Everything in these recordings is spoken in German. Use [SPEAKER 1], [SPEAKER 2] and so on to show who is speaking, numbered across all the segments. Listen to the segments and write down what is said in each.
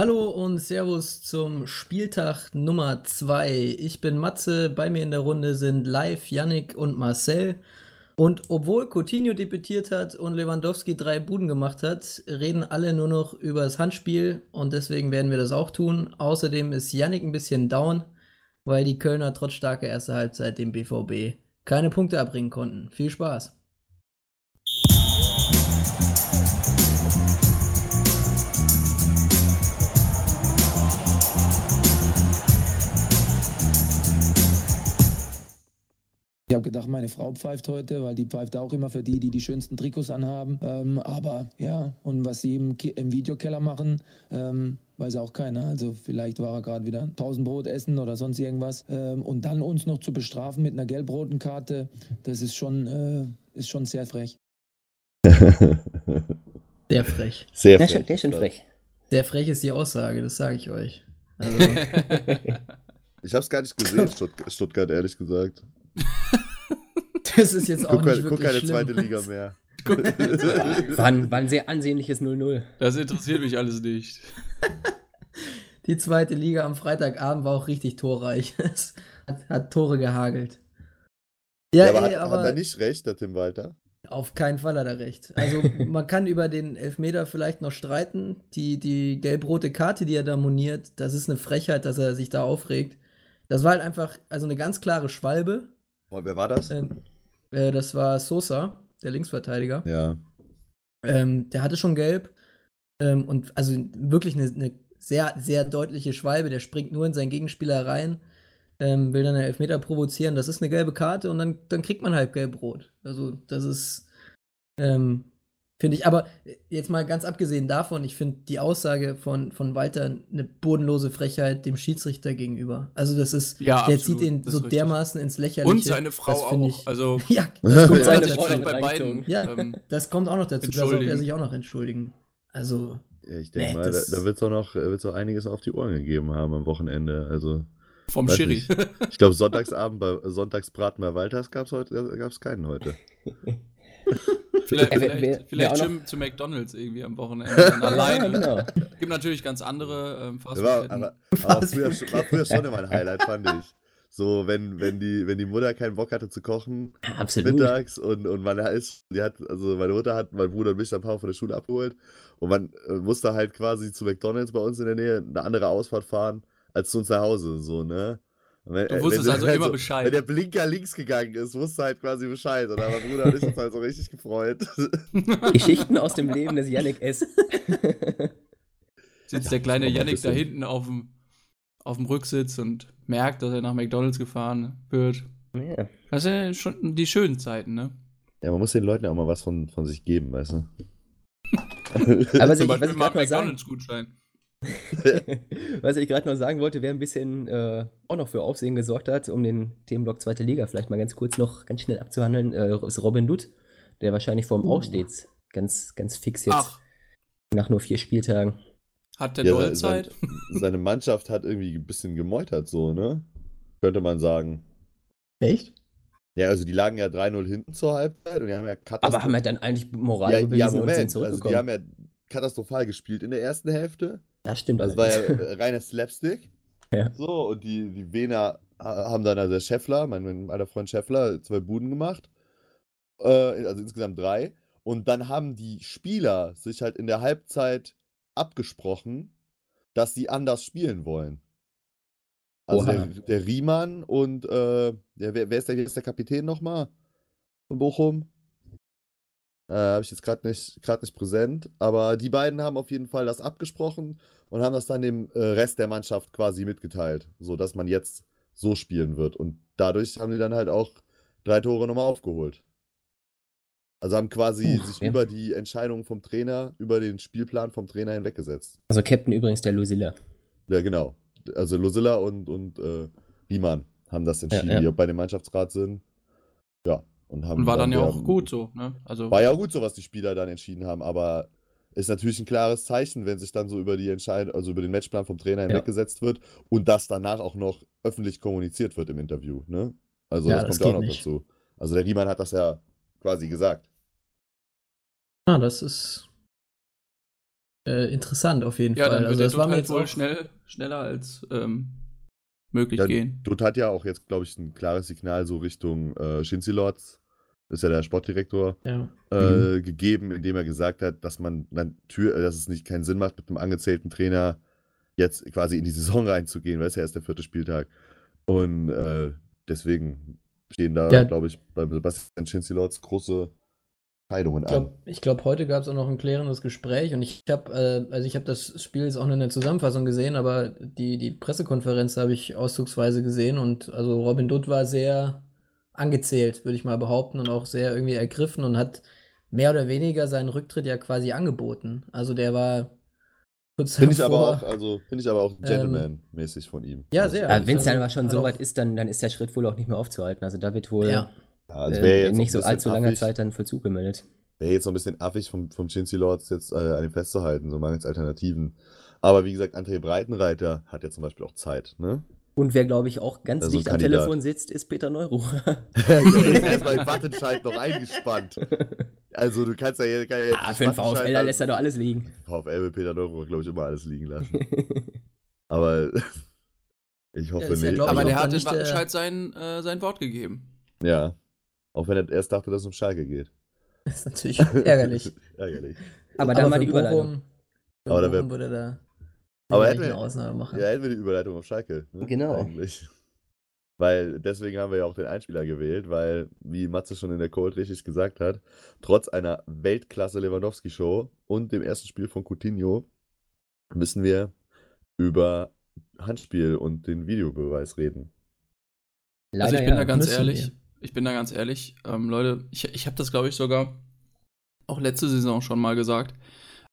[SPEAKER 1] Hallo und Servus zum Spieltag Nummer 2. Ich bin Matze, bei mir in der Runde sind Live, Yannick und Marcel. Und obwohl Coutinho debütiert hat und Lewandowski drei Buden gemacht hat, reden alle nur noch über das Handspiel und deswegen werden wir das auch tun. Außerdem ist Yannick ein bisschen down, weil die Kölner trotz starker erster Halbzeit dem BVB keine Punkte erbringen konnten. Viel Spaß!
[SPEAKER 2] Habe gedacht, meine Frau pfeift heute, weil die pfeift auch immer für die, die die schönsten Trikots anhaben. Ähm, aber ja, und was sie im, im Videokeller machen, ähm, weiß auch keiner. Also vielleicht war er gerade wieder 1000 Brot essen oder sonst irgendwas. Ähm, und dann uns noch zu bestrafen mit einer gelb-roten Karte, das ist schon, äh, ist schon sehr frech.
[SPEAKER 1] sehr frech.
[SPEAKER 3] Sehr frech. Der ist schon frech.
[SPEAKER 1] Sehr frech ist die Aussage, das sage ich euch. Also.
[SPEAKER 3] ich habe es gar nicht gesehen, Stuttgart, ehrlich gesagt.
[SPEAKER 1] das ist jetzt auch guck, nicht wirklich
[SPEAKER 3] Guck keine
[SPEAKER 1] schlimm.
[SPEAKER 3] zweite Liga mehr.
[SPEAKER 4] war, ein, war ein sehr ansehnliches 0-0.
[SPEAKER 5] Das interessiert mich alles nicht.
[SPEAKER 1] Die zweite Liga am Freitagabend war auch richtig torreich. Es hat, hat Tore gehagelt.
[SPEAKER 3] Ja, ja aber, ey, hat, aber hat er nicht recht, der Tim Walter?
[SPEAKER 1] Auf keinen Fall hat er recht. Also man kann über den Elfmeter vielleicht noch streiten. Die, die gelb-rote Karte, die er da moniert, das ist eine Frechheit, dass er sich da aufregt. Das war halt einfach, also eine ganz klare Schwalbe.
[SPEAKER 3] Und wer war das?
[SPEAKER 1] Ähm, äh, das war Sosa, der Linksverteidiger.
[SPEAKER 3] Ja.
[SPEAKER 1] Ähm, der hatte schon gelb. Ähm, und also wirklich eine, eine, sehr, sehr deutliche Schwalbe. Der springt nur in seinen Gegenspieler rein, ähm, will dann einen Elfmeter provozieren. Das ist eine gelbe Karte und dann, dann kriegt man halt gelb-rot. Also, das ist. Ähm, Finde ich, aber jetzt mal ganz abgesehen davon, ich finde die Aussage von, von Walter eine bodenlose Frechheit dem Schiedsrichter gegenüber. Also das ist,
[SPEAKER 5] ja,
[SPEAKER 1] der
[SPEAKER 5] absolut,
[SPEAKER 1] zieht ihn so dermaßen ins Lächerliche.
[SPEAKER 5] Und seine Frau auch.
[SPEAKER 1] Ich,
[SPEAKER 5] also
[SPEAKER 1] ja,
[SPEAKER 5] das kommt seine Frau bei beiden.
[SPEAKER 1] Ja, ähm, das kommt auch noch dazu. Da sollte er sich auch noch entschuldigen. Also.
[SPEAKER 3] Ja, ich denke nee, mal, da, da wird es auch noch wird's auch einiges auf die Ohren gegeben haben am Wochenende. Also.
[SPEAKER 5] Vom Schiri.
[SPEAKER 3] Ich glaube, Sonntagsabend bei Sonntagsbraten bei Walters gab es heute gab's keinen heute.
[SPEAKER 5] Vielleicht, vielleicht, wer, vielleicht Jim zu McDonalds irgendwie am Wochenende alleine. Ja, genau. Gibt natürlich ganz andere ähm,
[SPEAKER 3] Fastfood. aber, aber früher, war früher schon immer ein Highlight, fand ich. So, wenn, wenn, die, wenn die Mutter keinen Bock hatte zu kochen,
[SPEAKER 4] Absolut.
[SPEAKER 3] mittags und, und man ist, die hat, also meine Mutter hat mein Bruder und mich ein paar von der Schule abgeholt und man äh, musste halt quasi zu McDonalds bei uns in der Nähe eine andere Ausfahrt fahren als zu uns nach Hause, so, ne?
[SPEAKER 5] Wenn, du wusstest wenn, also wenn immer so, Bescheid.
[SPEAKER 3] Wenn der Blinker links gegangen ist, wusste halt quasi Bescheid. Und mein Bruder und ich uns halt so richtig gefreut.
[SPEAKER 4] Geschichten aus dem Leben des Yannick S.
[SPEAKER 5] Sitzt der kleine Yannick da hinten auf dem, auf dem Rücksitz und merkt, dass er nach McDonalds gefahren wird. Ja. Das sind ja schon die schönen Zeiten, ne?
[SPEAKER 3] Ja, man muss den Leuten auch mal was von, von sich geben, weißt du?
[SPEAKER 4] Aber Zum Beispiel mal McDonalds-Gutschein. Was ich gerade noch sagen wollte, wer ein bisschen äh, auch noch für Aufsehen gesorgt hat, um den Themenblock zweite Liga vielleicht mal ganz kurz noch ganz schnell abzuhandeln, äh, ist Robin Dutt, der wahrscheinlich vorm uh. Aussteht. Ganz, ganz fix jetzt. Ach. Nach nur vier Spieltagen.
[SPEAKER 5] Hat der ja, doll Zeit?
[SPEAKER 3] Seine, seine Mannschaft hat irgendwie ein bisschen gemeutert, so, ne? Könnte man sagen.
[SPEAKER 1] Echt?
[SPEAKER 3] Ja, also die lagen ja 3-0 hinten zur Halbzeit und die haben ja
[SPEAKER 4] Aber haben wir dann eigentlich Moral
[SPEAKER 3] ja, ja, Moment, Also die haben ja katastrophal gespielt in der ersten Hälfte.
[SPEAKER 4] Das stimmt.
[SPEAKER 3] Das war ja äh, reiner Slapstick.
[SPEAKER 4] Ja.
[SPEAKER 3] So, und die, die Wiener haben dann, also der Scheffler, mein, mein alter Freund Scheffler, zwei Buden gemacht. Äh, also insgesamt drei. Und dann haben die Spieler sich halt in der Halbzeit abgesprochen, dass sie anders spielen wollen. Also der, der, Riemann und äh, der, wer, wer, ist der, wer ist der Kapitän nochmal von Bochum? Äh, Habe ich jetzt gerade nicht, nicht präsent. Aber die beiden haben auf jeden Fall das abgesprochen und haben das dann dem äh, Rest der Mannschaft quasi mitgeteilt, sodass man jetzt so spielen wird. Und dadurch haben die dann halt auch drei Tore nochmal aufgeholt. Also haben quasi uh, sich ja. über die Entscheidung vom Trainer, über den Spielplan vom Trainer hinweggesetzt.
[SPEAKER 4] Also Captain übrigens der Lusilla.
[SPEAKER 3] Ja, genau. Also Lusilla und, und äh, Riemann haben das entschieden, ja, ja. die bei dem Mannschaftsrat sind. Ja, und, haben
[SPEAKER 5] und war dann, dann ja auch gut so. Ne?
[SPEAKER 3] Also war ja gut so, was die Spieler dann entschieden haben, aber ist natürlich ein klares Zeichen, wenn sich dann so über die Entscheidung, also über den Matchplan vom Trainer ja. hinweggesetzt wird und das danach auch noch öffentlich kommuniziert wird im Interview. Ne? Also ja, das, das kommt ja auch noch nicht. dazu. Also der Riemann hat das ja quasi gesagt.
[SPEAKER 1] Ja, das ist äh, interessant auf jeden
[SPEAKER 5] ja,
[SPEAKER 1] Fall.
[SPEAKER 5] also das war mir halt jetzt wohl schnell, schneller als ähm, möglich
[SPEAKER 3] ja,
[SPEAKER 5] gehen.
[SPEAKER 3] Dort hat ja auch jetzt, glaube ich, ein klares Signal so Richtung äh, Shinzi Lords, das ist ja der Sportdirektor,
[SPEAKER 1] ja.
[SPEAKER 3] äh, mhm. gegeben, indem er gesagt hat, dass man natürlich, dass es nicht keinen Sinn macht, mit einem angezählten Trainer jetzt quasi in die Saison reinzugehen, weil es ja erst der vierte Spieltag. Und äh, deswegen stehen da, ja. glaube ich, bei Sebastian Shinzi Lords große Scheidungen
[SPEAKER 1] ich glaub,
[SPEAKER 3] an.
[SPEAKER 1] Ich glaube, heute gab es auch noch ein klärendes Gespräch und ich habe, äh, also ich habe das Spiel jetzt auch nur in der Zusammenfassung gesehen, aber die, die Pressekonferenz habe ich auszugsweise gesehen und also Robin Dutt war sehr angezählt, würde ich mal behaupten, und auch sehr irgendwie ergriffen und hat mehr oder weniger seinen Rücktritt ja quasi angeboten. Also der war
[SPEAKER 3] Finde ich aber auch, also finde ich aber auch ähm, Gentleman-mäßig von ihm.
[SPEAKER 1] Ja,
[SPEAKER 3] also,
[SPEAKER 1] sehr.
[SPEAKER 4] Ja, Wenn es dann aber schon so weit ist, dann, dann ist der Schritt wohl auch nicht mehr aufzuhalten. Also da wird wohl
[SPEAKER 1] ja.
[SPEAKER 3] Ja, also
[SPEAKER 4] äh, nicht so allzu langer Zeit dann Vollzug gemeldet.
[SPEAKER 3] Wäre jetzt noch ein bisschen affig vom, vom Chincy Lords jetzt äh, an ihm festzuhalten, so mangels Alternativen. Aber wie gesagt, André Breitenreiter hat ja zum Beispiel auch Zeit, ne?
[SPEAKER 4] Und wer, glaube ich, auch ganz dicht am Telefon sitzt, ist Peter Neururer.
[SPEAKER 3] ja, ist erstmal im Wattenscheid noch eingespannt. Also du kannst ja, kann ja
[SPEAKER 4] jetzt Ah, für den VfL, da lässt er doch alles liegen.
[SPEAKER 3] VfL will Peter Neururer, glaube ich, immer alles liegen lassen. Aber ich hoffe
[SPEAKER 5] ja,
[SPEAKER 3] nicht.
[SPEAKER 5] Ja, aber der hat in Wattenscheid sein, äh, sein Wort gegeben.
[SPEAKER 3] Ja. Auch wenn er erst dachte, dass es um Schalke geht.
[SPEAKER 1] Das ist natürlich ärgerlich.
[SPEAKER 3] ärgerlich.
[SPEAKER 4] Aber da war die Überleitung.
[SPEAKER 3] Aber da
[SPEAKER 1] wär, würde da
[SPEAKER 3] aber hätten wir, eine Ausnahme machen. Ja, hätten wir die Überleitung auf Schalke.
[SPEAKER 4] Ne? Genau.
[SPEAKER 3] Eigentlich. Weil deswegen haben wir ja auch den Einspieler gewählt, weil, wie Matze schon in der Code richtig gesagt hat, trotz einer Weltklasse Lewandowski-Show und dem ersten Spiel von Coutinho müssen wir über Handspiel und den Videobeweis reden.
[SPEAKER 5] Leider also ich bin ja, da ganz ehrlich, wir. Ich bin da ganz ehrlich, ähm, Leute, ich, ich habe das glaube ich sogar auch letzte Saison schon mal gesagt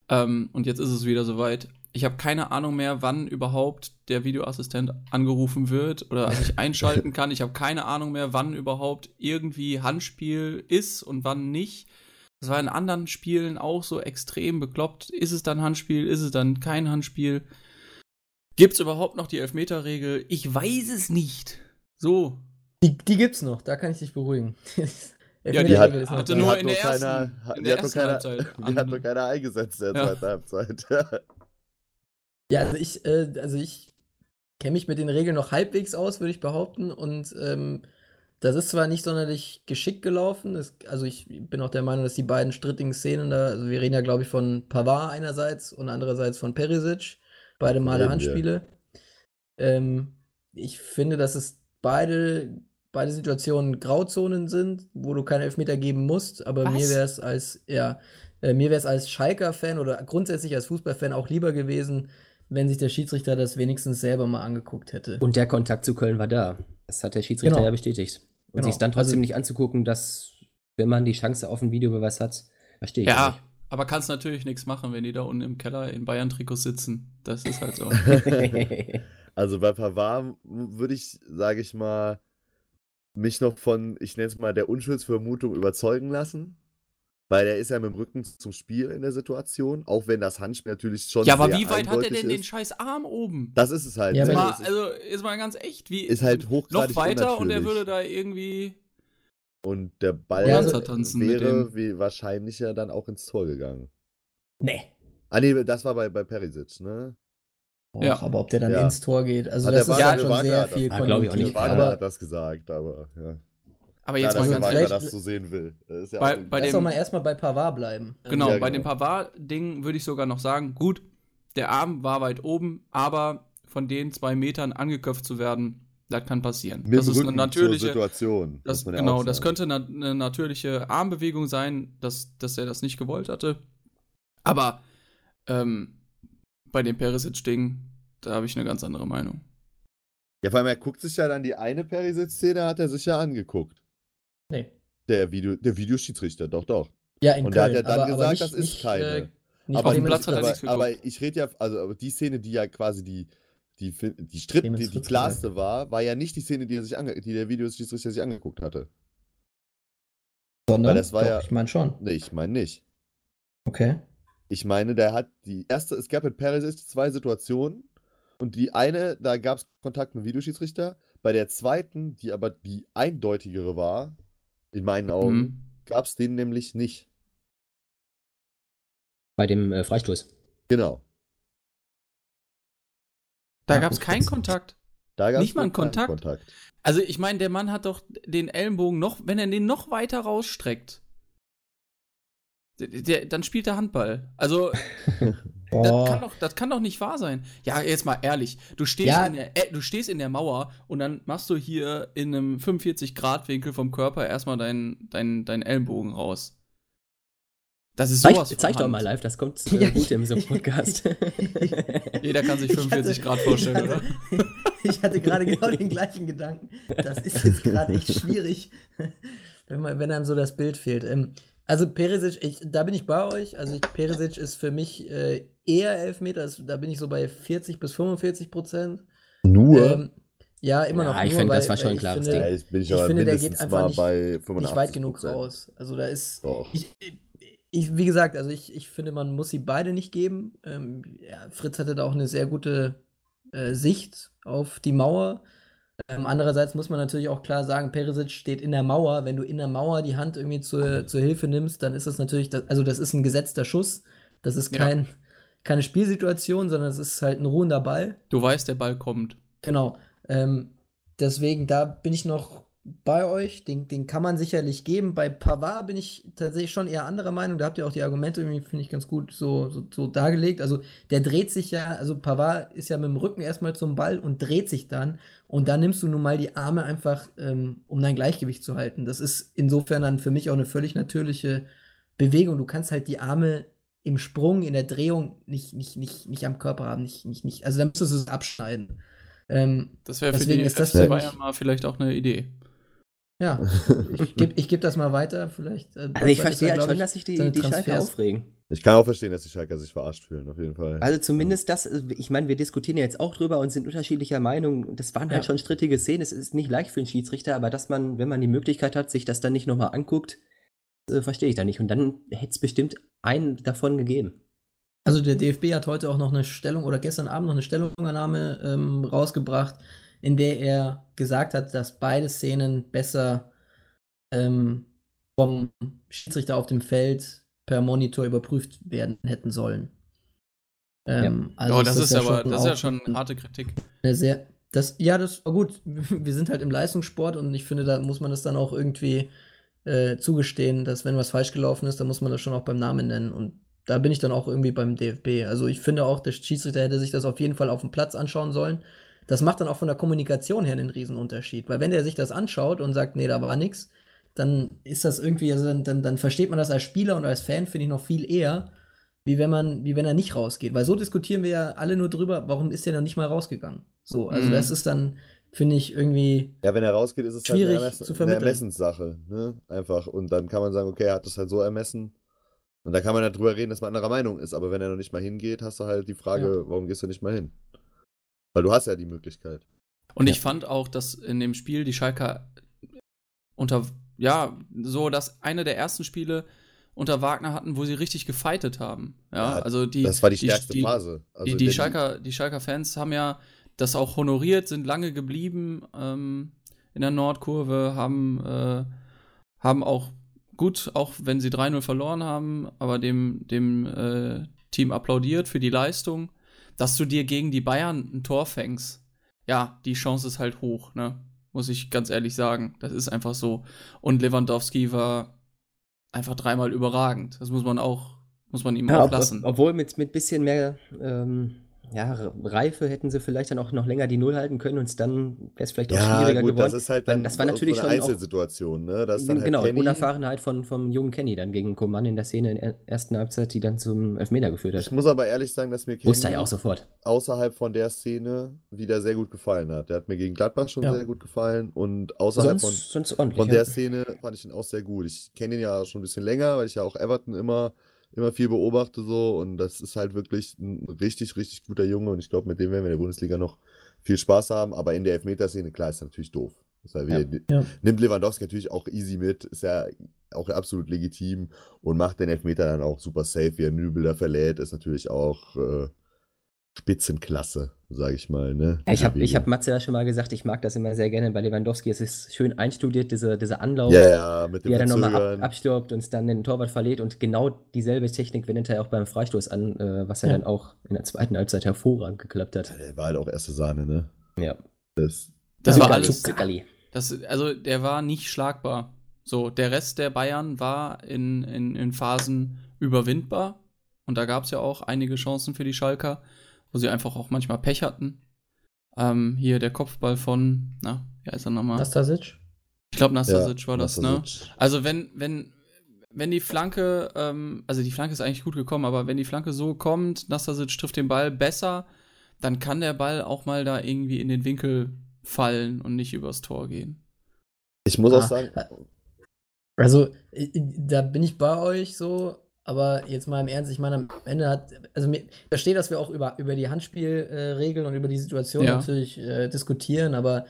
[SPEAKER 5] ähm, und jetzt ist es wieder soweit. Ich habe keine Ahnung mehr, wann überhaupt der Videoassistent angerufen wird oder sich einschalten kann. Ich habe keine Ahnung mehr, wann überhaupt irgendwie Handspiel ist und wann nicht. Das war in anderen Spielen auch so extrem bekloppt. Ist es dann Handspiel? Ist es dann kein Handspiel? Gibt es überhaupt noch die Elfmeterregel? Ich weiß es nicht. So.
[SPEAKER 1] Die, die gibt's noch, da kann ich dich beruhigen.
[SPEAKER 3] ja, die hat, hatte nur in der ersten, keiner, in der ersten keiner, Halbzeit. Die hat nur keiner eingesetzt in der ja. zweiten Halbzeit.
[SPEAKER 1] ja, also ich, äh, also ich kenne mich mit den Regeln noch halbwegs aus, würde ich behaupten. Und ähm, das ist zwar nicht sonderlich geschickt gelaufen. Das, also ich bin auch der Meinung, dass die beiden strittigen Szenen da, also wir reden ja, glaube ich, von Pavard einerseits und andererseits von Perisic, beide Male Handspiele. Ähm, ich finde, dass es beide, beide Situationen Grauzonen sind, wo du keine Elfmeter geben musst, aber Was? mir wäre es als, ja, äh, mir wäre es als Schalker-Fan oder grundsätzlich als Fußballfan auch lieber gewesen, wenn sich der Schiedsrichter das wenigstens selber mal angeguckt hätte.
[SPEAKER 4] Und der Kontakt zu Köln war da. Das hat der Schiedsrichter genau. ja bestätigt. Und genau. sich dann trotzdem also, nicht anzugucken, dass, wenn man die Chance auf ein Videobeweis hat, verstehe ich
[SPEAKER 5] ja. nicht. Aber kannst natürlich nichts machen, wenn die da unten im Keller in Bayern-Trikots sitzen. Das ist halt so.
[SPEAKER 3] Also bei Pavard würde ich, sage ich mal, mich noch von, ich nenne es mal, der Unschuldsvermutung überzeugen lassen. Weil er ist ja mit dem Rücken zum Spiel in der Situation, auch wenn das Handspiel natürlich schon.
[SPEAKER 5] Ja, aber wie weit hat er denn ist. den scheiß Arm oben?
[SPEAKER 3] Das ist es halt.
[SPEAKER 5] Ja,
[SPEAKER 3] ne?
[SPEAKER 5] mal, also ist mal ganz echt, wie
[SPEAKER 3] ist halt hochgradig
[SPEAKER 5] noch weiter und er würde da irgendwie
[SPEAKER 3] und der Ball
[SPEAKER 5] ja,
[SPEAKER 3] wäre wie wahrscheinlicher dann auch ins Tor gegangen.
[SPEAKER 1] Nee.
[SPEAKER 3] Ah nee, das war bei, bei Perisic, ne?
[SPEAKER 1] Och, ja. Aber ob der dann ja. ins Tor geht, also das ist ja schon sehr viel
[SPEAKER 4] das, glaube ich auch nicht.
[SPEAKER 3] Aber hat das gesagt, aber ja.
[SPEAKER 5] Aber jetzt
[SPEAKER 3] Klar,
[SPEAKER 5] mal
[SPEAKER 3] ganz ehrlich, das so sehen will.
[SPEAKER 1] Das ja bei, bei Lass doch mal erstmal bei Pavard bleiben.
[SPEAKER 5] Genau, ja, bei dem genau. Pavard-Ding würde ich sogar noch sagen, gut, der Arm war weit oben, aber von den zwei Metern angeköpft zu werden, das kann passieren.
[SPEAKER 3] Mit
[SPEAKER 5] das ist
[SPEAKER 3] eine natürliche
[SPEAKER 5] Situation. Das, genau, das könnte eine, eine, natürliche Armbewegung sein, dass, dass er das nicht gewollt hatte. Aber ähm, bei dem Perisic-Ding, da habe ich eine ganz andere Meinung.
[SPEAKER 3] Ja, vor allem, er guckt sich ja dann die eine Perisic-Szene, hat er sich ja angeguckt.
[SPEAKER 1] Nee.
[SPEAKER 3] Der, Video, der Videoschiedsrichter, doch, doch.
[SPEAKER 1] Ja, in
[SPEAKER 3] Und
[SPEAKER 1] Köln,
[SPEAKER 3] der hat ja dann
[SPEAKER 1] aber,
[SPEAKER 3] gesagt,
[SPEAKER 1] aber nicht,
[SPEAKER 3] das ist
[SPEAKER 1] nicht,
[SPEAKER 3] keine.
[SPEAKER 1] Äh,
[SPEAKER 3] aber, Platz hat er aber, aber ich rede ja, also aber die Szene, die ja quasi die, die, die, Stritt, die, die klarste war, war ja nicht die Szene, die, er sich ange die der Videoschiedsrichter sich angeguckt hatte.
[SPEAKER 1] Sondern?
[SPEAKER 3] Weil das war
[SPEAKER 1] Doch,
[SPEAKER 3] ja.
[SPEAKER 1] Ich meine schon.
[SPEAKER 3] Nee, ich meine nicht.
[SPEAKER 1] Okay.
[SPEAKER 3] Ich meine, der hat die erste, es gab mit Perisic zwei Situationen und die eine, da gab es Kontakt mit dem Videoschiedsrichter. Bei der zweiten, die aber die eindeutigere war, in meinen Augen, mhm. gab es den nämlich nicht.
[SPEAKER 4] Bei dem äh, Freistoß.
[SPEAKER 3] Genau.
[SPEAKER 5] Da gab es keinen Kontakt.
[SPEAKER 3] Da gab's
[SPEAKER 5] Nicht mal einen Kontakt.
[SPEAKER 3] Kontakt.
[SPEAKER 5] Also ich meine, der Mann hat doch den Ellenbogen noch, wenn er den noch weiter rausstreckt, der, der, dann spielt er Handball. Also das, kann doch, das kann doch nicht wahr sein. Ja, jetzt mal ehrlich. Du stehst,
[SPEAKER 1] Ja.
[SPEAKER 5] in, der, äh, du stehst in der Mauer und dann machst du hier in einem 45-Grad-Winkel vom Körper erstmal deinen dein, dein Ellenbogen raus. Das ist sowas
[SPEAKER 4] Zeig, zeig doch mal live, das kommt äh, gut in so einem Podcast.
[SPEAKER 5] Jeder kann sich
[SPEAKER 1] Ich
[SPEAKER 5] 45
[SPEAKER 1] hatte-
[SPEAKER 5] Grad vorstellen,
[SPEAKER 1] ich
[SPEAKER 5] oder?
[SPEAKER 1] hatte, Ich hatte gerade genau den gleichen Gedanken. Das ist jetzt gerade echt schwierig, wenn, man, wenn einem so das Bild fehlt. Ähm, also Perisic, ich, da bin ich bei euch. Also ich, Perisic ist für mich äh, eher Elfmeter. Das, da bin ich so bei 40 bis 45 Prozent.
[SPEAKER 3] Nur?
[SPEAKER 1] Ähm, ja, immer
[SPEAKER 4] Ja,
[SPEAKER 1] noch.
[SPEAKER 4] ich
[SPEAKER 1] nur,
[SPEAKER 4] finde, das
[SPEAKER 1] weil-
[SPEAKER 4] war schon
[SPEAKER 1] ich
[SPEAKER 4] klares
[SPEAKER 1] finde,
[SPEAKER 3] ja, jetzt bin ich,
[SPEAKER 1] ich finde, der geht einfach nicht-
[SPEAKER 3] bei 85
[SPEAKER 1] Nicht weit genug raus. Also da ist. Ich, ich, wie gesagt, also ich, ich finde, man muss sie beide nicht geben. Ähm, ja, Fritz hatte da auch eine sehr gute äh, Sicht auf die Mauer. Ähm, andererseits muss man natürlich auch klar sagen, Perisic steht in der Mauer. Wenn du in der Mauer die Hand irgendwie zur, zur Hilfe nimmst, dann ist das natürlich, das, also das ist ein gesetzter Schuss. Das ist
[SPEAKER 5] Ja.
[SPEAKER 1] kein, keine Spielsituation, sondern es ist halt ein ruhender Ball.
[SPEAKER 5] Du weißt, der Ball kommt.
[SPEAKER 1] Genau. Ähm, deswegen, da bin ich noch bei euch. Den, den kann man sicherlich geben. Bei Pavard bin ich tatsächlich schon eher anderer Meinung. Da habt ihr auch die Argumente irgendwie, finde ich, ganz gut so, so, so dargelegt. Also, der dreht sich ja, also Pavard ist ja mit dem Rücken erstmal zum Ball und dreht sich dann. Und da nimmst du nun mal die Arme einfach, ähm, um dein Gleichgewicht zu halten. Das ist insofern dann für mich auch eine völlig natürliche Bewegung. Du kannst halt die Arme im Sprung, in der Drehung nicht, nicht, nicht, nicht am Körper haben. Nicht, nicht, nicht. Also, da müsstest du es abschneiden. Ähm,
[SPEAKER 5] Das wäre für
[SPEAKER 1] Deswegen
[SPEAKER 5] die
[SPEAKER 1] ist das für mich-
[SPEAKER 5] mal vielleicht auch eine Idee.
[SPEAKER 1] Ja, ich gebe ich geb das mal weiter, vielleicht. äh,
[SPEAKER 4] Also ich verstehe halt schon, dass sich die, die Schalke aufregen.
[SPEAKER 3] Ich kann auch verstehen, dass die Schalker sich verarscht fühlen, auf jeden Fall.
[SPEAKER 4] Also zumindest das, ich meine, wir diskutieren ja jetzt auch drüber und sind unterschiedlicher Meinung. Das waren halt
[SPEAKER 1] Ja.
[SPEAKER 4] schon strittige Szenen. Es ist nicht leicht für einen Schiedsrichter, aber dass man, wenn man die Möglichkeit hat, sich das dann nicht nochmal anguckt, äh, verstehe ich da nicht. Und dann hätte es bestimmt einen davon gegeben.
[SPEAKER 1] Also der DFB hat heute auch noch eine Stellung oder gestern Abend noch eine Stellungnahme ähm, rausgebracht, in der er gesagt hat, dass beide Szenen besser ähm, vom Schiedsrichter auf dem Feld per Monitor überprüft werden hätten sollen. Ähm, also
[SPEAKER 5] oh, das ist,
[SPEAKER 1] ja
[SPEAKER 5] aber,
[SPEAKER 1] schon
[SPEAKER 5] das ist ja schon harte Kritik.
[SPEAKER 1] Eine sehr, das, ja, das war gut. Wir sind halt im Leistungssport und ich finde, da muss man das dann auch irgendwie äh, zugestehen, dass wenn was falsch gelaufen ist, dann muss man das schon auch beim Namen nennen. Und da bin ich dann auch irgendwie beim DFB. Also ich finde auch, der Schiedsrichter hätte sich das auf jeden Fall auf dem Platz anschauen sollen. Das macht dann auch von der Kommunikation her einen Riesenunterschied. Weil wenn der sich das anschaut und sagt, nee, da war nichts, dann ist das irgendwie, also dann, dann, dann versteht man das als Spieler und als Fan, finde ich, noch viel eher, wie wenn man, wie wenn er nicht rausgeht. Weil so diskutieren wir ja alle nur drüber, warum ist der noch nicht mal rausgegangen? So, also
[SPEAKER 5] Mhm.
[SPEAKER 1] das ist dann, finde ich, irgendwie.
[SPEAKER 3] Ja, wenn er rausgeht, ist es
[SPEAKER 1] Schwierig
[SPEAKER 3] halt eine, Ermess
[SPEAKER 1] zu
[SPEAKER 3] eine
[SPEAKER 1] vermitteln.
[SPEAKER 3] Ermessenssache, ne? Einfach. Und dann kann man sagen, okay, er hat das halt so ermessen. Und da kann man halt drüber reden, dass man anderer Meinung ist. Aber wenn er noch nicht mal hingeht, hast du halt die Frage, warum gehst du nicht mal hin? Weil du hast ja die Möglichkeit.
[SPEAKER 5] Und
[SPEAKER 4] Ja.
[SPEAKER 5] ich fand auch, dass in dem Spiel die Schalker unter, ja, so dass eine der ersten Spiele unter Wagner hatten, wo sie richtig gefightet haben. Ja,
[SPEAKER 3] Ja,
[SPEAKER 5] also die.
[SPEAKER 3] das war die stärkste Phase. Also
[SPEAKER 5] die, die, Schalker, die Schalker Fans haben ja das auch honoriert, sind lange geblieben ähm, in der Nordkurve, haben, äh, haben auch gut, auch wenn sie 3-0 verloren haben, aber dem, dem äh, Team applaudiert für die Leistung, dass du dir gegen die Bayern ein Tor fängst. Ja, die Chance ist halt hoch, ne? Muss ich ganz ehrlich sagen. Das ist einfach so. Und Lewandowski war einfach dreimal überragend. Das muss man auch, muss man ihm
[SPEAKER 4] Ja,
[SPEAKER 5] auch
[SPEAKER 4] ob,
[SPEAKER 5] lassen.
[SPEAKER 4] obwohl mit, mit bisschen mehr ähm, ja, Reife hätten sie vielleicht dann auch noch länger die Null halten können und dann wäre es vielleicht auch
[SPEAKER 3] ja,
[SPEAKER 4] schwieriger
[SPEAKER 3] gut,
[SPEAKER 4] geworden.
[SPEAKER 3] das ist halt dann
[SPEAKER 4] das war natürlich
[SPEAKER 3] so eine
[SPEAKER 4] schon auch-
[SPEAKER 3] Einzelsituation, ne? Das dann halt
[SPEAKER 4] genau,
[SPEAKER 3] Kenny.
[SPEAKER 4] Unerfahrenheit von, vom jungen Kenny dann gegen Coman in der Szene in der ersten Halbzeit, die dann zum Elfmeter geführt
[SPEAKER 3] Ich
[SPEAKER 4] hat.
[SPEAKER 3] muss aber ehrlich sagen, dass mir
[SPEAKER 4] Wusste er ja
[SPEAKER 3] Kenny
[SPEAKER 4] auch sofort.
[SPEAKER 3] außerhalb von der Szene wieder sehr gut gefallen hat. Der hat mir gegen Gladbach schon
[SPEAKER 1] Ja.
[SPEAKER 3] sehr gut gefallen und außerhalb von,
[SPEAKER 4] Sonst, sonst ordentlich.
[SPEAKER 3] von
[SPEAKER 4] ja.
[SPEAKER 3] der Szene fand ich ihn auch sehr gut. Ich kenne ihn ja schon ein bisschen länger, weil ich ja auch Everton immer, immer viel beobachte so und das ist halt wirklich ein richtig, richtig guter Junge und ich glaube, mit dem werden wir in der Bundesliga noch viel Spaß haben, aber in der Elfmeterszene, klar, ist natürlich doof.
[SPEAKER 4] Ja.
[SPEAKER 3] wir-
[SPEAKER 1] Ja.
[SPEAKER 3] Nimmt Lewandowski natürlich auch easy mit, ist ja auch absolut legitim und macht den Elfmeter dann auch super safe, wie er Nübel da verlädt, ist natürlich auch, äh, Spitzenklasse, sage ich mal. Ne?
[SPEAKER 4] Ja, ich habe ich hab Matze ja schon mal gesagt, ich mag das immer sehr gerne bei Lewandowski. Es ist schön einstudiert, diese, dieser Anlauf,
[SPEAKER 3] ja, ja, mit dem
[SPEAKER 4] wie er dann nochmal ab, abstirbt und dann den Torwart verliert. Und genau dieselbe Technik wendet er auch beim Freistoß an, äh, was er ja. dann auch in der zweiten Halbzeit hervorragend geklappt hat. Ja,
[SPEAKER 3] der war halt auch erste Sahne, ne?
[SPEAKER 4] Ja.
[SPEAKER 5] Das, das war alles. Das, also der war nicht schlagbar. So, der Rest der Bayern war in, in, in Phasen überwindbar. Und da gab es ja auch einige Chancen für die Schalker wo sie einfach auch manchmal Pech hatten. Ähm, hier der Kopfball von, na, wie heißt er nochmal?
[SPEAKER 1] Nastasic?
[SPEAKER 5] Ich glaube, Nastasic ja, war das, ne? Nastasic. ne? Also wenn, wenn, wenn die Flanke, ähm, also die Flanke ist eigentlich gut gekommen, aber wenn die Flanke so kommt, Nastasic trifft den Ball besser, dann kann der Ball auch mal da irgendwie in den Winkel fallen und nicht übers Tor gehen.
[SPEAKER 3] Ich muss ah, auch sagen.
[SPEAKER 1] Also, da bin ich bei euch so. Aber jetzt mal im Ernst, ich meine, am Ende hat, also ich verstehe, dass wir auch über, über die Handspielregeln äh, und über die Situation ja. natürlich äh, diskutieren, aber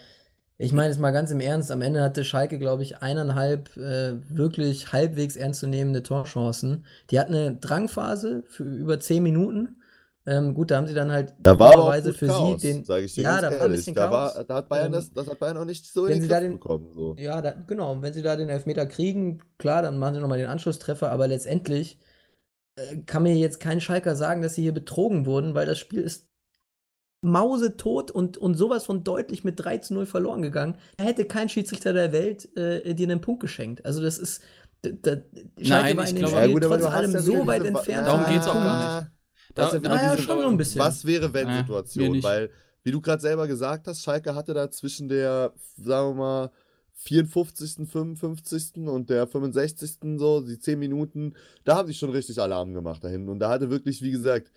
[SPEAKER 1] ich meine jetzt mal ganz im Ernst, am Ende hatte Schalke, glaube ich, eineinhalb äh, wirklich halbwegs ernstzunehmende Torchancen. Die hat eine Drangphase für über zehn Minuten. Ähm, gut, da haben sie dann halt
[SPEAKER 3] da war auch für
[SPEAKER 1] Chaos, sie den.
[SPEAKER 3] Sag ich dir
[SPEAKER 1] ja, da war ein bisschen da,
[SPEAKER 3] war, da hat Bayern ähm, das, das hat Bayern auch nicht so
[SPEAKER 1] wenn in den da den, bekommen. So. Ja, da, genau. wenn sie da den Elfmeter kriegen, klar, dann machen sie nochmal den Anschlusstreffer, aber letztendlich äh, kann mir jetzt kein Schalker sagen, dass sie hier betrogen wurden, weil das Spiel ist mausetot und, und sowas von deutlich mit 3 zu 0 verloren gegangen. Da hätte kein Schiedsrichter der Welt äh, dir einen Punkt geschenkt. Also das ist. Da,
[SPEAKER 5] Schalke Nein, dem Spiel ja, gut,
[SPEAKER 1] trotz allem ja so weit entfernt.
[SPEAKER 5] Darum geht es auch gar nicht.
[SPEAKER 3] Das da, da, ja, schon so ein bisschen. Was wäre wenn Situation? Weil, wie du gerade selber gesagt hast, Schalke hatte da zwischen der, sagen wir mal, 54., 55. und der 65. so, die 10 Minuten, da haben sie schon richtig Alarm gemacht dahin. Und da hatte wirklich, wie gesagt,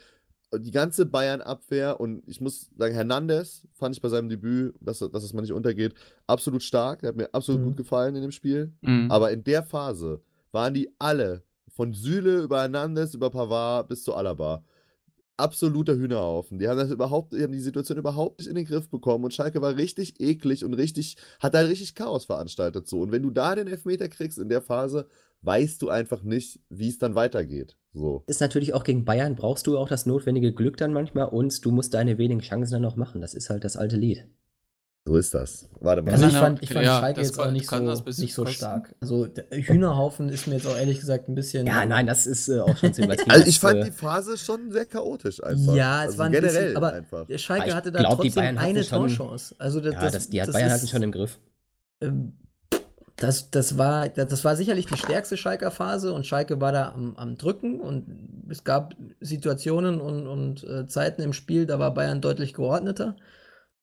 [SPEAKER 3] die ganze Bayern-Abwehr und ich muss sagen, Hernandez fand ich bei seinem Debüt, dass, dass es mal nicht untergeht, absolut stark. Der hat mir absolut mhm. gut gefallen in dem Spiel. Mhm. Aber in der Phase waren die alle, von Süle über Hernandez, über Pavard bis zu Alaba, absoluter Hühnerhaufen. Die haben das überhaupt, die haben die Situation überhaupt nicht in den Griff bekommen und Schalke war richtig eklig und richtig, hat da richtig Chaos veranstaltet so. Und wenn du da den Elfmeter kriegst in der Phase, weißt du einfach nicht, wie es dann weitergeht. So.
[SPEAKER 4] Ist natürlich auch gegen Bayern brauchst du auch das notwendige Glück dann manchmal und du musst deine wenigen Chancen dann noch machen. Das ist halt das alte Lied.
[SPEAKER 3] So ist das. Warte mal.
[SPEAKER 1] Also ich fand, ich fand ja, Schalke jetzt auch nicht so, nicht so stark. Also Hühnerhaufen ist mir jetzt auch ehrlich gesagt ein bisschen.
[SPEAKER 4] Ja, nein, das ist äh, auch schon
[SPEAKER 3] übertrieben. also ich fand äh, die Phase schon sehr chaotisch einfach.
[SPEAKER 1] Ja, es also war ein generell bisschen, aber einfach. Schalke hatte da glaub, trotzdem eine Torchance. Also das,
[SPEAKER 4] ja, das, die hat Bayern ist, hatten schon im Griff.
[SPEAKER 1] Ähm, das, das, war, das war sicherlich die stärkste Schalker Phase und Schalke war da am, am Drücken und es gab Situationen und, und äh, Zeiten im Spiel, da war Bayern deutlich geordneter.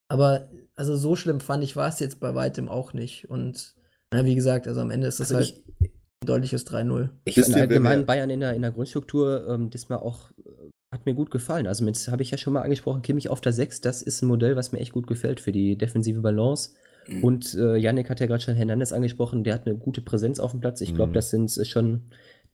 [SPEAKER 1] Aber also so schlimm fand ich war es jetzt bei weitem auch nicht. Und na, wie gesagt, also am Ende ist das also halt ich, ein deutliches 3-0.
[SPEAKER 4] Ich finde allgemein Bayern in der, in der Grundstruktur ähm, diesmal auch äh, hat mir gut gefallen. Also mit habe ich ja schon mal angesprochen, Kimmich auf der 6, das ist ein Modell, was mir echt gut gefällt für die defensive Balance. Mhm. Und äh, Yannick hat ja gerade schon Hernandez angesprochen, der hat eine gute Präsenz auf dem Platz. Ich glaube, mhm. das sind schon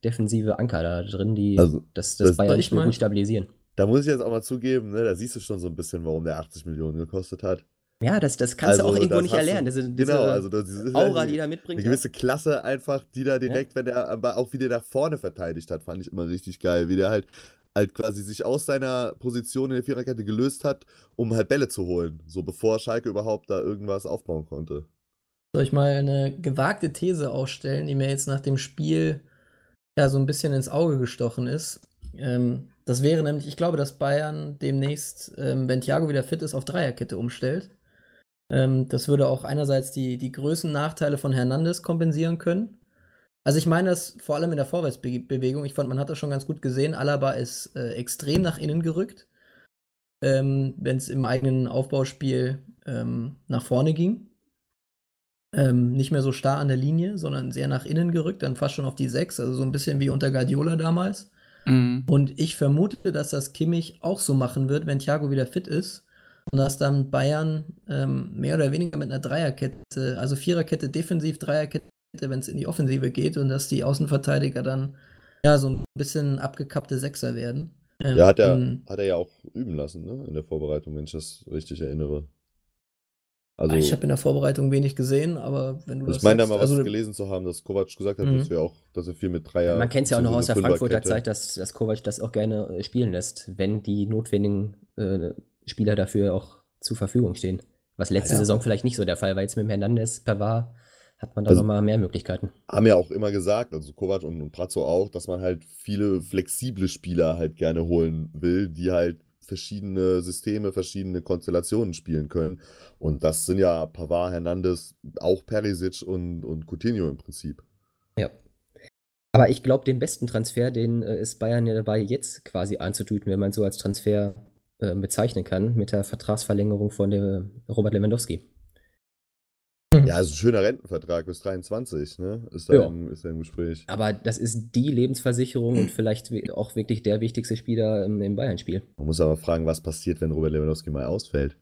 [SPEAKER 4] defensive Anker da drin, die also, das, das, das Bayern nicht mehr gut stabilisieren.
[SPEAKER 3] Da muss ich jetzt auch mal zugeben, ne, da siehst du schon so ein bisschen, warum der 80 Millionen gekostet hat.
[SPEAKER 4] Ja, das, das kannst also, du auch irgendwo nicht erlernen. Diese, diese genau, also das ist Aura, halt die da mitbringt.
[SPEAKER 3] Eine gewisse Klasse einfach, die da direkt, ja. wenn er aber auch wie der nach vorne verteidigt hat, fand ich immer richtig geil. Wie der halt, halt quasi sich aus seiner Position in der Viererkette gelöst hat, um halt Bälle zu holen. So bevor Schalke überhaupt da irgendwas aufbauen konnte.
[SPEAKER 1] Soll ich mal eine gewagte These aufstellen, die mir jetzt nach dem Spiel ja so ein bisschen ins Auge gestochen ist? Ähm, das wäre nämlich, ich glaube, dass Bayern demnächst, ähm, wenn Thiago wieder fit ist, auf Dreierkette umstellt. Ähm, das würde auch einerseits die, die Größennachteile von Hernandez kompensieren können. Also ich meine das vor allem in der Vorwärtsbewegung. Ich fand, man hat das schon ganz gut gesehen. Alaba ist äh, extrem nach innen gerückt, ähm, wenn es im eigenen Aufbauspiel ähm, nach vorne ging. Ähm, nicht mehr so starr an der Linie, sondern sehr nach innen gerückt, dann fast schon auf die 6, also so ein bisschen wie unter Guardiola damals. Mhm. Und ich vermute, dass das Kimmich auch so machen wird, wenn Thiago wieder fit ist. Und dass dann Bayern ähm, mehr oder weniger mit einer Dreierkette, also Viererkette defensiv, Dreierkette, wenn es in die Offensive geht und dass die Außenverteidiger dann ja so ein bisschen abgekappte Sechser werden.
[SPEAKER 3] Ähm, ja, hat er, hat er ja auch üben lassen, ne? In der Vorbereitung, wenn ich das richtig erinnere.
[SPEAKER 1] Also, ich habe in der Vorbereitung wenig gesehen, aber wenn du
[SPEAKER 3] also Ich meine da mal was also, gelesen zu haben, dass Kovac gesagt hat, dass, mhm. wir auch, dass er viel mit Dreier.
[SPEAKER 4] Man kennt es ja auch noch aus der Frankfurter Zeit, dass, dass Kovac das auch gerne äh, spielen lässt, wenn die notwendigen äh, Spieler dafür auch zur Verfügung stehen. Was letzte ja. Saison vielleicht nicht so der Fall war. Jetzt mit dem Hernandez, Pavard, hat man da also, nochmal mehr Möglichkeiten.
[SPEAKER 3] Haben ja auch immer gesagt, also Kovac und, und Prazzo auch, dass man halt viele flexible Spieler halt gerne holen will, die halt verschiedene Systeme, verschiedene Konstellationen spielen können. Und das sind ja Pavard, Hernandez, auch Perisic und, und Coutinho im Prinzip.
[SPEAKER 4] Ja. Aber ich glaube, den besten Transfer, den äh, ist Bayern ja dabei, jetzt quasi anzutüten, wenn man so als Transfer äh, bezeichnen kann, mit der Vertragsverlängerung von der Robert Lewandowski.
[SPEAKER 3] Ja, also ein schöner Rentenvertrag bis 23, ne? Ist da, ja. im, ist da im Gespräch.
[SPEAKER 4] Aber das ist die Lebensversicherung und vielleicht auch wirklich der wichtigste Spieler im, im Bayern-Spiel.
[SPEAKER 3] Man muss aber fragen, was passiert, wenn Robert Lewandowski mal ausfällt.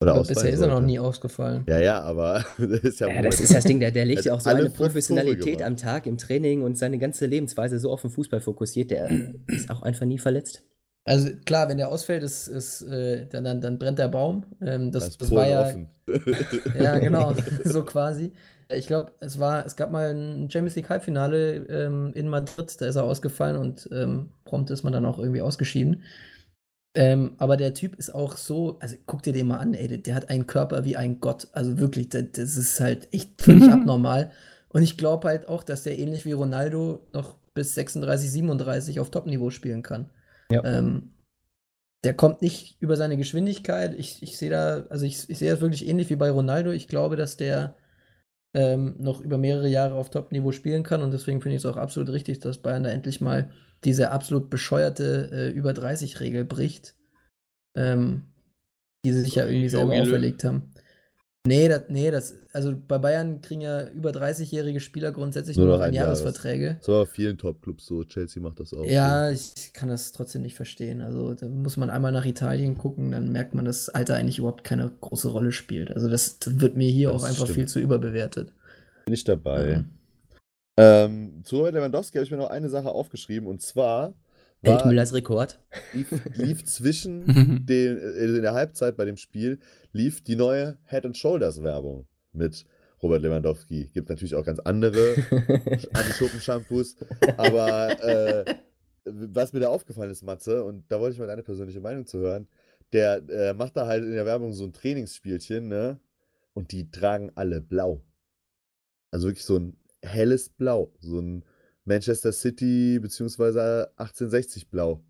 [SPEAKER 1] Oder aber bisher ist er noch nie ausgefallen.
[SPEAKER 3] Ja, ja, aber
[SPEAKER 4] das ist ja, ja das ist das Ding, der, der legt ja auch so eine Professionalität am Tag im Training und seine ganze Lebensweise so auf den Fußball fokussiert, der ist auch einfach nie verletzt.
[SPEAKER 1] Also klar, wenn der ausfällt, ist, ist, äh, dann, dann, dann brennt der Baum. Ähm, das, das, das war ja. ja, genau, so quasi. Ich glaube, es war, es gab mal ein Champions League Halbfinale ähm, in Madrid, da ist er ausgefallen und ähm, prompt ist man dann auch irgendwie ausgeschieden. Ähm, aber der Typ ist auch so, also guck dir den mal an, ey, der, der hat einen Körper wie ein Gott. Also wirklich, das, das ist halt echt völlig abnormal. Und ich glaube halt auch, dass der ähnlich wie Ronaldo noch bis 36, 37 auf Topniveau spielen kann. Ja. Ähm, der kommt nicht über seine Geschwindigkeit. Ich, ich sehe da, also ich, ich sehe das wirklich ähnlich wie bei Ronaldo. Ich glaube, dass der ähm, noch über mehrere Jahre auf Top-Niveau spielen kann und deswegen finde ich es auch absolut richtig, dass Bayern da endlich mal diese absolut bescheuerte äh, über 30-Regel bricht, ähm, die sie sich ja irgendwie selber auferlegt haben. Nee, das, nee, das, also bei Bayern kriegen ja über 30-jährige Spieler grundsätzlich nur, nur noch ein Jahresverträge.
[SPEAKER 3] So bei vielen Top-Clubs so. Chelsea macht das auch.
[SPEAKER 1] Ja, so. ich kann das trotzdem nicht verstehen. Also da muss man einmal nach Italien gucken, dann merkt man, dass Alter eigentlich überhaupt keine große Rolle spielt. Also das, das wird mir hier das auch einfach stimmt. viel zu überbewertet.
[SPEAKER 3] Bin ich dabei. Ja. Ähm, zu Robert Lewandowski habe ich mir noch eine Sache aufgeschrieben und zwar
[SPEAKER 4] Hält Müllers Rekord.
[SPEAKER 3] Lief, lief zwischen den, äh, in der Halbzeit bei dem Spiel, lief die neue Head and Shoulders Werbung mit Robert Lewandowski. Gibt natürlich auch ganz andere Anti-Schuppen-Shampoos, aber äh, was mir da aufgefallen ist, Matze, und da wollte ich mal deine persönliche Meinung zu hören, der äh, macht da halt in der Werbung so ein Trainingsspielchen, ne? Und die tragen alle blau. Also wirklich so ein helles Blau, so ein Manchester City bzw. 1860 blau.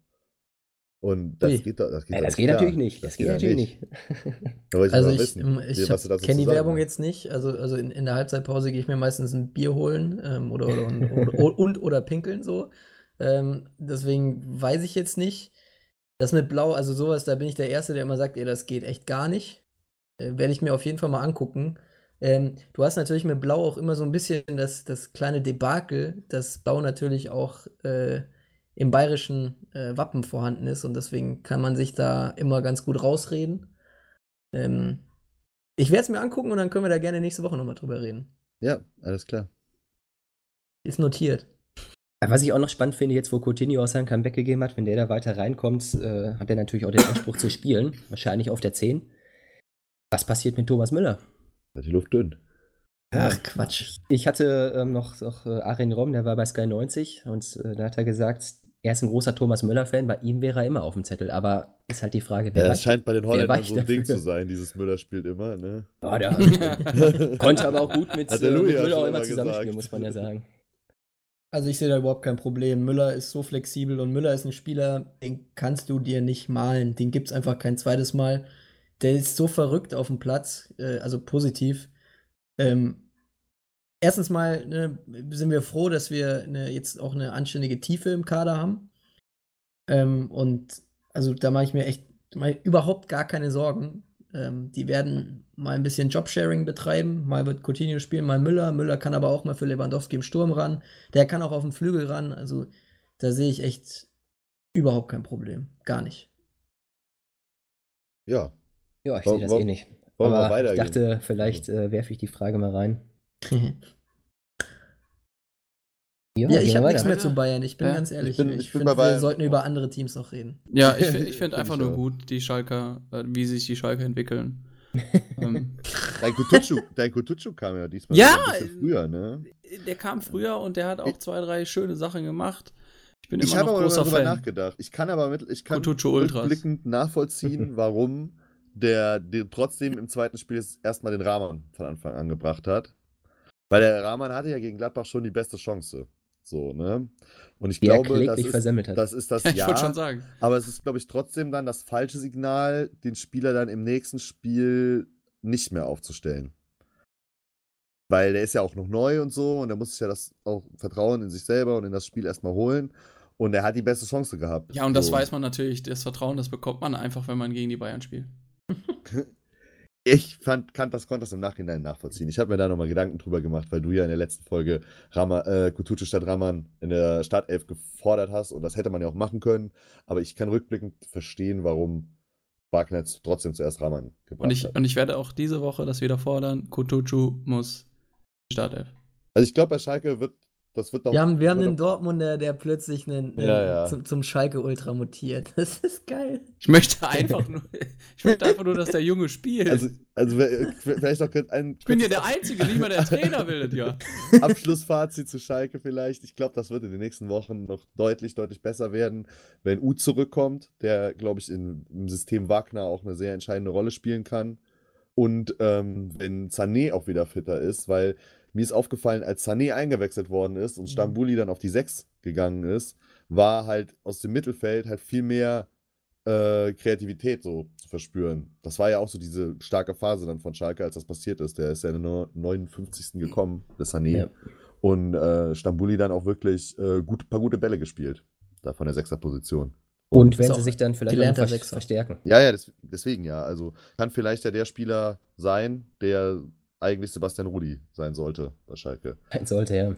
[SPEAKER 3] Und das Ui. geht,
[SPEAKER 4] das geht, ja, das geht natürlich nicht. Das geht, geht natürlich nicht.
[SPEAKER 1] nicht. also ich, wissen, ich, ich kenne die Werbung jetzt nicht. Also, also in, in der Halbzeitpause gehe ich mir meistens ein Bier holen ähm, oder, oder, und, oder, und, oder pinkeln so. Ähm, deswegen weiß ich jetzt nicht. Das mit Blau, also sowas, da bin ich der Erste, der immer sagt, ey, das geht echt gar nicht. Äh, Werde ich mir auf jeden Fall mal angucken. Ähm, du hast natürlich mit Blau auch immer so ein bisschen das, das kleine Debakel, dass Blau natürlich auch äh, im bayerischen äh, Wappen vorhanden ist und deswegen kann man sich da immer ganz gut rausreden. Ähm, ich werde es mir angucken und dann können wir da gerne nächste Woche nochmal drüber reden.
[SPEAKER 3] Ja, alles klar.
[SPEAKER 1] Ist notiert.
[SPEAKER 4] Was ich auch noch spannend finde, jetzt wo Coutinho auch sein Comeback gegeben hat, wenn der da weiter reinkommt, äh, hat er natürlich auch den Anspruch zu spielen. Wahrscheinlich auf der 10. Was passiert mit Thomas Müller?
[SPEAKER 3] Die Luft dünn.
[SPEAKER 4] Ach, Quatsch. Ich hatte ähm, noch, noch äh, Arin Rom, der war bei Sky 90 und äh, da hat er gesagt, er ist ein großer Thomas Müller-Fan, bei ihm wäre er immer auf dem Zettel. Aber ist halt die Frage,
[SPEAKER 3] wer ja, Das scheint bei den Holländern so ein dafür? Ding zu sein, dieses Müller spielt immer, ne?
[SPEAKER 4] Oh, der konnte aber auch gut mit, äh, mit Müller auch immer zusammenspielen, muss man ja sagen.
[SPEAKER 1] Also ich sehe da überhaupt kein Problem. Müller ist so flexibel und Müller ist ein Spieler, den kannst du dir nicht malen. Den gibt es einfach kein zweites Mal der ist so verrückt auf dem Platz, äh, also positiv. Ähm, erstens mal ne, sind wir froh, dass wir eine, jetzt auch eine anständige Tiefe im Kader haben. Ähm, und also da mache ich mir echt überhaupt gar keine Sorgen. Ähm, die werden mal ein bisschen Jobsharing betreiben. Mal wird Coutinho spielen, mal Müller. Müller kann aber auch mal für Lewandowski im Sturm ran. Der kann auch auf dem Flügel ran. Also da sehe ich echt überhaupt kein Problem. Gar nicht.
[SPEAKER 3] Ja,
[SPEAKER 4] ja, ich sehe das eh nicht. Wollen wir weitergehen? Ich dachte, vielleicht äh, werfe ich die Frage mal rein.
[SPEAKER 1] ja, ja, ich habe nichts mehr zu Bayern. Ich bin ja. ganz ehrlich. Ich, bin, ich, ich finde, wir sollten über andere Teams noch reden.
[SPEAKER 5] Ja, ich, ich finde einfach nur gut, die Schalker, äh, wie sich die Schalker entwickeln.
[SPEAKER 3] ähm. dein, Kutucu, dein Kutucu kam ja diesmal
[SPEAKER 5] ja,
[SPEAKER 3] früher, ne?
[SPEAKER 5] Der kam früher und der hat auch zwei, drei schöne Sachen gemacht.
[SPEAKER 3] Ich bin immer ich noch großer darüber Fan. nachgedacht. Ich kann aber mit, ich kann rückblickend nachvollziehen, warum der, der trotzdem im zweiten Spiel erstmal den Rahman von Anfang an gebracht hat. Weil der Rahman hatte ja gegen Gladbach schon die beste Chance. So, ne? Und ich die glaube, das ist,
[SPEAKER 4] hat.
[SPEAKER 3] das ist das
[SPEAKER 5] ja. Ich schon sagen.
[SPEAKER 3] Aber es ist, glaube ich, trotzdem dann das falsche Signal, den Spieler dann im nächsten Spiel nicht mehr aufzustellen. Weil der ist ja auch noch neu und so und er muss sich ja das auch Vertrauen in sich selber und in das Spiel erstmal holen. Und er hat die beste Chance gehabt.
[SPEAKER 5] Ja, und so. das weiß man natürlich. Das Vertrauen, das bekommt man einfach, wenn man gegen die Bayern spielt.
[SPEAKER 3] ich fand, kann das, konnte das im Nachhinein nachvollziehen. Ich habe mir da nochmal Gedanken drüber gemacht, weil du ja in der letzten Folge Rama, äh, Kutucu statt Raman in der Startelf gefordert hast und das hätte man ja auch machen können. Aber ich kann rückblickend verstehen, warum Wagner trotzdem zuerst Raman
[SPEAKER 5] gebracht und ich, hat. Und ich werde auch diese Woche das wieder fordern. Kutucu muss Startelf.
[SPEAKER 3] Also ich glaube, bei Schalke wird das wird
[SPEAKER 1] doch. Wir haben, wir haben einen Dortmunder, der plötzlich einen, einen
[SPEAKER 3] ja, ja.
[SPEAKER 1] Zum, zum, Schalke Ultra mutiert. Das ist geil.
[SPEAKER 5] Ich möchte einfach nur, ich möchte einfach nur, dass der Junge spielt.
[SPEAKER 3] Also, also vielleicht noch ein.
[SPEAKER 5] Ich bin ja der Einzige, nicht mal der Trainer will das ja.
[SPEAKER 3] Abschlussfazit zu Schalke vielleicht. Ich glaube, das wird in den nächsten Wochen noch deutlich, deutlich besser werden, wenn U zurückkommt, der, glaube ich, in, im System Wagner auch eine sehr entscheidende Rolle spielen kann. Und ähm, wenn Sané auch wieder fitter ist, weil mir ist aufgefallen, als Sané eingewechselt worden ist und mhm. Stambuli dann auf die 6 gegangen ist, war halt aus dem Mittelfeld halt viel mehr äh, Kreativität so zu verspüren. Das war ja auch so diese starke Phase dann von Schalke, als das passiert ist. Der ist ja in der 59. gekommen, der Sané. Ja. Und äh, Stambuli dann auch wirklich äh, gut, paar gute Bälle gespielt, da von der sechster Position.
[SPEAKER 4] Und, und wenn sie sich dann vielleicht noch verstärken.
[SPEAKER 3] Ja, ja, das, deswegen ja. Also kann vielleicht ja der Spieler sein, der eigentlich Sebastian Rudi sein sollte bei Schalke.
[SPEAKER 4] Sein sollte, ja.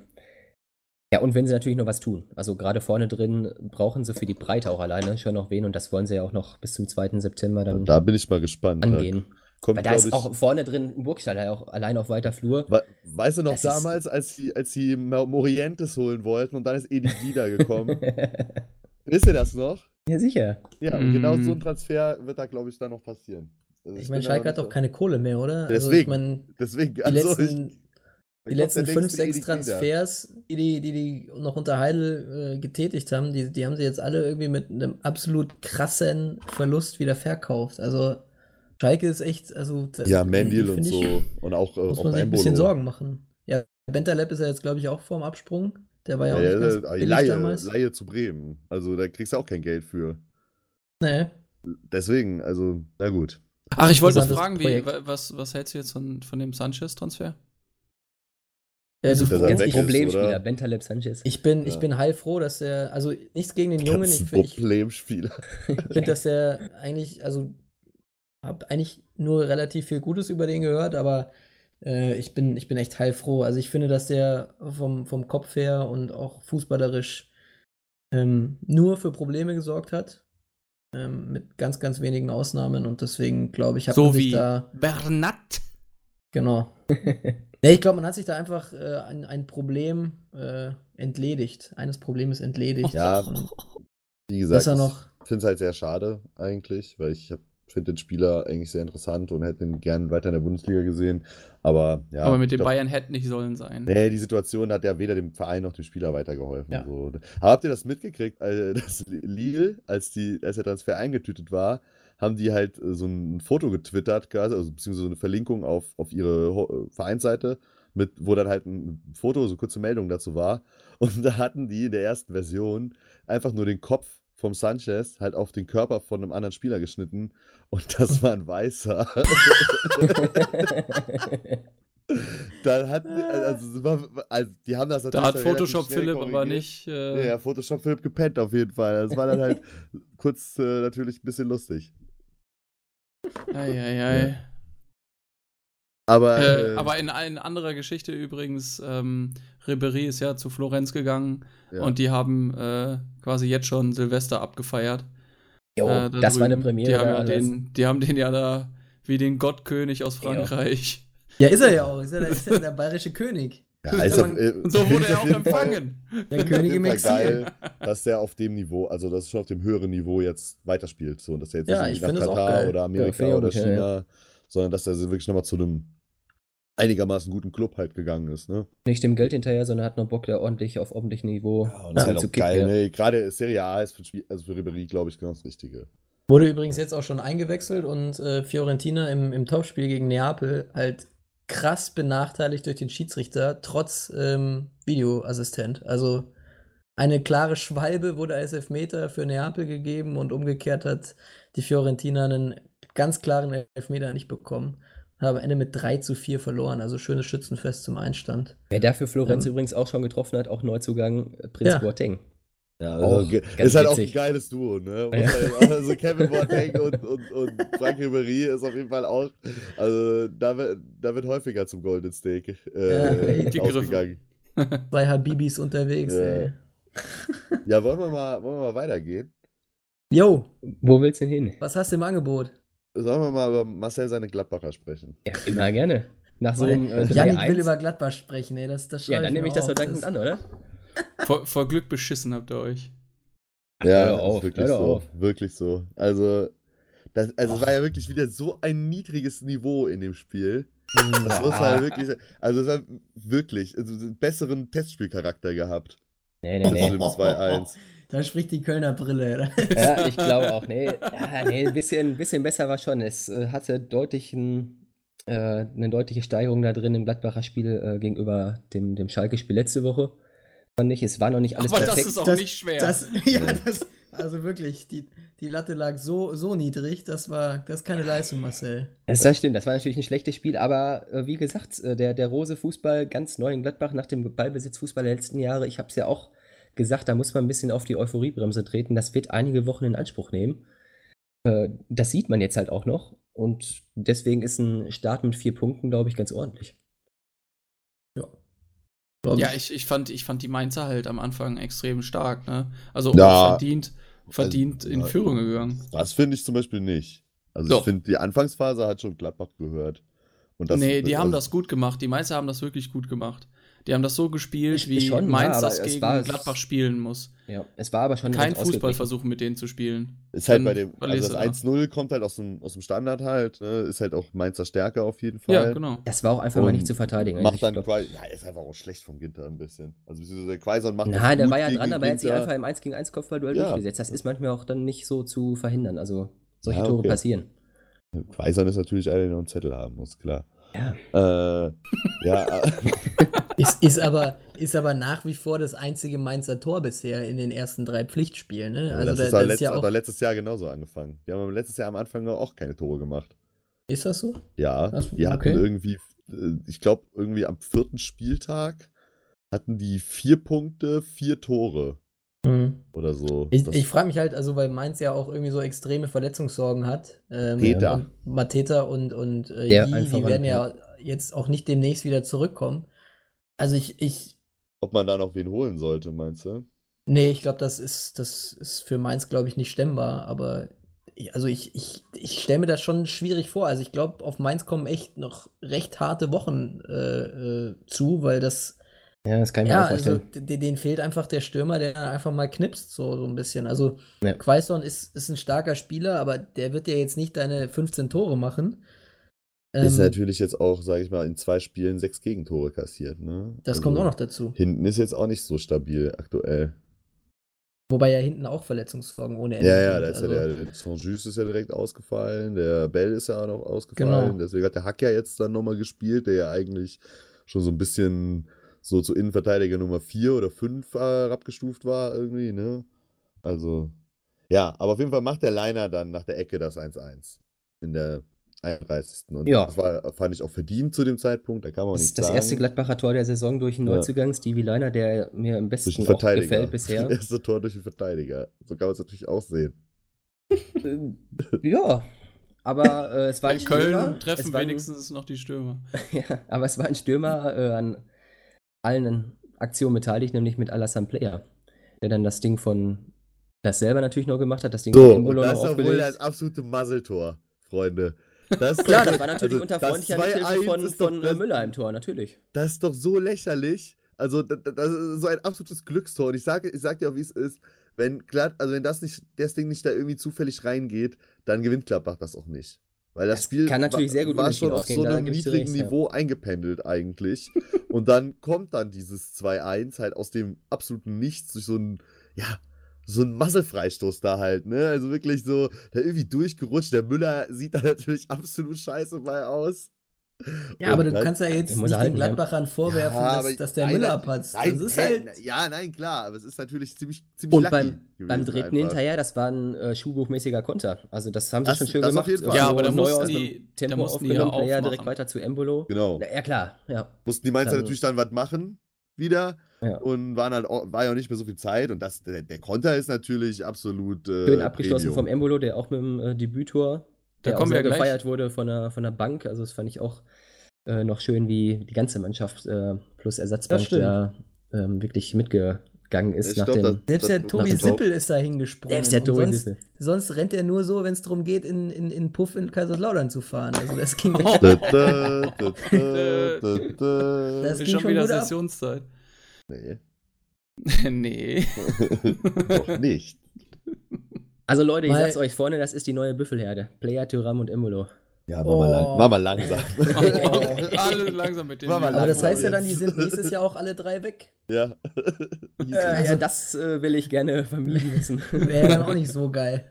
[SPEAKER 4] Ja, und wenn sie natürlich noch was tun. Also gerade vorne drin brauchen sie für die Breite auch alleine schon noch wen und das wollen sie ja auch noch bis zum 2. September dann.
[SPEAKER 3] Da bin ich mal gespannt.
[SPEAKER 4] Angehen. Kommt, Weil da ist ich, auch vorne drin ein Burgstaller auch allein auf weiter Flur.
[SPEAKER 3] weißt du noch das damals, als sie, als sie Morientes holen wollten und dann ist Edi wieder gekommen? Wisst ihr das noch?
[SPEAKER 4] Ja, sicher.
[SPEAKER 3] Ja, und mm. genau so ein Transfer wird da, glaube ich, dann noch passieren.
[SPEAKER 1] Also ich meine, Schalke hat doch keine Kohle mehr, oder?
[SPEAKER 3] Deswegen.
[SPEAKER 1] Also ich mein,
[SPEAKER 3] deswegen.
[SPEAKER 1] Die also letzten, ich, die letzten fünf, sechs Transfers, die, die die, die noch unter Heidel äh, getätigt haben, die, die haben sie jetzt alle irgendwie mit einem absolut krassen Verlust wieder verkauft. Also Schalke ist echt, also
[SPEAKER 3] ja, Mendil und so ich, und auch
[SPEAKER 1] äh, muss man sich ein bisschen Sorgen machen. Ja, Bentaleb ist ja jetzt glaube ich auch vorm Absprung. Der war ja, ja auch nicht
[SPEAKER 3] ja, ganz Laie, damals. Laie zu Bremen. Also da kriegst du auch kein Geld für.
[SPEAKER 1] Nee.
[SPEAKER 3] Deswegen, also, na gut.
[SPEAKER 5] Ach, ich wollte noch fragen, wie, was, was hältst du jetzt von, von dem Sanchez-Transfer?
[SPEAKER 4] Ja, du ganz Problemspieler, Bentaleb Sanchez.
[SPEAKER 1] Ich bin, ja. ich bin heilfroh, dass er, also nichts gegen den Jungen. Ich,
[SPEAKER 3] Problemspieler.
[SPEAKER 1] Ich, ich finde, dass er eigentlich, also habe eigentlich nur relativ viel Gutes über den gehört, aber äh, ich, bin, ich bin echt heilfroh. Also ich finde, dass der vom, vom Kopf her und auch fußballerisch ähm, nur für Probleme gesorgt hat. Ähm, mit ganz, ganz wenigen Ausnahmen und deswegen glaube ich,
[SPEAKER 5] hat so man sich da. Bernat.
[SPEAKER 1] Genau. nee, ich glaube, man hat sich da einfach äh, ein, ein Problem äh, entledigt. Eines Problems entledigt.
[SPEAKER 3] Ja, wie gesagt, ich finde es halt sehr schade eigentlich, weil ich habe finde den Spieler eigentlich sehr interessant und hätte ihn gern weiter in der Bundesliga gesehen. Aber ja.
[SPEAKER 5] Aber mit den Bayern hätte nicht sollen sein.
[SPEAKER 3] Nee, die Situation hat ja weder dem Verein noch dem Spieler weitergeholfen. Ja. So. Aber habt ihr das mitgekriegt, dass Lille, als, die, als der Transfer eingetütet war, haben die halt äh, so ein Foto getwittert, also beziehungsweise so eine Verlinkung auf, auf ihre Vereinsseite, mit, wo dann halt ein Foto, so kurze Meldung dazu war. Und da hatten die in der ersten Version einfach nur den Kopf vom Sanchez halt auf den Körper von einem anderen Spieler geschnitten und das war ein Weißer. Dann hat, also, also, die haben das
[SPEAKER 5] natürlich. Da hat Photoshop Philipp aber nicht. Äh...
[SPEAKER 3] Ja, Photoshop Philipp gepennt auf jeden Fall. Das war dann halt kurz äh, natürlich ein bisschen lustig.
[SPEAKER 5] Eieiei. Ei, ei.
[SPEAKER 3] Ja. Aber,
[SPEAKER 5] äh, äh, aber in, in anderer Geschichte übrigens, ähm, Ribery ist ja zu Florenz gegangen ja. und die haben äh, quasi jetzt schon Silvester abgefeiert.
[SPEAKER 4] Jo, äh, da das war eine Premiere.
[SPEAKER 5] Die haben, ja den, die haben den ja da wie den Gottkönig aus Frankreich.
[SPEAKER 1] Ja, ist er ja auch. Ist er, ist er der bayerische König.
[SPEAKER 3] Ja, also,
[SPEAKER 5] und so wurde er auch empfangen.
[SPEAKER 1] Der König im Exil. geil,
[SPEAKER 3] dass der auf dem Niveau, also dass er schon auf dem höheren Niveau jetzt weiterspielt. So, dass er jetzt
[SPEAKER 1] ja, nicht nach
[SPEAKER 3] Katar oder Amerika ja, oder China, sondern dass er wirklich nochmal zu einem einigermaßen guten Club halt gegangen ist. Ne?
[SPEAKER 4] Nicht dem Geld hinterher, sondern hat noch Bock, da ordentlich auf ordentlichem Niveau
[SPEAKER 3] ja, und ja, ist halt auch geil. Ne? Gerade Serie A ist für, also für Ribery, glaube ich, genau das Richtige.
[SPEAKER 1] Wurde übrigens jetzt auch schon eingewechselt und äh, Fiorentina im, im Topspiel gegen Neapel halt krass benachteiligt durch den Schiedsrichter, trotz ähm, Videoassistent. Also eine klare Schwalbe wurde als Elfmeter für Neapel gegeben und umgekehrt hat die Fiorentina einen ganz klaren Elfmeter nicht bekommen. Hat am Ende mit 3 zu 4 verloren, also schönes Schützenfest zum Einstand.
[SPEAKER 4] Wer dafür Florenz ähm, übrigens auch schon getroffen hat, auch Neuzugang äh, Prinz ja. Boateng.
[SPEAKER 3] Ja, also ist halt witzig. auch ein geiles Duo, ne? Ja. Also Kevin Boateng und, und, und Frank Ribéry ist auf jeden Fall auch, also da wird, da wird häufiger zum Golden Steak äh, ja, ausgegangen.
[SPEAKER 1] Bei Habibis unterwegs, ja. ey.
[SPEAKER 3] Ja, wollen wir mal, wollen wir mal weitergehen?
[SPEAKER 4] Jo. Wo willst du denn hin?
[SPEAKER 1] Was hast du im Angebot?
[SPEAKER 3] Sollen wir mal über Marcel seine Gladbacher sprechen?
[SPEAKER 4] Ja, immer gerne.
[SPEAKER 1] Nach so einem äh, Janik will über Gladbach sprechen, ey. Das, das
[SPEAKER 4] ja, dann nehme ich das so dankend an, oder?
[SPEAKER 5] Vor, vor, Glück beschissen habt ihr euch.
[SPEAKER 3] Ja, Ach, auf, wirklich so. Auf. Wirklich so. Also, das, also es war ja wirklich wieder so ein niedriges Niveau in dem Spiel. Das muss halt wirklich, also es hat wirklich also einen besseren Testspielcharakter gehabt.
[SPEAKER 4] Nee, nee, nee.
[SPEAKER 1] 2-1. Da spricht die Kölner Brille.
[SPEAKER 4] Ja, ich glaube auch. Nee, ja, nee ein bisschen, bisschen besser war schon. Es äh, hatte deutlichen, äh, eine deutliche Steigerung da drin im Gladbacher Spiel äh, gegenüber dem, dem Schalke-Spiel letzte Woche. Fand ich, es war noch nicht alles
[SPEAKER 5] Aber perfekt. das ist auch das, nicht schwer.
[SPEAKER 1] Das, ja, das, also wirklich, die, die Latte lag so, so niedrig, das war das ist keine Leistung, Marcel.
[SPEAKER 4] Das, das stimmt, das war natürlich ein schlechtes Spiel, aber äh, wie gesagt, äh, der, der Rose Fußball ganz neu in Gladbach nach dem Ballbesitz Fußball der letzten Jahre, ich habe es ja auch gesagt, da muss man ein bisschen auf die Euphoriebremse treten. Das wird einige Wochen in Anspruch nehmen. Äh, das sieht man jetzt halt auch noch. Und deswegen ist ein Start mit vier Punkten, glaube ich, ganz ordentlich.
[SPEAKER 5] Ja. Ja, ich, ich, fand, ich fand die Mainzer halt am Anfang extrem stark. Ne? Also
[SPEAKER 3] ja,
[SPEAKER 5] verdient, verdient also, in Führung gegangen.
[SPEAKER 3] Das finde ich zum Beispiel nicht. Also Doch. ich finde, die Anfangsphase hat schon Gladbach gehört.
[SPEAKER 5] Und das, nee, die also, haben das gut gemacht. Die Mainzer haben das wirklich gut gemacht. Die haben das so gespielt, ich, wie schon, Mainz ja, das gegen Gladbach spielen muss.
[SPEAKER 4] Ja, es war aber schon
[SPEAKER 5] kein Fußball versuchen mit denen zu spielen.
[SPEAKER 3] Ist halt bei dem, also das 1-0 kommt halt aus dem, aus dem Standard halt, ne? ist halt auch Mainzer Stärke auf jeden Fall. Ja,
[SPEAKER 4] genau. Das war auch einfach Und mal nicht zu verteidigen.
[SPEAKER 3] Macht dann Quaison, ja, ist einfach auch schlecht vom Ginter ein bisschen. Also der Quaison macht
[SPEAKER 4] Nein, der war ja dran, aber er hat sich einfach im 1 gegen 1 Kopfball ja. durchgesetzt. Das ist manchmal auch dann nicht so zu verhindern. Also solche ja, okay. Tore passieren.
[SPEAKER 3] Quaison ist natürlich einer, der noch einen Zettel haben muss, klar.
[SPEAKER 4] Ja.
[SPEAKER 3] Äh, ja.
[SPEAKER 1] ist, ist, aber, ist aber nach wie vor das einzige Mainzer Tor bisher in den ersten drei Pflichtspielen. Ne?
[SPEAKER 3] Also das, da, ist, das ist ja auch... letztes Jahr genauso angefangen. Die haben letztes Jahr am Anfang auch keine Tore gemacht.
[SPEAKER 1] Ist das so?
[SPEAKER 3] Ja, das, die hatten okay. irgendwie, äh, ich glaube, irgendwie am vierten Spieltag hatten die vier Punkte, vier Tore. Mhm. Oder so.
[SPEAKER 1] Ich, ich frage mich halt, also weil Mainz ja auch irgendwie so extreme Verletzungssorgen hat.
[SPEAKER 3] Ähm, Peter.
[SPEAKER 1] Und Mateta und, und äh, ja, die, die werden ja jetzt auch nicht demnächst wieder zurückkommen. Also ich, ich.
[SPEAKER 3] Ob man da noch wen holen sollte, meinst du?
[SPEAKER 1] Nee, ich glaube, das ist, das ist für Mainz, glaube ich, nicht stemmbar, aber also ich, ich, ich stelle mir das schon schwierig vor. Also ich glaube, auf Mainz kommen echt noch recht harte Wochen äh, äh, zu, weil das
[SPEAKER 4] ja, das kann ich mir
[SPEAKER 1] ja,
[SPEAKER 4] auch vorstellen.
[SPEAKER 1] Also, denen fehlt einfach der Stürmer, der einfach mal knipst, so, so ein bisschen. Also, ja. Quaison ist, ist ein starker Spieler, aber der wird ja jetzt nicht deine 15 Tore machen.
[SPEAKER 3] Ist ähm, natürlich jetzt auch, sage ich mal, in zwei Spielen sechs Gegentore kassiert. Ne?
[SPEAKER 1] Das also, kommt auch noch dazu.
[SPEAKER 3] Hinten ist jetzt auch nicht so stabil aktuell.
[SPEAKER 1] Wobei ja hinten auch Verletzungsfolgen ohne
[SPEAKER 3] Ende. Ja, ja, da ist also, ja der Saint-Just ist ja direkt ausgefallen, der Bell ist ja auch noch ausgefallen. Genau. Deswegen hat der Hack ja jetzt dann nochmal gespielt, der ja eigentlich schon so ein bisschen so zu Innenverteidiger Nummer 4 oder 5 äh, abgestuft war irgendwie, ne? Also, ja, aber auf jeden Fall macht der Liner dann nach der Ecke das 1-1 in der 31. Und ja. das war, fand ich auch verdient zu dem Zeitpunkt, da kann man
[SPEAKER 4] das
[SPEAKER 3] nicht
[SPEAKER 4] Das
[SPEAKER 3] sagen.
[SPEAKER 4] erste Gladbacher Tor der Saison durch einen Neuzugang, ja. Stevie Liner, der mir am besten auch gefällt bisher.
[SPEAKER 3] Das erste Tor durch den Verteidiger. So kann man es natürlich auch sehen.
[SPEAKER 4] ja, aber äh, es war
[SPEAKER 5] ein Köln Stürmer. treffen wenigstens noch die Stürmer.
[SPEAKER 4] ja, aber es war ein Stürmer äh, an allen Aktionen beteiligt, nämlich mit Alassane Player, der dann das Ding von das selber natürlich noch gemacht hat, das Ding
[SPEAKER 3] so, von Embolo das ist doch wohl das absolute Muzzletor, Freunde.
[SPEAKER 4] Das Klar, das war natürlich also, unter freundlicher Mithilfe von, von doch, Müller im Tor, natürlich.
[SPEAKER 3] Das ist doch so lächerlich. Also, das, das ist so ein absolutes Glückstor. Und ich sage ich sag dir auch, wie es ist. Wenn glatt, also wenn das nicht, das Ding nicht da irgendwie zufällig reingeht, dann gewinnt Gladbach das auch nicht. Weil das, das Spiel
[SPEAKER 4] kann natürlich sehr gut
[SPEAKER 3] war schon auf so einem niedrigen recht, Niveau ja. eingependelt eigentlich. und dann kommt dann dieses 2-1 halt aus dem absoluten Nichts durch so ein, ja, so ein Masselfreistoß da halt, ne? Also wirklich so, da irgendwie durchgerutscht. Der Müller sieht da natürlich absolut scheiße bei aus.
[SPEAKER 1] Ja, aber du kannst ja jetzt nicht den Gladbachern vorwerfen, ja, dass, dass, der nein, Müller abpatzt.
[SPEAKER 3] Nein, das ist halt ja, nein, klar, aber es ist natürlich ziemlich, ziemlich
[SPEAKER 4] Und beim, beim dritten einfach. hinterher, das war ein äh, schulbuchmäßiger Konter. Also das haben sie das, schon schön gemacht.
[SPEAKER 5] Ja, aber da mussten die, Tempo da mussten die ja
[SPEAKER 4] Player direkt weiter zu Embolo.
[SPEAKER 3] Genau.
[SPEAKER 4] Ja, klar. Ja.
[SPEAKER 3] Mussten die Mainzer natürlich dann was machen wieder. Ja. Und waren halt, war ja auch nicht mehr so viel Zeit. Und das, der, der Konter ist natürlich absolut.
[SPEAKER 4] Äh, Schön abgeschlossen Premium. vom Embolo, der auch mit dem äh, Debüttor, der da auch sehr gefeiert wurde von der, von der Bank. Also, das fand ich auch äh, noch schön, wie die ganze Mannschaft äh, plus Ersatzbank da ähm, wirklich mitgegangen ist. nach
[SPEAKER 1] glaub, dem, das, Selbst der Tobi Sippel ist da hingesprungen. Selbst der Tobi sonst, Sippel. Sonst rennt er nur so, wenn es darum geht, in, in, in Puff in Kaiserslautern zu fahren. Also das ging oh.
[SPEAKER 5] das ist schon wieder Sessionszeit.
[SPEAKER 3] Nee.
[SPEAKER 5] nee.
[SPEAKER 3] Doch nicht.
[SPEAKER 4] Also Leute, ich Weil, sag's euch vorne, das ist die neue Büffelherde. Player, Tyram und Embolo.
[SPEAKER 3] Ja, mach, oh. mal, lang, mach mal langsam.
[SPEAKER 5] alle langsam mit
[SPEAKER 1] denen. Aber das heißt ja dann, die sind nächstes Jahr auch alle drei weg.
[SPEAKER 3] Ja.
[SPEAKER 4] äh, ja, das äh, will ich gerne vermieden wissen.
[SPEAKER 1] Wäre dann auch nicht so geil.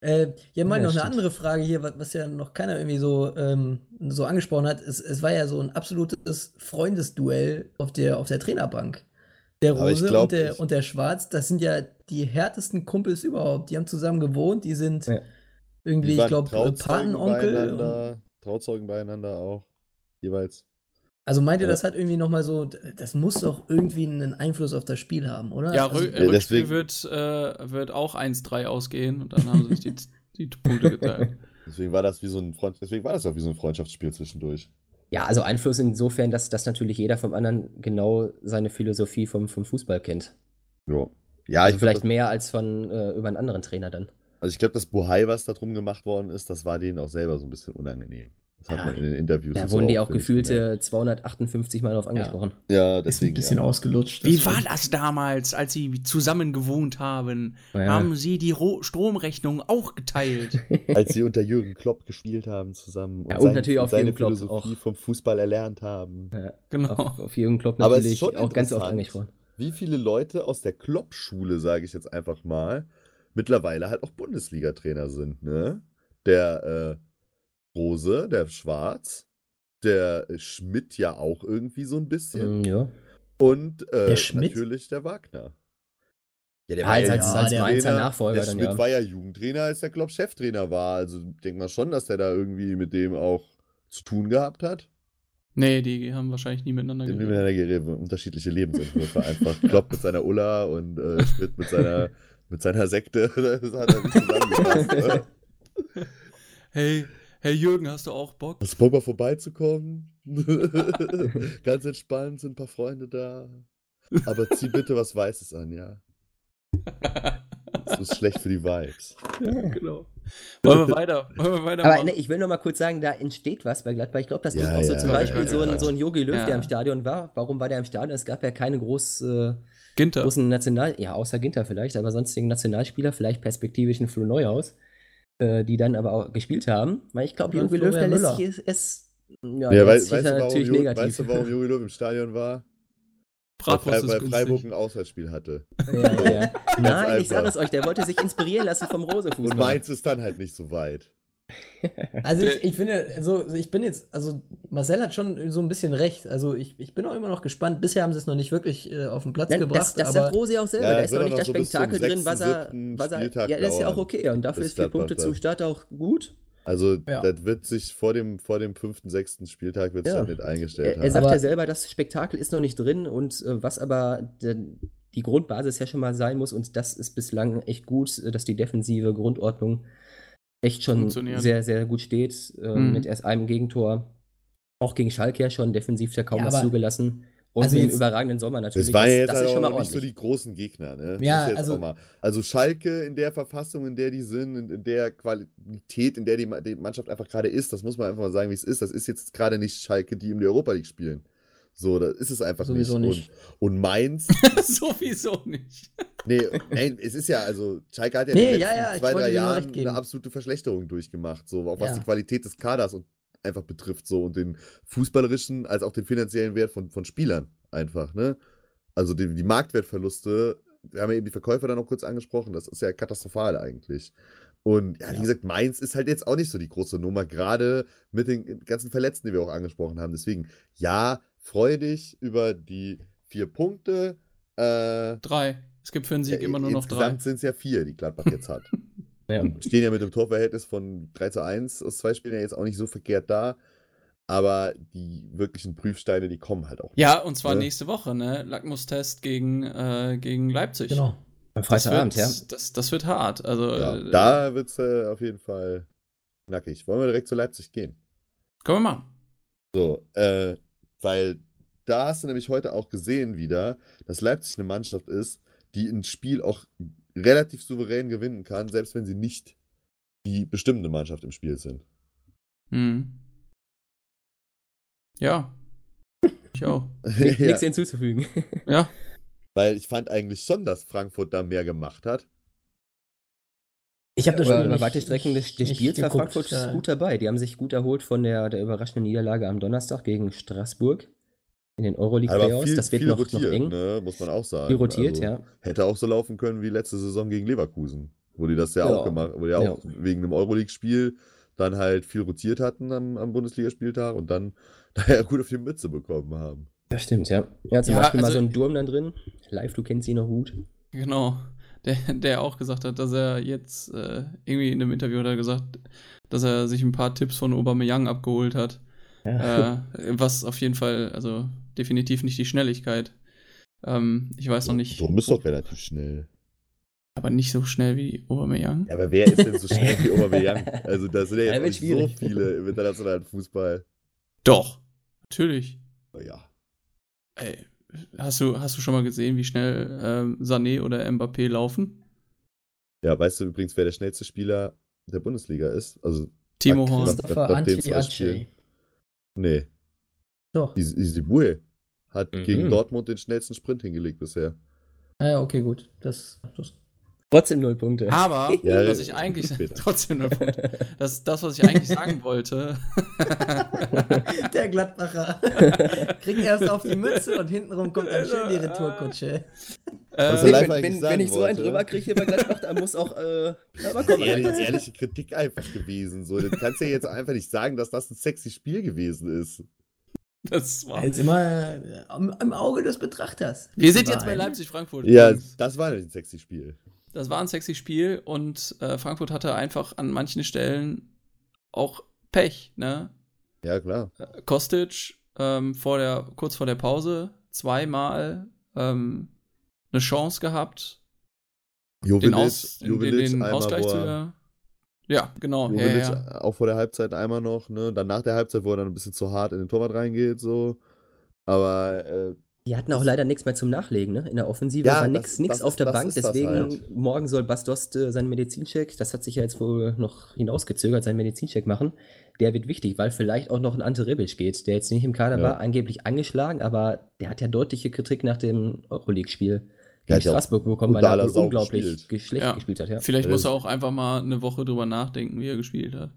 [SPEAKER 1] Äh, ja, mal ja, noch stimmt. eine andere Frage hier, was, was, ja noch keiner irgendwie so, ähm, so angesprochen hat. Es, es war ja so ein absolutes Freundesduell auf der, auf der Trainerbank. Der Rose glaub, und, der, und der Schwarz, das sind ja die härtesten Kumpels überhaupt. Die haben zusammen gewohnt, die sind ja. irgendwie, die ich glaube, Patenonkel.
[SPEAKER 3] Beieinander, Trauzeugen beieinander auch, jeweils.
[SPEAKER 1] Also meint ihr, das hat irgendwie nochmal so, das muss doch irgendwie einen Einfluss auf das Spiel haben, oder?
[SPEAKER 5] Ja, also, Rückspiel deswegen, wird, äh, wird auch 1-3 ausgehen und dann haben sie sich die, die Punkte geteilt.
[SPEAKER 3] Deswegen war das wie so ein Freund, deswegen war das auch wie so ein Freundschaftsspiel zwischendurch.
[SPEAKER 4] Ja, also Einfluss insofern, dass, dass natürlich jeder vom anderen genau seine Philosophie vom, vom Fußball kennt.
[SPEAKER 3] Ja.
[SPEAKER 4] Ja, also vielleicht glaub, mehr als von äh, über einen anderen Trainer dann.
[SPEAKER 3] Also ich glaube, das Buhai, was da drum gemacht worden ist, das war denen auch selber so ein bisschen unangenehm. Das hat man in den Interviews.
[SPEAKER 4] Da wurden die auch gefühlte 258 Mal drauf angesprochen.
[SPEAKER 3] Ja, ja deswegen.
[SPEAKER 1] Ist ein bisschen
[SPEAKER 3] ja.
[SPEAKER 1] ausgelutscht.
[SPEAKER 5] Wie war das damals, als sie zusammen gewohnt haben? Ja. Haben sie die Ro Stromrechnung auch geteilt?
[SPEAKER 3] als sie unter Jürgen Klopp gespielt haben zusammen.
[SPEAKER 4] Und, ja, und sein, natürlich auch
[SPEAKER 3] seine Klopp Philosophie auch. vom Fußball erlernt haben.
[SPEAKER 4] Ja, genau. Auf, auf Jürgen Klopp natürlich auch ganz oft angesprochen.
[SPEAKER 3] Wie viele Leute aus der Klopp-Schule, sage ich jetzt einfach mal, mittlerweile halt auch Bundesliga-Trainer sind, ne? Der, äh, Rose, der Schwarz, der äh, Schmidt ja auch irgendwie so ein bisschen.
[SPEAKER 4] Mm, ja.
[SPEAKER 3] Und äh, der natürlich der Wagner.
[SPEAKER 4] Ja, der ja, war als, ja, als, als der Trainer, Nachfolger.
[SPEAKER 3] Der Schmidt ja. war ja Jugendtrainer, als der Klopp Cheftrainer war. Also denkt man schon, dass der da irgendwie mit dem auch zu tun gehabt hat.
[SPEAKER 5] Nee, die haben wahrscheinlich nie miteinander
[SPEAKER 3] geredet. Die miteinander geredet, unterschiedliche Lebensentwürfe einfach. Klopp mit seiner Ulla und äh, Schmidt mit seiner, mit seiner Sekte. Das hat er nicht zusammengepasst.
[SPEAKER 5] hey, Hey Jürgen, hast du auch Bock?
[SPEAKER 3] Hast du Bock mal vorbeizukommen? Ganz entspannt, sind ein paar Freunde da. Aber zieh bitte was Weißes an, ja. Das ist schlecht für die Vibes.
[SPEAKER 5] Ja, genau. Wollen wir weiter? Wollen wir weiter
[SPEAKER 4] Aber ne, ich will noch mal kurz sagen, da entsteht was bei Gladbach. Ich glaube, das ja, ist auch so ja, zum Beispiel ja, so ein, so ein Jogi Löw, der im Stadion war. Warum war der im Stadion? Es gab ja keine groß, äh,
[SPEAKER 5] Ginter.
[SPEAKER 4] großen National... Ja, außer Ginter vielleicht, aber sonstigen Nationalspieler, vielleicht perspektivisch ein Flo Neuhaus. Äh, die dann aber auch gespielt haben. Weil ich glaube, Jogi Löw, der lässt sich es.
[SPEAKER 3] Ja, ja weiß, weißt, du, natürlich warum, negativ. weißt du, warum Jogi Löw im Stadion war? Bratwurst weil, weil Freiburg ein Auswärtsspiel hatte.
[SPEAKER 4] Ja, ja. Nein, ich sage es euch, der wollte sich inspirieren lassen vom Rose-Fußball.
[SPEAKER 3] Und Mainz ist dann halt nicht so weit.
[SPEAKER 1] Also ich, ich finde, also ich bin jetzt, also Marcel hat schon so ein bisschen recht. Also ich, ich bin auch immer noch gespannt. Bisher haben sie es noch nicht wirklich äh, auf den Platz
[SPEAKER 4] Nein,
[SPEAKER 1] gebracht.
[SPEAKER 4] Das, das sagt Rosi auch selber. Ja, da ist noch nicht das Spektakel drin, was er, was er. Ja, das ist ja auch okay. Und dafür ist vier Punkte zum Start auch gut.
[SPEAKER 3] Also ja. das wird sich vor dem, vor dem fünften, sechsten Spieltag wird es ja. damit eingestellt
[SPEAKER 4] er, haben. Er sagt ja selber, das Spektakel ist noch nicht drin und äh, was aber der, die Grundbasis ja schon mal sein muss und das ist bislang echt gut, dass die defensive Grundordnung echt schon sehr, sehr gut steht. Äh, mhm. Mit erst einem Gegentor. Auch gegen Schalke ja schon defensiv ja kaum ja, was zugelassen. Und also im überragenden Sommer natürlich.
[SPEAKER 3] Das waren ja jetzt das, das halt auch nicht so die großen Gegner. Ne?
[SPEAKER 1] Ja, also,
[SPEAKER 3] also Schalke in der Verfassung, in der die sind, in, der Qualität, in der die, die Mannschaft einfach gerade ist, das muss man einfach mal sagen, wie es ist. Das ist jetzt gerade nicht Schalke, die in der Europa League spielen. So, da ist es einfach
[SPEAKER 1] Sowieso
[SPEAKER 3] nicht.
[SPEAKER 1] nicht.
[SPEAKER 3] Und, und Mainz.
[SPEAKER 5] Sowieso nicht.
[SPEAKER 3] Nee, ey, es ist ja, also, Schalke hat ja nee, in den ja, ja, zwei, drei Jahren eine absolute Verschlechterung durchgemacht, so, auch was die Qualität des Kaders und einfach betrifft, so, und den fußballerischen als auch den finanziellen Wert von, von Spielern einfach, ne? Also die, die Marktwertverluste, wir haben ja eben die Verkäufer dann noch kurz angesprochen, das ist ja katastrophal eigentlich. Und ja, wie gesagt, Mainz ist halt jetzt auch nicht so die große Nummer, gerade mit den ganzen Verletzten, die wir auch angesprochen haben. Deswegen, ja, freue dich über die vier Punkte.
[SPEAKER 5] Äh, drei. Es gibt für einen Sieg ja, immer nur noch drei.
[SPEAKER 3] Insgesamt sind es ja vier, die Gladbach jetzt hat. ja. Stehen ja mit dem Torverhältnis von 3 zu 1 aus zwei Spielen ja jetzt auch nicht so verkehrt da. Aber die wirklichen Prüfsteine, die kommen halt auch.
[SPEAKER 5] Nicht, ja, und zwar ne? nächste Woche, ne? Lackmustest gegen, äh, gegen Leipzig. Genau.
[SPEAKER 4] Am Freitagabend, ja.
[SPEAKER 5] Das, das wird hart. Also, ja,
[SPEAKER 3] äh, da wird es äh, auf jeden Fall knackig. Wollen wir direkt zu Leipzig gehen?
[SPEAKER 5] Können wir machen.
[SPEAKER 3] So, äh, weil da hast du nämlich heute auch gesehen wieder, dass Leipzig eine Mannschaft ist, die ein Spiel auch relativ souverän gewinnen kann, selbst wenn sie nicht die bestimmende Mannschaft im Spiel sind.
[SPEAKER 5] Mhm. Ja. Ich auch.
[SPEAKER 4] Nichts ja. hinzuzufügen.
[SPEAKER 5] ja.
[SPEAKER 3] Weil ich fand eigentlich schon, dass Frankfurt da mehr gemacht hat.
[SPEAKER 4] Ich habe das schon über weite Strecken des, des Spiels war Frankfurt ja. gut dabei. Die haben sich gut erholt von der, der überraschenden Niederlage am Donnerstag gegen Straßburg in den Euroleague-Playoffs. Das wird noch, rotiert, noch eng.
[SPEAKER 3] Ne? Muss man auch sagen.
[SPEAKER 4] Viel rotiert, also, ja.
[SPEAKER 3] Hätte auch so laufen können wie letzte Saison gegen Leverkusen, wo die das ja, ja. auch gemacht wo die ja auch wegen einem Euroleague-Spiel dann halt viel rotiert hatten am, am Bundesligaspieltag und dann daher gut auf die Mütze bekommen haben.
[SPEAKER 4] Das stimmt, ja. Ja, zum ja, Beispiel also, mal so ein Durm dann drin. Live, du kennst ihn noch gut.
[SPEAKER 5] Genau. Der, der auch gesagt hat, dass er jetzt äh, irgendwie in einem Interview hat er gesagt, dass er sich ein paar Tipps von Aubameyang abgeholt hat. Ja. Äh, was auf jeden Fall, also definitiv nicht die Schnelligkeit. Ähm, ich weiß noch nicht.
[SPEAKER 3] Durm ist doch relativ schnell.
[SPEAKER 5] Aber nicht so schnell wie Aubameyang.
[SPEAKER 3] Ja, aber wer ist denn so schnell wie Aubameyang? Also da sind ja jetzt nicht so viele im internationalen Fußball.
[SPEAKER 5] Doch, natürlich.
[SPEAKER 3] Ja.
[SPEAKER 5] Ey, hast du, hast du schon mal gesehen, wie schnell ähm, Sané oder Mbappé laufen?
[SPEAKER 3] Ja, weißt du übrigens, wer der schnellste Spieler der Bundesliga ist? Also
[SPEAKER 5] Timo Horn.
[SPEAKER 1] Christopher Anti
[SPEAKER 3] Nee. Doch. Isibue hat mhm. gegen Dortmund den schnellsten Sprint hingelegt bisher.
[SPEAKER 1] Ah ja, okay, gut. Das, das
[SPEAKER 4] Trotzdem null Punkte.
[SPEAKER 5] Aber, ja, was ich eigentlich. Trotzdem null Punkte. Das das, was ich eigentlich sagen wollte.
[SPEAKER 1] Der Gladbacher. Kriegen erst auf die Mütze und hintenrum kommt dann schön die Retourkutsche.
[SPEAKER 4] Äh, wenn, wenn, wenn, ich so einen drüber kriege hier bei Gladbach, dann muss auch. Äh,
[SPEAKER 3] aber komm, ehrlich, ehrliche Kritik einfach gewesen. So, du kannst ja jetzt einfach nicht sagen, dass das ein sexy Spiel gewesen ist.
[SPEAKER 1] Das war. Jetzt immer im, im Auge des Betrachters.
[SPEAKER 5] Wir sind jetzt bei Leipzig-Frankfurt.
[SPEAKER 3] Ja, das war ein sexy Spiel.
[SPEAKER 5] Das war ein sexy Spiel und äh, Frankfurt hatte einfach an manchen Stellen auch Pech, ne?
[SPEAKER 3] Ja, klar.
[SPEAKER 5] Äh, Kostic ähm, vor der, kurz vor der Pause zweimal ähm, eine Chance gehabt,
[SPEAKER 3] Jovic, den, Aus, Jovic
[SPEAKER 5] den, den Ausgleich zu. Ja, genau.
[SPEAKER 3] Ja, ja. Auch vor der Halbzeit einmal noch, ne? Dann nach der Halbzeit, wo er dann ein bisschen zu hart in den Torwart reingeht, so. Aber äh,
[SPEAKER 4] die hatten auch leider nichts mehr zum Nachlegen, ne? In der Offensive ja, war nichts auf der Bank. Deswegen halt. morgen soll Bastost äh, seinen Medizincheck, das hat sich ja jetzt wohl noch hinausgezögert, seinen Medizincheck machen. Der wird wichtig, weil vielleicht auch noch ein Ante Rebic geht, der jetzt nicht im Kader ja. war, angeblich angeschlagen, aber der hat ja deutliche Kritik nach dem Euroleague-Spiel gegen Straßburg bekommen, weil er unglaublich schlecht ja. gespielt hat. Ja.
[SPEAKER 5] Vielleicht muss er auch einfach mal eine Woche drüber nachdenken, wie er gespielt hat.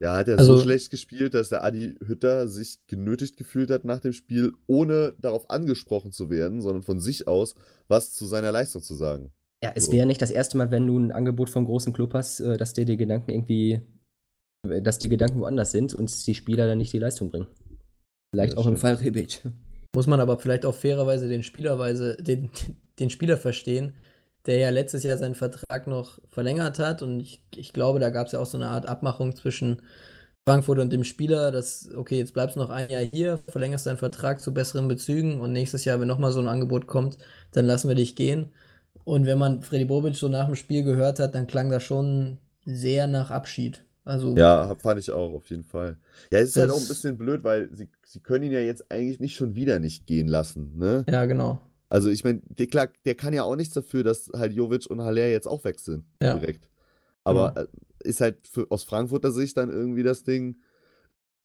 [SPEAKER 3] Ja, hat er also, so schlecht gespielt, dass der Adi Hütter sich genötigt gefühlt hat nach dem Spiel, ohne darauf angesprochen zu werden, sondern von sich aus was zu seiner Leistung zu sagen.
[SPEAKER 4] Ja, es so. wäre nicht das erste Mal, wenn du ein Angebot vom großen Club hast, äh, dass dir die Gedanken irgendwie, dass die Gedanken woanders sind und die Spieler dann nicht die Leistung bringen. Vielleicht ja, auch stimmt. im Fall Rebic.
[SPEAKER 1] Muss man aber vielleicht auch fairerweise den Spielerweise, den, den Spieler verstehen, der ja letztes Jahr seinen Vertrag noch verlängert hat. Und ich, ich glaube, da gab es ja auch so eine Art Abmachung zwischen Frankfurt und dem Spieler, dass, okay, jetzt bleibst du noch ein Jahr hier, verlängerst deinen Vertrag zu besseren Bezügen und nächstes Jahr, wenn nochmal so ein Angebot kommt, dann lassen wir dich gehen. Und wenn man Freddy Bobic so nach dem Spiel gehört hat, dann klang das schon sehr nach Abschied. Also,
[SPEAKER 3] ja, fand ich auch, auf jeden Fall. Ja, es ist halt auch ein bisschen blöd, weil sie, sie können ihn ja jetzt eigentlich nicht schon wieder nicht gehen lassen, ne?
[SPEAKER 1] Ja, genau.
[SPEAKER 3] Also ich meine, der, der kann ja auch nichts dafür, dass halt Jovic und Haller jetzt auch wechseln. Ja. Direkt. Aber. Äh, ist halt für, aus Frankfurter Sicht dann irgendwie das Ding,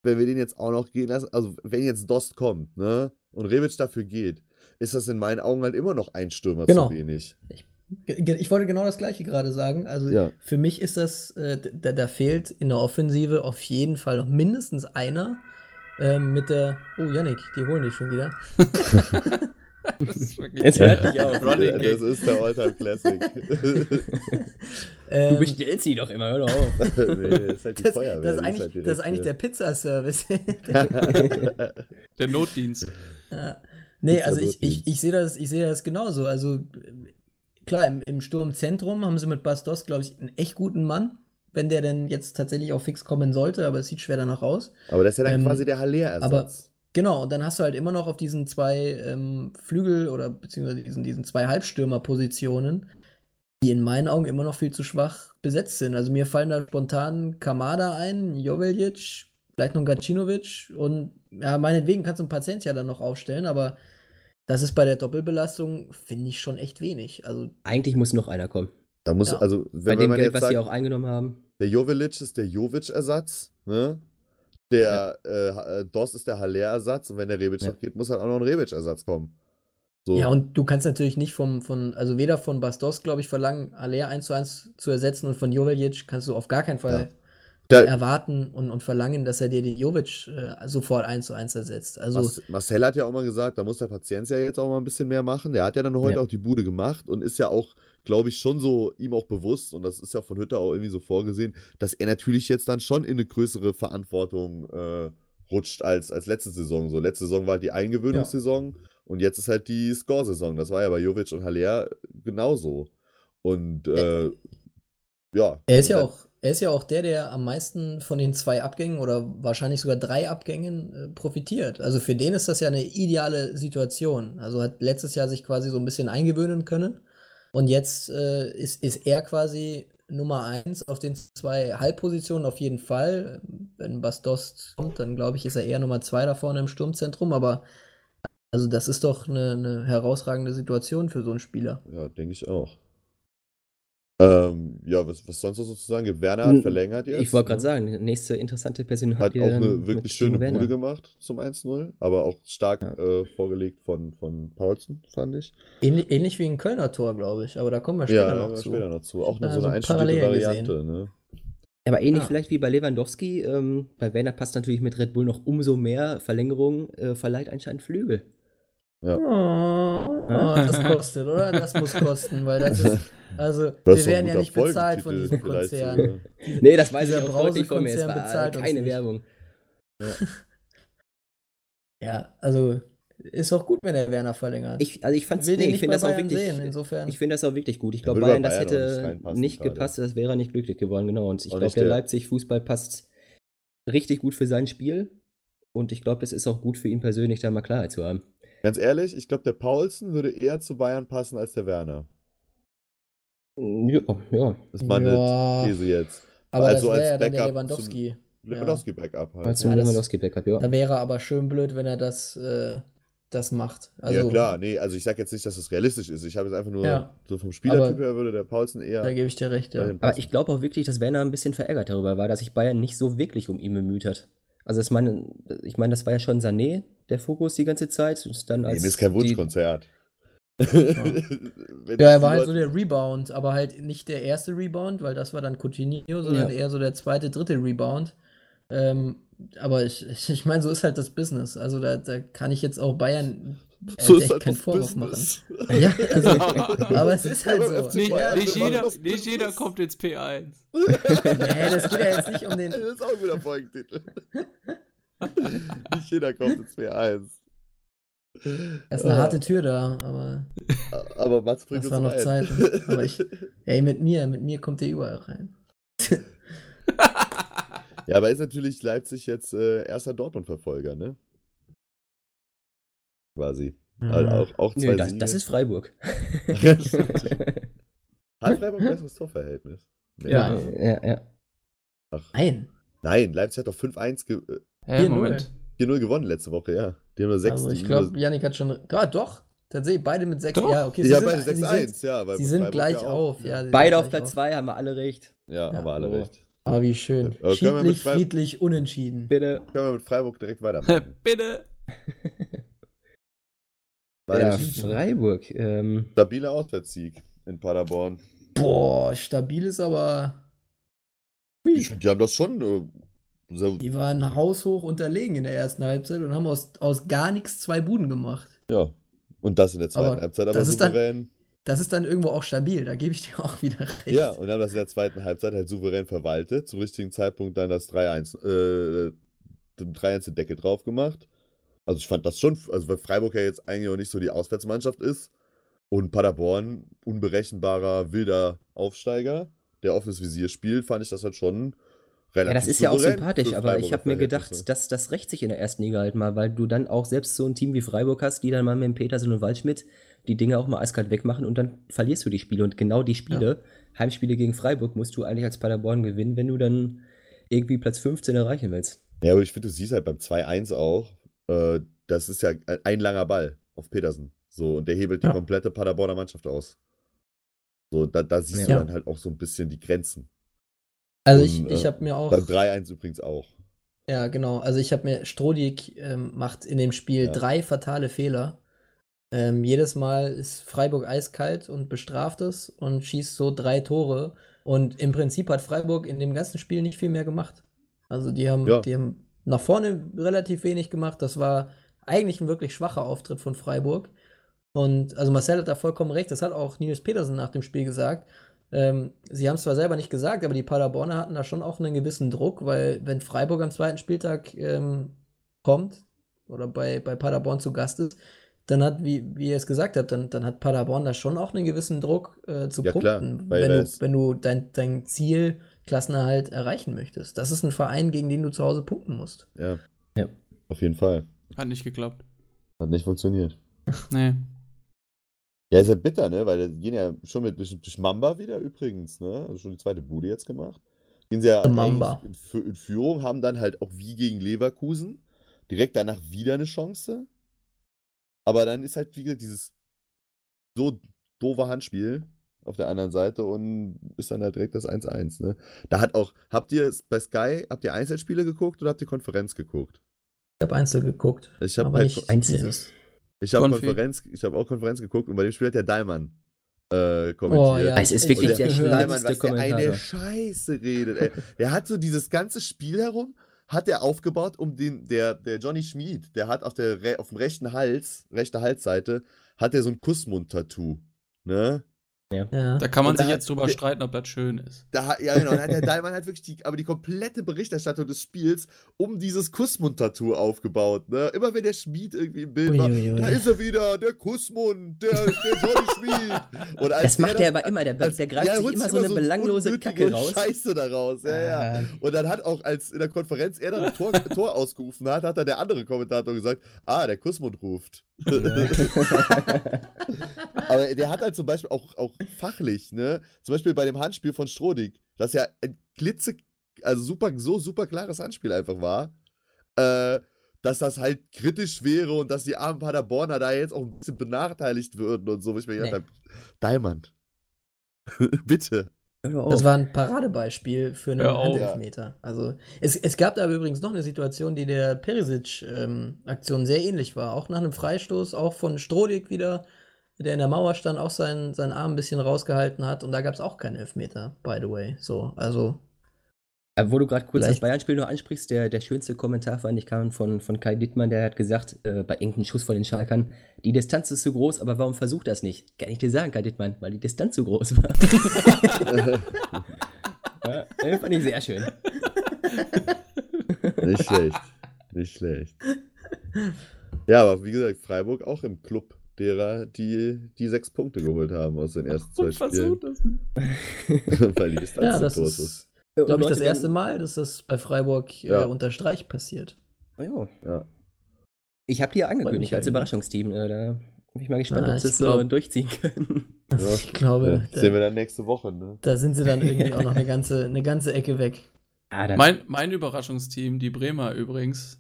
[SPEAKER 3] wenn wir den jetzt auch noch gehen lassen, also wenn jetzt Dost kommt, ne, und Rebic dafür geht, ist das in meinen Augen halt immer noch ein Stürmer genau. zu wenig.
[SPEAKER 1] Ich Ich wollte genau das Gleiche gerade sagen. Also ja. für mich ist das, äh, da, da, fehlt in der Offensive auf jeden Fall noch mindestens einer äh, mit der. Oh, Yannick, die holen dich schon wieder.
[SPEAKER 4] das ist wirklich hört dich auf.
[SPEAKER 3] Running das ist der Alltime Classic.
[SPEAKER 4] du bestellst sie doch immer, hör doch auf.
[SPEAKER 1] nee, das ist halt die das, Feuerwehr. Das ist eigentlich, halt das ist eigentlich der Pizzaservice.
[SPEAKER 5] der Notdienst.
[SPEAKER 1] Ja. Nee, also ich, ich, ich sehe das, seh das genauso. Also klar, im, im Sturmzentrum haben sie mit Bastos, glaube ich, einen echt guten Mann, wenn der denn jetzt tatsächlich auch fix kommen sollte, aber es sieht schwer danach aus.
[SPEAKER 3] Aber das ist ja dann ähm, quasi der Haller-Ersatz.
[SPEAKER 1] Genau, und dann hast du halt immer noch auf diesen zwei ähm, Flügel oder beziehungsweise diesen, diesen zwei Halbstürmer-Positionen, die in meinen Augen immer noch viel zu schwach besetzt sind. Also mir fallen da spontan Kamada ein, Joveljic, vielleicht noch Gacinovic und ja, meinetwegen kannst du ein ja dann noch aufstellen, aber das ist bei der Doppelbelastung, finde ich, schon echt wenig. Also,
[SPEAKER 4] Eigentlich muss noch einer kommen.
[SPEAKER 3] Da muss,
[SPEAKER 4] ja.
[SPEAKER 3] also,
[SPEAKER 4] wenn, bei dem Geld, was sagt, sie auch eingenommen haben.
[SPEAKER 3] Der Jovelic ist der Jovic-Ersatz, ne? Der ja. äh, äh Dos ist der Haller-Ersatz und wenn der Rebic ja. geht, muss halt auch noch ein Rebic-Ersatz kommen.
[SPEAKER 1] So. Ja, und du kannst natürlich nicht vom, von, also weder von Bastos, glaube ich, verlangen, Haller 1 zu 1 zu ersetzen und von Jovelic kannst du auf gar keinen Fall da, erwarten und, und verlangen, dass er dir die Jovic äh, sofort eins zu eins ersetzt. Also,
[SPEAKER 3] Marcel hat ja auch mal gesagt, da muss der Patient ja jetzt auch mal ein bisschen mehr machen. Der hat ja dann heute ja. auch die Bude gemacht und ist ja auch, glaube ich, schon so ihm auch bewusst, und das ist ja von Hütter auch irgendwie so vorgesehen, dass er natürlich jetzt dann schon in eine größere Verantwortung äh, rutscht als, als letzte Saison. So, letzte Saison war die Eingewöhnungssaison ja. und jetzt ist halt die Score-Saison. Das war ja bei Jovic und Haller genauso. Und äh, ja.
[SPEAKER 1] Er ist ja auch er ist ja auch der, der am meisten von den zwei Abgängen oder wahrscheinlich sogar drei Abgängen äh, profitiert. Also für den ist das ja eine ideale Situation. Also hat letztes Jahr sich quasi so ein bisschen eingewöhnen können. Und jetzt äh, ist, ist er quasi Nummer eins auf den zwei Halbpositionen auf jeden Fall. Wenn Bastos kommt, dann glaube ich, ist er eher Nummer zwei da vorne im Sturmzentrum. Aber also das ist doch eine, eine herausragende Situation für so einen Spieler.
[SPEAKER 3] Ja, denke ich auch. Ähm, ja, was, was sonst noch sozusagen gibt. Werner hat verlängert jetzt.
[SPEAKER 4] Ich wollte gerade ne? sagen, nächste interessante Person
[SPEAKER 3] hat auch eine wirklich schöne Bude gemacht zum 1-0, aber auch stark ja. äh, vorgelegt von, von Paulsen, fand ich.
[SPEAKER 1] Ähnlich, ähnlich wie ein Kölner Tor, glaube ich, aber da kommen wir später
[SPEAKER 3] ja,
[SPEAKER 1] noch
[SPEAKER 3] zu. später noch zu. Auch noch so eine einstündige Variante, ne?
[SPEAKER 4] Aber ähnlich ja. vielleicht wie bei Lewandowski, ähm, bei Werner passt natürlich mit Red Bull noch umso mehr Verlängerung, äh, verleiht anscheinend Flügel.
[SPEAKER 1] Ja. Oh, oh, das kostet, oder? Das muss kosten, weil das ist. Also, das wir werden ja nicht bezahlt von diesem Konzern.
[SPEAKER 4] Diese, nee, das weiß ich auch deutlich von mir. Es war bezahlt keine Werbung.
[SPEAKER 1] Ja. ja. also ist auch gut, wenn der Werner verlängert.
[SPEAKER 4] Ich, also ich fand's, nee, ich finde das auch wirklich, sehen,
[SPEAKER 1] insofern.
[SPEAKER 4] Ich finde das auch wirklich gut. Ich glaube, Bayern, das hätte nicht gepasst, das wäre nicht glücklich geworden, genau. Und ich glaube, der Leipzig-Fußball passt richtig gut für sein Spiel. Und ich glaube, es ist auch gut für ihn persönlich, da mal Klarheit zu haben.
[SPEAKER 3] Ganz ehrlich, ich glaube, der Paulsen würde eher zu Bayern passen als der Werner.
[SPEAKER 4] Ja, ja.
[SPEAKER 3] Das ist meine ja. These jetzt.
[SPEAKER 1] Aber also das als ja Backup der Lewandowski.
[SPEAKER 3] Lewandowski-Backup
[SPEAKER 1] halt. Als ja, Lewandowski-Backup, ja. Da wäre aber schön blöd, wenn er das, äh, das macht. Also,
[SPEAKER 3] ja, klar, nee, also ich sage jetzt nicht, dass das realistisch ist. Ich habe jetzt einfach nur ja. so vom Spielertyp her würde der Paulsen eher.
[SPEAKER 1] Da gebe ich dir recht, ja.
[SPEAKER 4] Aber ich glaube auch wirklich, dass Werner ein bisschen verärgert darüber war, dass sich Bayern nicht so wirklich um ihn bemüht hat. Also ich meine, ich meine, das war ja schon Sané, der Fokus die ganze Zeit. Und dann als
[SPEAKER 3] nee, ist kein Wunschkonzert.
[SPEAKER 1] Ja. ja, er war halt so der Rebound, aber halt nicht der erste Rebound, weil das war dann Coutinho, sondern ja. eher so der zweite, dritte Rebound. Ähm, aber ich, ich, ich meine, so ist halt das Business. Also da, da kann ich jetzt auch Bayern
[SPEAKER 3] so ist halt keinen Vorwurf Business.
[SPEAKER 1] machen. Ja, also, aber es ist halt so.
[SPEAKER 5] Nicht, nicht, jeder, nicht jeder kommt ins
[SPEAKER 1] P1. nee, das geht ja jetzt nicht um den.
[SPEAKER 3] Das ist auch wieder Folgentitel. nicht jeder kommt ins P1.
[SPEAKER 1] Das ist eine harte Tür da, aber.
[SPEAKER 3] Aber Mats bringt
[SPEAKER 1] das war noch Zeit. Aber ich. Ey, mit mir, mit mir kommt ihr überall rein.
[SPEAKER 3] ja, aber ist natürlich Leipzig jetzt äh, erster Dortmund-Verfolger, ne? Quasi. Mhm. Also auch, auch zwei
[SPEAKER 4] Nö, das, das, ist Freiburg.
[SPEAKER 3] Hat Freiburg ein besseres Torverhältnis?
[SPEAKER 1] Nee. Ja, ja, ja.
[SPEAKER 3] Ach. Nein. Nein, Leipzig hat doch 5-1 ge
[SPEAKER 5] äh, Moment.
[SPEAKER 3] 4-0 gewonnen letzte Woche, ja. Die haben nur 6.
[SPEAKER 1] Also ich glaube, Janik hat schon. Ah, doch. Tatsächlich, beide mit 6.
[SPEAKER 3] Ja, okay. Sie ja, sind, beide 6-1, ja.
[SPEAKER 1] Sie sind gleich ja auf.
[SPEAKER 4] Ja, beide auf Platz 2 haben wir alle recht.
[SPEAKER 3] Ja, ja haben wir alle oh. recht.
[SPEAKER 1] Aber wie schön. Aber friedlich, friedlich, unentschieden.
[SPEAKER 3] Bitte. Können wir mit Freiburg direkt weitermachen.
[SPEAKER 5] Bitte.
[SPEAKER 4] ja, Freiburg. Ähm,
[SPEAKER 3] Stabiler Auswärtssieg. in Paderborn.
[SPEAKER 1] Boah, stabil ist aber.
[SPEAKER 3] Finde, die haben das schon.
[SPEAKER 1] So die waren haushoch unterlegen in der ersten Halbzeit und haben aus, aus gar nichts zwei Buden gemacht.
[SPEAKER 3] Ja. Und das in der zweiten aber Halbzeit aber souverän.
[SPEAKER 1] Dann, das ist dann irgendwo auch stabil, da gebe ich dir auch wieder recht.
[SPEAKER 3] Ja, und haben das in der zweiten Halbzeit halt souverän verwaltet, zum richtigen Zeitpunkt dann das 3-1, äh, 3-1 den Deckel drauf gemacht. Also ich fand das schon, also weil Freiburg ja jetzt eigentlich auch nicht so die Auswärtsmannschaft ist und Paderborn unberechenbarer, wilder Aufsteiger, der offenes Visier spielt, fand ich das halt schon
[SPEAKER 4] relativ Ja, das ist ja auch sympathisch, aber ich habe mir gedacht, dass das rächt sich in der ersten Liga halt mal, weil du dann auch selbst so ein Team wie Freiburg hast, die dann mal mit dem Petersen und Waldschmidt die Dinge auch mal eiskalt wegmachen und dann verlierst du die Spiele. Und genau die Spiele, ja. Heimspiele gegen Freiburg, musst du eigentlich als Paderborn gewinnen, wenn du dann irgendwie Platz 15 erreichen willst.
[SPEAKER 3] Ja, aber ich finde, du siehst halt beim 2-1 auch, äh, das ist ja ein langer Ball auf Petersen. So, und der hebelt ja. die komplette Paderborner Mannschaft aus. So, da, da siehst ja. du dann halt auch so ein bisschen die Grenzen.
[SPEAKER 1] Also ich, ich äh, habe mir auch.
[SPEAKER 3] Beim 3-1 übrigens auch.
[SPEAKER 1] Ja, genau. Also ich habe mir, Strodig ähm, macht in dem Spiel ja. drei fatale Fehler. Ähm, jedes Mal ist Freiburg eiskalt und bestraft es und schießt so drei Tore. Und im Prinzip hat Freiburg in dem ganzen Spiel nicht viel mehr gemacht. Also die haben, ja. die haben nach vorne relativ wenig gemacht. Das war eigentlich ein wirklich schwacher Auftritt von Freiburg. Und also Marcel hat da vollkommen recht, das hat auch Nils Petersen nach dem Spiel gesagt. Ähm, sie haben es zwar selber nicht gesagt, aber die Paderborner hatten da schon auch einen gewissen Druck, weil wenn Freiburg am zweiten Spieltag ähm, kommt oder bei, bei Paderborn zu Gast ist, dann hat, wie, wie ihr es gesagt habt, dann, dann hat Paderborn da schon auch einen gewissen Druck äh, zu ja, punkten, klar, wenn, du, wenn du dein, dein Ziel Klassenerhalt erreichen möchtest. Das ist ein Verein, gegen den du zu Hause punkten musst.
[SPEAKER 3] Ja. ja. Auf jeden Fall.
[SPEAKER 5] Hat nicht geklappt.
[SPEAKER 3] Hat nicht funktioniert.
[SPEAKER 5] nee.
[SPEAKER 3] Ja, ist ja bitter, ne? Weil die gehen ja schon mit durch, durch Mamba wieder übrigens, ne? Also schon die zweite Bude jetzt gemacht. Gehen sie ja
[SPEAKER 1] Mamba.
[SPEAKER 3] In, in, Führung, haben dann halt auch wie gegen Leverkusen direkt danach wieder eine Chance. Aber dann ist halt, wie gesagt, dieses so doofe Handspiel auf der anderen Seite und ist dann halt direkt das 1-1, ne? Da hat auch, habt ihr bei Sky, habt ihr Einzelspiele geguckt oder habt ihr Konferenz geguckt?
[SPEAKER 1] Ich habe Einzel geguckt.
[SPEAKER 3] Ich habe halt Einzelnes. Ich habe Konferenz, ich habe auch Konferenz geguckt und bei dem Spiel hat der Daimann äh, kommentiert. Oh, ja.
[SPEAKER 4] Es ist wirklich der, der
[SPEAKER 3] schlimmste was der eine Scheiße redet. Ey. Der hat so dieses ganze Spiel herum, hat er aufgebaut, um den, der, der Johnny Schmid, der hat auf, der, auf dem rechten Hals, rechte Halsseite, hat er so ein Kussmund-Tattoo. Ne?
[SPEAKER 5] Ja. Da kann man und sich jetzt drüber streiten, ob das schön ist.
[SPEAKER 3] Da, ja, genau. Da hat der Daimann halt wirklich die, aber die komplette Berichterstattung des Spiels um dieses Kussmund-Tattoo aufgebaut. Ne? Immer wenn der Schmied irgendwie im Bild ui, war, ui, ui. da ist er wieder, der Kussmund, der, der Johnny Schmied.
[SPEAKER 4] Und das macht er aber immer, der, als, der greift ja, sich immer so eine so belanglose Kacke raus.
[SPEAKER 3] Scheiße daraus, ja, ja. Und dann hat auch, als in der Konferenz er dann ein Tor, Tor ausgerufen hat, hat dann der andere Kommentator gesagt, ah, der Kussmund ruft. Aber der hat halt zum Beispiel auch, auch fachlich, ne? Zum Beispiel bei dem Handspiel von Strodig, das ja ein glitze, also super, so super klares Handspiel einfach war, äh, dass das halt kritisch wäre und dass die armen Paderborner da jetzt auch ein bisschen benachteiligt würden und so. Ich mir gedacht nee. habe, Diamond, bitte.
[SPEAKER 1] Das war ein Paradebeispiel für einen Handelfmeter. Also es, es gab da übrigens noch eine Situation, die der Perisic-Aktion ähm, sehr ähnlich war. Auch nach einem Freistoß, auch von Strohlig wieder, der in der Mauer stand, auch seinen, seinen Arm ein bisschen rausgehalten hat. Und da gab es auch keinen Elfmeter, by the way. So, also
[SPEAKER 4] aber wo du gerade kurz Vielleicht. das Bayern-Spiel noch ansprichst, der, der schönste Kommentar fand ich kam von, von Kai Dittmann, der hat gesagt, äh, bei irgendeinem Schuss von den Schalkern, die Distanz ist zu groß, aber warum versucht das nicht? Kann ich dir sagen, Kai Dittmann, weil die Distanz zu groß war. ja, das fand ich sehr schön.
[SPEAKER 3] Nicht schlecht. Nicht schlecht. Ja, aber wie gesagt, Freiburg auch im Club derer, die die sechs Punkte geholt haben aus den ersten zwei Spielen. Das weil die Distanz ja, zu groß ist.
[SPEAKER 1] Äh, glaube ich, das erste Mal, dass das bei Freiburg äh, ja. äh, unter Streich passiert.
[SPEAKER 4] Oh, ja. ja. Ich habe die ja angekündigt als Überraschungsteam. Äh, da bin ich mal gespannt, ah, ob sie es so durchziehen können.
[SPEAKER 1] Ja. Ich glaube.
[SPEAKER 3] Da, sehen wir dann nächste Woche. Ne?
[SPEAKER 1] Da sind sie dann irgendwie auch noch eine ganze, eine ganze Ecke weg.
[SPEAKER 5] Ah, mein, mein Überraschungsteam, die Bremer übrigens,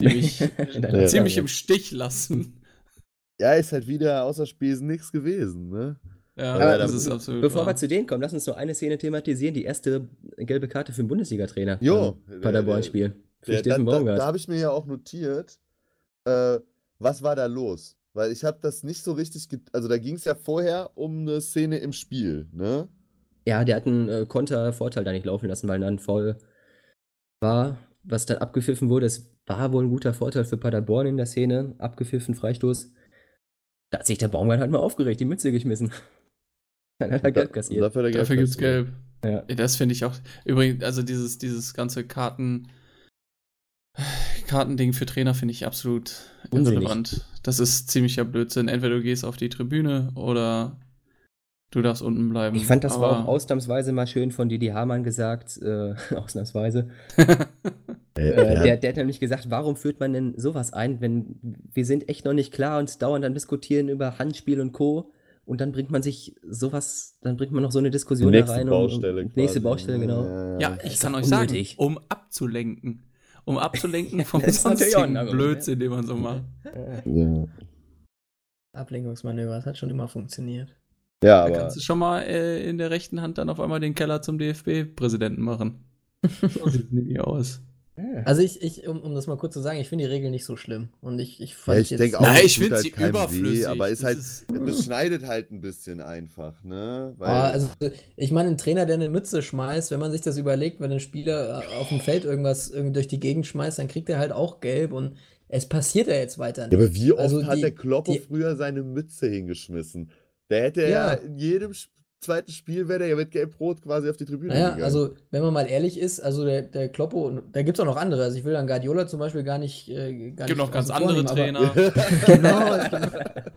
[SPEAKER 5] die mich ziemlich im Stich lassen.
[SPEAKER 3] Ja, ist halt wieder außer Spesen nichts gewesen, ne?
[SPEAKER 4] Ja, Aber das ist absolut. Bevor wahr. wir zu denen kommen, lass uns noch eine Szene thematisieren: die erste gelbe Karte für den Bundesliga-Trainer.
[SPEAKER 3] Jo.
[SPEAKER 4] Paderborn-Spiel.
[SPEAKER 3] Da, da, da habe ich mir ja auch notiert, äh, was war da los? Weil ich habe das nicht so richtig. Also da ging es ja vorher um eine Szene im Spiel, ne?
[SPEAKER 4] Ja, der hat einen äh, Kontervorteil da nicht laufen lassen, weil dann voll war, was dann abgepfiffen wurde. Es war wohl ein guter Vorteil für Paderborn in der Szene. Abgepfiffen, Freistoß. Da hat sich der Baumgart halt mal aufgeregt, die Mütze geschmissen.
[SPEAKER 5] Dann hat er Gelb kassiert. Dafür, dafür gibt es Gelb. Ja. Das finde ich auch. Übrigens, also dieses, dieses ganze Karten. Kartending für Trainer finde ich absolut irrelevant. Das ist ziemlicher Blödsinn. Entweder du gehst auf die Tribüne oder Du darfst unten bleiben.
[SPEAKER 4] Ich fand, das war auch ausnahmsweise mal schön von Didi Hamann gesagt. Äh, ausnahmsweise. äh, der, der, hat nämlich gesagt, warum führt man denn sowas ein, wenn wir sind echt noch nicht klar und dauernd dann diskutieren über Handspiel und Co. Und dann bringt man sich sowas, dann bringt man noch so eine Diskussion
[SPEAKER 3] nächste
[SPEAKER 4] da rein.
[SPEAKER 3] Baustelle
[SPEAKER 4] und, nächste Baustelle, genau.
[SPEAKER 5] Ja, ja ich kann euch unnötig. sagen, um abzulenken. Um abzulenken vom sonstigen Blödsinn, den man so macht.
[SPEAKER 1] Ja. Ablenkungsmanöver, das hat schon immer funktioniert.
[SPEAKER 5] Ja, da aber. kannst du schon mal äh, in der rechten Hand dann auf einmal den Keller zum DFB-Präsidenten machen. so sieht es nämlich aus.
[SPEAKER 1] Also ich, ich um, um das mal kurz zu sagen, ich finde die Regel nicht so schlimm. Und ich, ich
[SPEAKER 3] fand ja, ich
[SPEAKER 1] jetzt.
[SPEAKER 3] Auch, Nein, ich finde halt sie überflüssig. Weh, aber ist halt, ist es schneidet halt ein bisschen einfach, ne?
[SPEAKER 1] Weil ah, also ich meine, ein Trainer, der eine Mütze schmeißt, wenn man sich das überlegt, wenn ein Spieler äh, auf dem Feld irgendwas irgendwie durch die Gegend schmeißt, dann kriegt er halt auch gelb und es passiert ja jetzt weiter
[SPEAKER 3] nicht. Ja, aber wie oft also hat die, der Kloppo früher seine Mütze hingeschmissen? Der hätte ja, ja in jedem zweiten Spiel wäre der ja mit Gelb-Rot quasi auf die Tribüne
[SPEAKER 1] naja, gegangen. also wenn man mal ehrlich ist, also der, der Kloppo, und da gibt es auch noch andere, also ich will dann Guardiola zum Beispiel gar nicht
[SPEAKER 5] äh, gar Gibt noch ganz andere Trainer.
[SPEAKER 3] genau,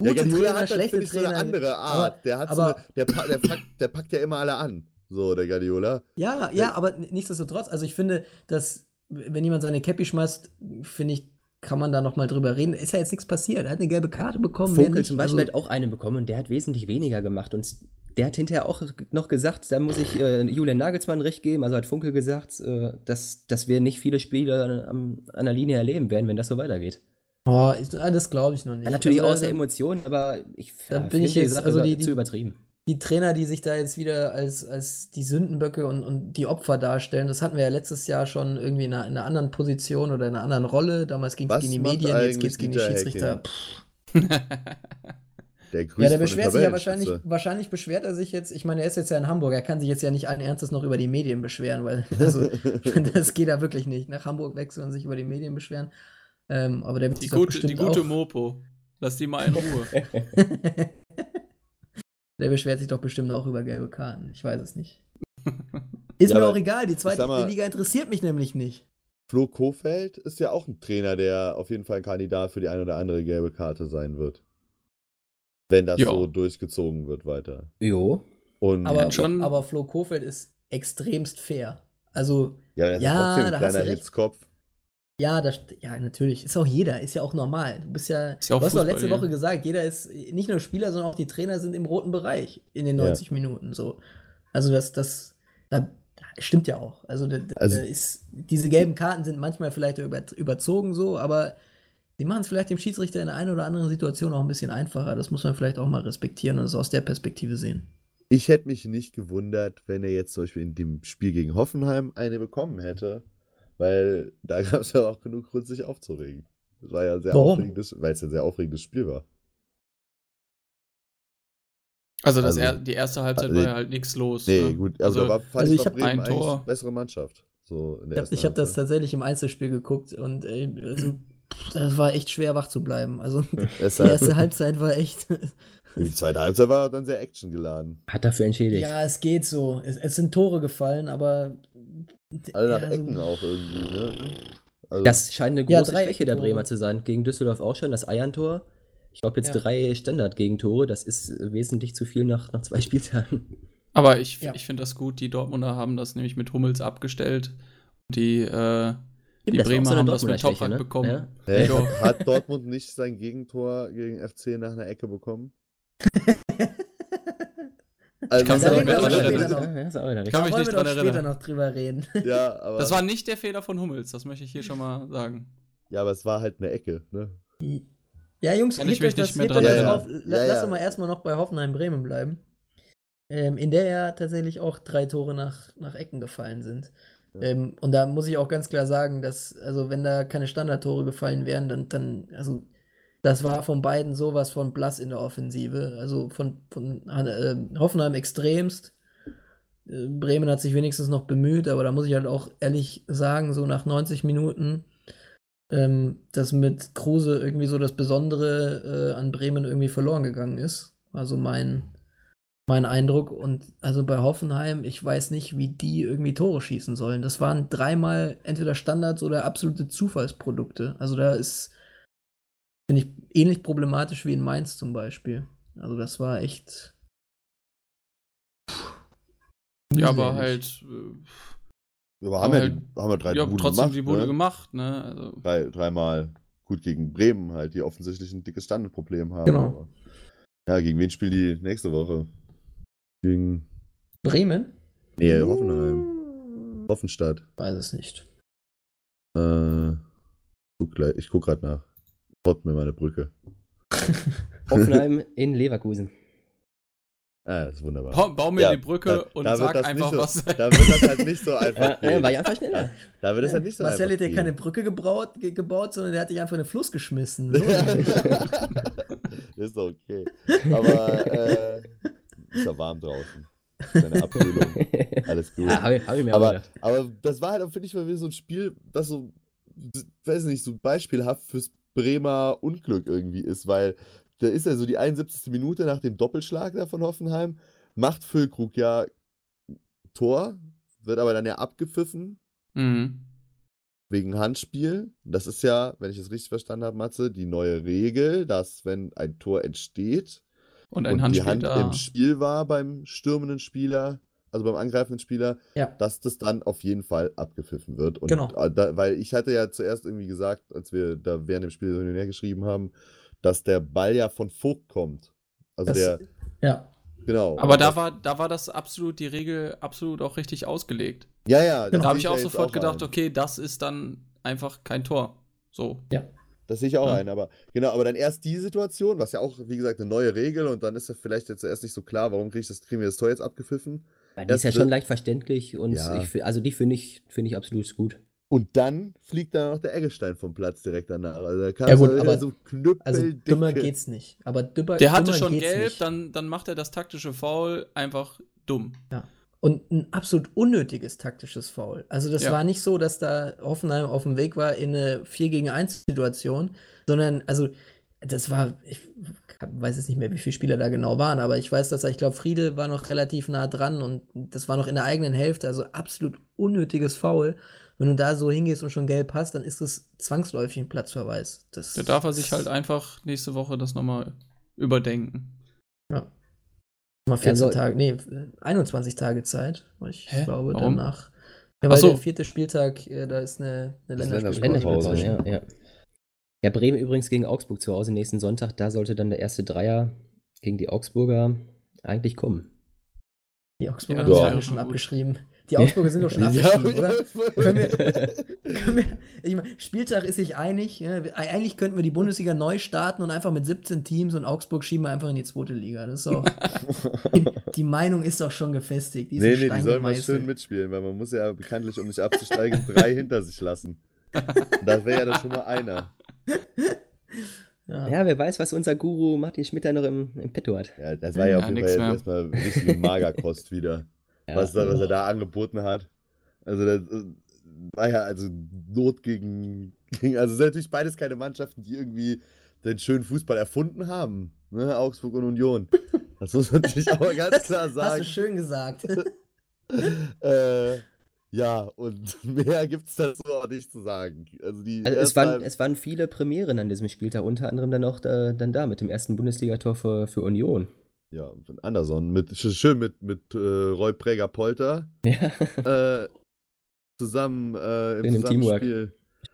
[SPEAKER 3] Ja, Guardiola hat schlechte Trainer. so eine andere Art. Aber, der, hat aber, so eine, der, der, packt, der packt ja immer alle an, so der Guardiola.
[SPEAKER 1] Ja, ja, aber nichtsdestotrotz, also ich finde, dass wenn jemand seine Cappy schmeißt, finde ich, kann man da nochmal drüber reden. Ist ja jetzt nichts passiert. Er hat eine gelbe Karte bekommen.
[SPEAKER 4] Vogel zum Beispiel also, hat auch eine bekommen und der hat wesentlich weniger gemacht. Und der hat hinterher auch noch gesagt, da muss ich äh, Julian Nagelsmann recht geben, also hat Funkel gesagt, äh, dass, dass wir nicht viele Spiele an, an der Linie erleben werden, wenn das so weitergeht.
[SPEAKER 1] Oh, ich, das glaube ich noch nicht. Ja,
[SPEAKER 4] natürlich also, aus der Emotion, aber ich
[SPEAKER 1] ja, bin ich jetzt
[SPEAKER 4] also die, die, zu übertrieben
[SPEAKER 1] die Trainer, die sich da jetzt wieder als, als die Sündenböcke und, und die Opfer darstellen, das hatten wir ja letztes Jahr schon irgendwie in einer, in einer anderen Position oder in einer anderen Rolle. Damals ging es gegen die Medien, jetzt geht es gegen die Schiedsrichter. Der ja, der beschwert sich ja wahrscheinlich, wahrscheinlich beschwert er sich jetzt, ich meine, er ist jetzt ja in Hamburg, er kann sich jetzt ja nicht allen Ernstes noch über die Medien beschweren, weil also, das geht da wirklich nicht. Nach Hamburg wechseln und sich über die Medien beschweren. Ähm, aber der
[SPEAKER 5] die, gute, die gute Mopo. Lass die mal in Ruhe.
[SPEAKER 1] Der beschwert sich doch bestimmt auch über gelbe Karten. Ich weiß es nicht. Ist ja, mir auch egal, die zweite mal, Liga interessiert mich nämlich nicht.
[SPEAKER 3] Flo Kofeld ist ja auch ein Trainer, der auf jeden Fall ein Kandidat für die eine oder andere gelbe Karte sein wird. Wenn das jo. so durchgezogen wird weiter.
[SPEAKER 1] Jo. Und aber, schon, aber Flo Kofeld ist extremst fair. Also,
[SPEAKER 3] ja, ja ist trotzdem ein kleiner Hitzkopf.
[SPEAKER 1] Ja, das, ja, natürlich. Ist auch jeder, ist ja auch normal. Du bist ja, ja du hast doch letzte ja. Woche gesagt, jeder ist, nicht nur Spieler, sondern auch die Trainer sind im roten Bereich in den 90 ja. Minuten. So. Also das, das, das stimmt ja auch. Also, das, also ist, diese gelben Karten sind manchmal vielleicht über, überzogen so, aber die machen es vielleicht dem Schiedsrichter in der einen oder anderen Situation auch ein bisschen einfacher. Das muss man vielleicht auch mal respektieren und es aus der Perspektive sehen.
[SPEAKER 3] Ich hätte mich nicht gewundert, wenn er jetzt zum Beispiel in dem Spiel gegen Hoffenheim eine bekommen hätte. Weil da gab es ja auch genug Grund, sich aufzuregen. Das war ja sehr Warum? aufregendes, weil es ja ein sehr aufregendes Spiel war.
[SPEAKER 5] Also, das also, er, die erste Halbzeit also, war ja halt nichts los.
[SPEAKER 3] Nee, ne? gut. Also, also, da war, fand
[SPEAKER 1] also ich,
[SPEAKER 3] Bremen
[SPEAKER 1] ein Tor.
[SPEAKER 3] bessere Mannschaft. So
[SPEAKER 1] ich habe hab das tatsächlich im Einzelspiel geguckt und ey, also, das war echt schwer wach zu bleiben. Also die erste Halbzeit war echt.
[SPEAKER 3] Die zweite Halbzeit war dann sehr actiongeladen.
[SPEAKER 4] Hat dafür entschädigt.
[SPEAKER 1] Ja, es geht so. Es, es sind Tore gefallen, aber
[SPEAKER 3] alle nach ja, Ecken auch irgendwie, ne?
[SPEAKER 4] Also das scheint eine große ja, Schwäche der Bremer zu sein. Gegen Düsseldorf auch schon, das Eierntor. Ich glaube jetzt ja. drei Standard-Gegentore, das ist wesentlich zu viel nach, nach zwei Spieltagen.
[SPEAKER 5] Aber ich, ja. ich finde das gut, die Dortmunder haben das nämlich mit Hummels abgestellt. Die, äh, die Bremer so haben das mit Toprak ne? bekommen. Ja?
[SPEAKER 3] Hey, hat Dortmund nicht sein Gegentor gegen FC nach einer Ecke bekommen?
[SPEAKER 5] Also, ich kann, mich nicht dran erinnern.
[SPEAKER 1] Noch. Ich kann mich nicht dran erinnern. später noch drüber reden.
[SPEAKER 3] Ja, aber
[SPEAKER 5] das war nicht der Fehler von Hummels, das möchte ich hier schon mal sagen.
[SPEAKER 3] Ja, aber es war halt eine Ecke, ne?
[SPEAKER 1] Ja, Jungs, kann ich mich nicht mehr dran erinnern. Ja, Lass uns mal erstmal noch bei Hoffenheim-Bremen bleiben. Ähm, in der ja tatsächlich auch drei Tore nach, nach Ecken gefallen sind. Ja. Ähm, und da muss ich auch ganz klar sagen, dass, also wenn da keine Standardtore gefallen wären, dann, dann also das war von beiden sowas von blass in der Offensive. Also von, von äh, Hoffenheim extremst. Äh, Bremen hat sich wenigstens noch bemüht, aber da muss ich halt auch ehrlich sagen, so nach 90 Minuten, ähm, dass mit Kruse irgendwie so das Besondere äh, an Bremen irgendwie verloren gegangen ist. Also mein, mein Eindruck. Und also bei Hoffenheim, ich weiß nicht, wie die irgendwie Tore schießen sollen. Das waren dreimal entweder Standards oder absolute Zufallsprodukte. Also da ist, finde ich, ähnlich problematisch wie in Mainz zum Beispiel. Also das war echt.
[SPEAKER 5] Ja, aber halt.
[SPEAKER 3] Äh, aber haben, halt, ja, haben wir drei
[SPEAKER 5] ja, Buden trotzdem gemacht, die Bude ne? gemacht, ne?
[SPEAKER 3] Also. Drei, dreimal gut gegen Bremen halt, die offensichtlich ein dickes Standardproblem haben.
[SPEAKER 1] Genau. Aber,
[SPEAKER 3] ja, gegen wen spielen die nächste Woche? Gegen.
[SPEAKER 1] Bremen?
[SPEAKER 3] Nee, Hoffenheim. Hoffenstadt.
[SPEAKER 1] Weiß es nicht.
[SPEAKER 3] Äh, guck gleich, ich guck gerade nach. Pott mir meine Brücke.
[SPEAKER 4] Offenheim in Leverkusen.
[SPEAKER 3] Ah, das ist wunderbar.
[SPEAKER 5] Bau, bau mir ja, die Brücke da, und da sag einfach
[SPEAKER 3] so,
[SPEAKER 5] was.
[SPEAKER 3] Da wird das halt nicht so einfach.
[SPEAKER 4] ja, war ja einfach schneller.
[SPEAKER 3] Da wird das halt nicht so
[SPEAKER 1] Marcel
[SPEAKER 3] einfach.
[SPEAKER 1] hat ja keine Brücke gebaut, ge gebaut, sondern der hat dich einfach in den Fluss geschmissen.
[SPEAKER 3] ist okay. Aber äh, ist ja warm draußen. Seine Abkühlung. Alles gut.
[SPEAKER 4] Ja, hab ich, hab ich mir
[SPEAKER 3] aber, aber das war halt, finde ich, mal wieder so ein Spiel, das so, weiß nicht, so beispielhaft fürs Bremer Unglück irgendwie ist, weil da ist ja so die 71. Minute nach dem Doppelschlag da von Hoffenheim, macht Füllkrug ja Tor, wird aber dann ja abgepfiffen.
[SPEAKER 5] Mhm.
[SPEAKER 3] Wegen Handspiel. Das ist ja, wenn ich es richtig verstanden habe, Matze, die neue Regel, dass wenn ein Tor entsteht,
[SPEAKER 5] und ein und Handspiel
[SPEAKER 3] die Hand
[SPEAKER 5] da.
[SPEAKER 3] im Spiel war beim stürmenden Spieler, also beim angreifenden Spieler,
[SPEAKER 1] ja.
[SPEAKER 3] dass das dann auf jeden Fall abgepfiffen wird. Und
[SPEAKER 1] genau.
[SPEAKER 3] Da, weil ich hatte ja zuerst irgendwie gesagt, als wir da während dem Spiel so hin geschrieben haben, dass der Ball ja von Vogt kommt. Also
[SPEAKER 1] das,
[SPEAKER 3] der.
[SPEAKER 1] Ja.
[SPEAKER 3] Genau.
[SPEAKER 5] Aber da war, da war das absolut, die Regel absolut auch richtig ausgelegt.
[SPEAKER 3] Ja, ja.
[SPEAKER 5] Da habe ich auch sofort auch gedacht, ein. okay, das ist dann einfach kein Tor. So.
[SPEAKER 1] Ja.
[SPEAKER 3] Das sehe ich auch ja. ein, aber genau, aber dann erst die Situation, was ja auch, wie gesagt, eine neue Regel und dann ist ja vielleicht jetzt erst nicht so klar, warum krieg ich das, kriegen wir das Tor jetzt abgepfiffen.
[SPEAKER 4] Ja, die erst ist ja schon leicht verständlich und ja. ich, also die finde ich, finde ich absolut gut.
[SPEAKER 3] Und dann fliegt da noch der Eggestein vom Platz direkt danach. Also da
[SPEAKER 1] ja gut, aber so also dümmer geht's nicht. Aber dümmer,
[SPEAKER 5] der hatte schon gelb, dann, dann macht er das taktische Foul einfach dumm.
[SPEAKER 1] Ja. Und ein absolut unnötiges taktisches Foul. Also das ja. war nicht so, dass da Hoffenheim auf dem Weg war in eine 4 gegen 1 Situation, sondern also das war, ich weiß jetzt nicht mehr, wie viele Spieler da genau waren, aber ich weiß, dass er, ich glaube, Friedel war noch relativ nah dran und das war noch in der eigenen Hälfte, also absolut unnötiges Foul. Wenn du da so hingehst und schon gelb hast, dann ist es zwangsläufig ein Platzverweis. Das,
[SPEAKER 5] da darf er sich halt einfach nächste Woche das nochmal überdenken.
[SPEAKER 1] Ja. Mal 14 also, Tage, nee, 21 Tage Zeit. Ich Hä? glaube, Warum? danach. Ja, weil so. der vierte Spieltag, äh, da ist eine, eine
[SPEAKER 4] Länderspielpause. Ja, ja. Ja, Bremen übrigens gegen Augsburg zu Hause nächsten Sonntag. Da sollte dann der erste Dreier gegen die Augsburger eigentlich kommen.
[SPEAKER 1] Die Augsburger ja, haben ja schon abgeschrieben. Die Augsburger sind doch schon abgeschrieben, oder? können wir, können wir, ich meine, Spieltag ist sich einig. Ja, eigentlich könnten wir die Bundesliga neu starten und einfach mit 17 Teams und Augsburg schieben wir einfach in die zweite Liga. Das ist auch, die, die, Meinung ist doch schon gefestigt.
[SPEAKER 3] Die nee, nee, die sollen mal schön mitspielen, weil man muss ja bekanntlich, um nicht abzusteigen, drei hinter sich lassen. Da wäre ja dann schon mal einer.
[SPEAKER 4] Ja. ja. wer weiß, was unser Guru Martin Schmitter noch im, im Petto hat.
[SPEAKER 3] Ja, das war ja, ja auf jeden Fall erstmal richtige Magerkost wieder ja, was, was, er da angeboten hat. Also das äh, war ja also Not gegen, gegen also sind natürlich beides keine Mannschaften, die irgendwie den schönen Fußball erfunden haben. Ne? Augsburg und Union. Das muss man natürlich auch ganz klar sagen.
[SPEAKER 1] Hast du schön gesagt.
[SPEAKER 3] äh, ja, und mehr gibt es dazu auch nicht zu sagen. Also, die
[SPEAKER 4] also es, waren, es waren viele Premieren an diesem Spieltag, unter anderem dann auch da, dann da mit dem ersten Bundesligator für, für Union.
[SPEAKER 3] Ja, von Anderson. Mit, schön mit, mit äh, Roy Präger Polter. Ja. Äh, zusammen äh,
[SPEAKER 4] im, Teamwork.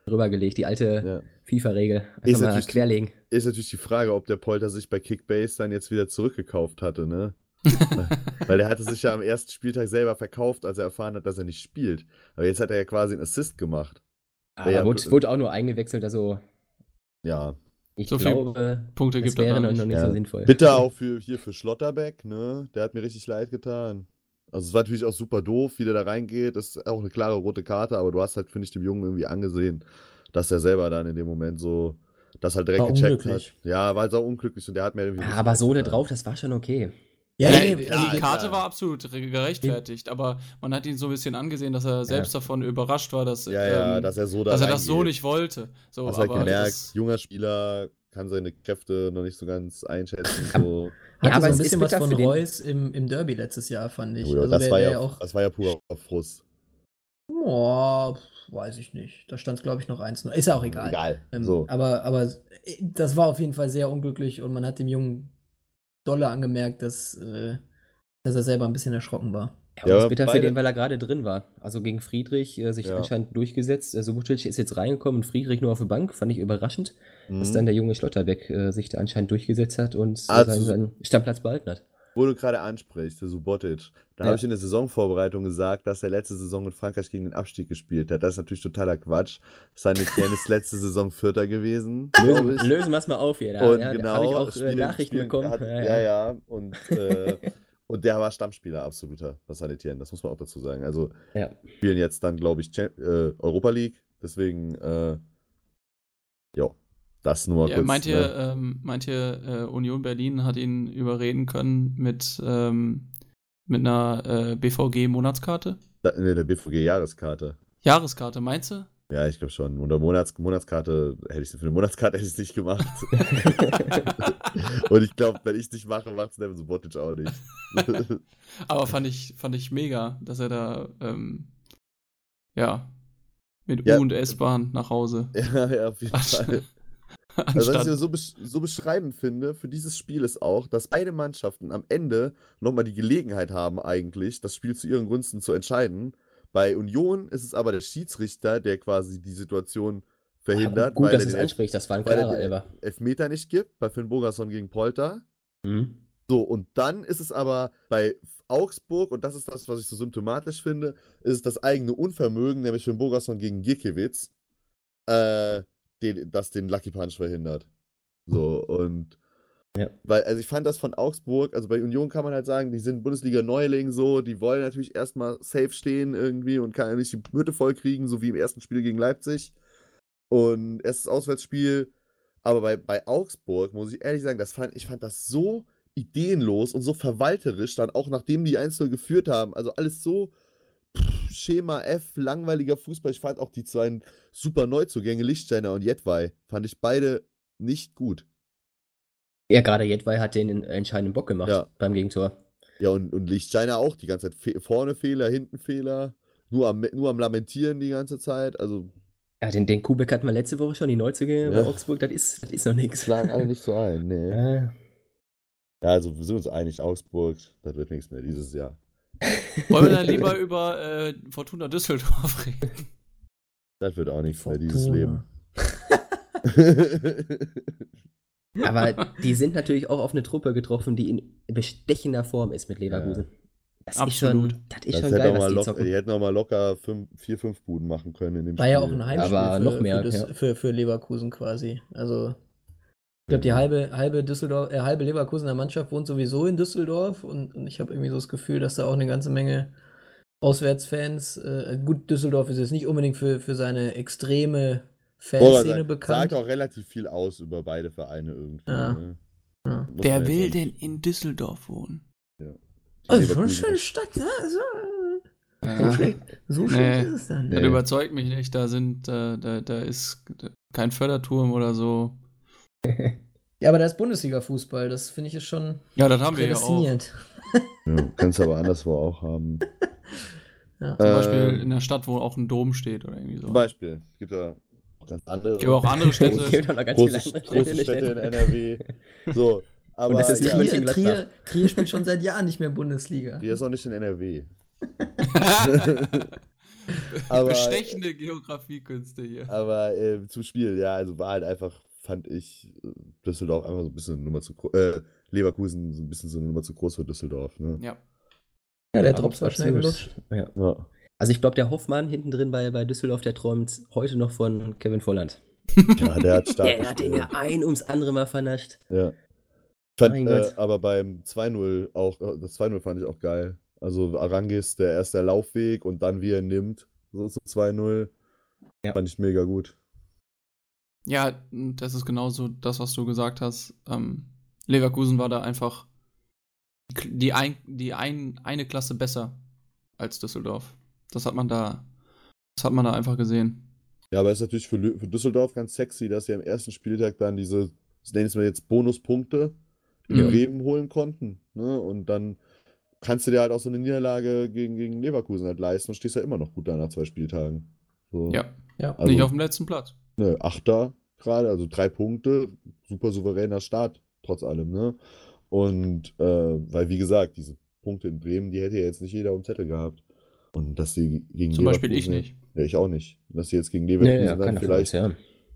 [SPEAKER 4] Rübergelegt, die alte ja. FIFA-Regel.
[SPEAKER 3] Ist mal querlegen. Ist natürlich die Frage, ob der Polter sich bei Kickbase dann jetzt wieder zurückgekauft hatte, ne? Weil er hatte sich ja am ersten Spieltag selber verkauft, als er erfahren hat, dass er nicht spielt. Aber jetzt hat er ja quasi einen Assist gemacht.
[SPEAKER 4] Aber ja, wurde, wurde auch nur eingewechselt, also.
[SPEAKER 3] Ja.
[SPEAKER 4] Ich so glaube,
[SPEAKER 5] Punkte gibt wäre
[SPEAKER 4] noch nicht ja. so sinnvoll.
[SPEAKER 3] Bitte auch für, hier für Schlotterbeck, ne? Der hat mir richtig leid getan. Also es war natürlich auch super doof, wie der da reingeht. Das ist auch eine klare rote Karte, aber du hast halt, finde ich, dem Jungen irgendwie angesehen, dass er selber dann in dem Moment so das halt direkt war gecheckt unglücklich. hat. Ja, war halt auch unglücklich und der hat mir irgendwie.
[SPEAKER 4] Ja, aber Sohle drauf, das war schon okay.
[SPEAKER 5] Ja, ja, also die Karte ja. war absolut gerechtfertigt, aber man hat ihn so ein bisschen angesehen, dass er selbst ja. davon überrascht war, dass,
[SPEAKER 3] ja, ja, ähm, dass er so da
[SPEAKER 5] dass er das so nicht wollte. So,
[SPEAKER 3] Hast halt gemerkt, das, junger Spieler kann seine Kräfte noch nicht so ganz einschätzen. So.
[SPEAKER 1] ja, aber so ein bisschen was von Reus im, im Derby letztes Jahr, fand ich.
[SPEAKER 3] Oh, also das, war ja, auch, das war ja pur auf Frust.
[SPEAKER 1] Boah, weiß ich nicht. Da stand es, glaube ich, noch eins. Ist ja auch egal.
[SPEAKER 3] Egal.
[SPEAKER 1] Ähm, so. aber, aber äh, das war auf jeden Fall sehr unglücklich und man hat dem Jungen dolle angemerkt, dass, äh, dass er selber ein bisschen erschrocken war.
[SPEAKER 4] Ja, ja, das bitter für den, weil er gerade drin war. Also gegen Friedrich äh, sich ja. anscheinend durchgesetzt. Also Subotic ist jetzt reingekommen und Friedrich nur auf der Bank. Fand ich überraschend, mhm. dass dann der junge Schlotterbeck äh, sich da anscheinend durchgesetzt hat und also, seinen, seinen Stammplatz behalten hat.
[SPEAKER 3] Wo du gerade ansprichst, der Subotic, da ja. habe ich in der Saisonvorbereitung gesagt, dass er letzte Saison mit Frankreich gegen den Abstieg gespielt hat. Das ist natürlich totaler Quatsch. Seine Etienne ist letzte Saison Vierter gewesen.
[SPEAKER 4] Lösen, lösen wir es mal auf hier.
[SPEAKER 3] Da, und ja, genau, habe ich auch äh, spielen, Nachrichten spielen, bekommen. Hat, ja, ja, ja. Und, äh, und der war Stammspieler, absoluter, Saint Etienne. Das muss man auch dazu sagen. Also ja. spielen jetzt dann, glaube ich, äh, Europa League. Deswegen, äh, ja, das nur
[SPEAKER 5] ja, kurz. Meint ihr, ne? ähm, meint ihr äh, Union Berlin hat ihn überreden können mit, ähm, mit einer äh, BVG-Monatskarte?
[SPEAKER 3] Ne, der BVG-Jahreskarte.
[SPEAKER 5] Jahreskarte, meinst du?
[SPEAKER 3] Ja, ich glaube schon. Oder Monats Monatskarte hätte ich für eine Monatskarte hätte ich es nicht gemacht. Und ich glaube, wenn ich es nicht mache, macht es Nevin Subotic auch nicht.
[SPEAKER 5] Aber fand ich, fand ich mega, dass er da ähm, ja mit
[SPEAKER 3] ja.
[SPEAKER 5] U und S-Bahn nach Hause.
[SPEAKER 3] Ja, ja, auf jeden Fall. Also, was ich so, besch so beschreibend finde für dieses Spiel ist auch, dass beide Mannschaften am Ende nochmal die Gelegenheit haben, eigentlich das Spiel zu ihren Gunsten zu entscheiden. Bei Union ist es aber der Schiedsrichter, der quasi die Situation verhindert.
[SPEAKER 4] Gut, weil dass er es anspricht, das war ein klarer Elber.
[SPEAKER 3] Elfmeter nicht gibt, bei Finn Bogerson gegen Polter. Mhm. So, und dann ist es aber bei Augsburg, und das ist das, was ich so symptomatisch finde, ist es das eigene Unvermögen, nämlich Finn Bogerson gegen Gikiewicz. Äh, den, das den Lucky Punch verhindert. So, und ja. Weil, also ich fand das von Augsburg, also bei Union kann man halt sagen, die sind Bundesliga-Neuling so, die wollen natürlich erstmal safe stehen irgendwie und kann nicht die Hütte voll kriegen, so wie im ersten Spiel gegen Leipzig. Und erstes Auswärtsspiel. Aber bei, bei Augsburg, muss ich ehrlich sagen, das fand, ich fand das so ideenlos und so verwalterisch, dann auch nachdem die Einzel geführt haben. Also alles so Schema F, langweiliger Fußball. Ich fand auch die zwei super Neuzugänge, Lichtsteiner und Jetwei, fand ich beide nicht gut.
[SPEAKER 4] Ja, gerade Jetwei hat den entscheidenden Bock gemacht ja. beim Gegentor.
[SPEAKER 3] Ja, und, und Lichtsteiner auch die ganze Zeit. Fe vorne Fehler, hinten Fehler. Nur am, nur am Lamentieren die ganze Zeit. Also.
[SPEAKER 4] Ja, den, den Kubek hatten wir letzte Woche schon, die Neuzugänge ja. bei Augsburg. Das ist, das ist noch nichts.
[SPEAKER 3] Schlagen alle nicht so ein, nee. Ja. ja, also wir sind uns einig, Augsburg, das wird nichts mehr dieses Jahr.
[SPEAKER 5] Wollen wir dann lieber über äh, Fortuna Düsseldorf reden?
[SPEAKER 3] Das wird auch nichts mehr, dieses Leben.
[SPEAKER 4] Aber die sind natürlich auch auf eine Truppe getroffen, die in bestechender Form ist mit Leverkusen. Ja. Das Absolut. ist schon, das ist das schon geil, was
[SPEAKER 3] die zocken. Die hätten auch mal locker fünf, vier, fünf Buden machen können in dem
[SPEAKER 1] War Spiel. ja auch ein Heimspiel Aber für, noch mehr, für, das, ja. für, für Leverkusen quasi. Also ich glaube, die halbe, halbe Düsseldorf, äh, halbe Leverkusener Mannschaft wohnt sowieso in Düsseldorf und, und ich habe irgendwie so das Gefühl, dass da auch eine ganze Menge Auswärtsfans, äh, gut, Düsseldorf ist jetzt nicht unbedingt für, für seine extreme Fanszene bekannt.
[SPEAKER 3] Sagt auch relativ viel aus über beide Vereine irgendwie. Ja. Ne?
[SPEAKER 5] Ja. Wer will denn in Düsseldorf wohnen?
[SPEAKER 1] Ja. Also schon eine schöne Stadt, ne? Also, ja. So schlecht, so schlecht nee, ist es dann.
[SPEAKER 5] Das überzeugt mich nicht. Da sind, äh, da, da ist kein Förderturm oder so.
[SPEAKER 1] Ja, aber da ist Bundesliga-Fußball, das finde ich ist schon.
[SPEAKER 5] Ja, das haben wir ja auch.
[SPEAKER 3] ja, kannst du aber anderswo auch haben.
[SPEAKER 5] Ja. Zum Beispiel in der Stadt, wo auch ein Dom steht oder irgendwie so.
[SPEAKER 3] Zum Beispiel. Es gibt ja ganz andere.
[SPEAKER 5] Es gibt auch andere Städte.
[SPEAKER 3] es gibt auch noch ganz große, viele andere große Städte in NRW. So. Aber
[SPEAKER 1] Und das ist ja, Trier, Trier, Trier spielt schon seit Jahren nicht mehr Bundesliga.
[SPEAKER 3] Trier ist auch nicht in NRW.
[SPEAKER 5] aber, Bestechende Geografiekünste hier.
[SPEAKER 3] Aber äh, zum Spiel, ja, also war halt einfach fand ich äh, Düsseldorf einfach so ein bisschen eine Nummer zu äh, Leverkusen so ein bisschen so eine Nummer zu groß für Düsseldorf. Ne?
[SPEAKER 5] Ja.
[SPEAKER 1] Ja, der Drops war schnell gelutscht.
[SPEAKER 4] Ja. ja. Also ich glaube, der Hoffmann hinten drin bei, bei Düsseldorf, der träumt heute noch von Kevin Volland.
[SPEAKER 3] Ja, der hat stark.
[SPEAKER 4] der hat den ja ein ums andere Mal vernascht.
[SPEAKER 3] Ja. Fand, äh, aber beim 2-0 auch, äh, das 2-0 fand ich auch geil. Also Arangis, der erste Laufweg und dann wie er nimmt, so zu 2-0. Ja. Fand ich mega gut.
[SPEAKER 5] Ja, das ist genauso das, was du gesagt hast. Ähm, Leverkusen war da einfach die, ein, die ein, eine Klasse besser als Düsseldorf. Das hat man da, das hat man da einfach gesehen.
[SPEAKER 3] Ja, aber es ist natürlich für, für Düsseldorf ganz sexy, dass sie am ersten Spieltag dann diese, das nennen wir jetzt Bonuspunkte in ja. Bremen holen konnten. Ne? Und dann kannst du dir halt auch so eine Niederlage gegen, gegen Leverkusen halt leisten und stehst ja immer noch gut da nach zwei Spieltagen.
[SPEAKER 5] So. Ja, ja. Also, nicht auf dem letzten Platz.
[SPEAKER 3] Ne, Achter gerade, also drei Punkte, super souveräner Start, trotz allem, ne? Und äh, weil, wie gesagt, diese Punkte in Bremen, die hätte ja jetzt nicht jeder am Zettel gehabt. Und dass sie gegen
[SPEAKER 5] Zum Beispiel ich nicht.
[SPEAKER 3] Ja, ich auch nicht. Dass sie jetzt gegen Leverkusen
[SPEAKER 4] nee, ja, dann
[SPEAKER 3] vielleicht,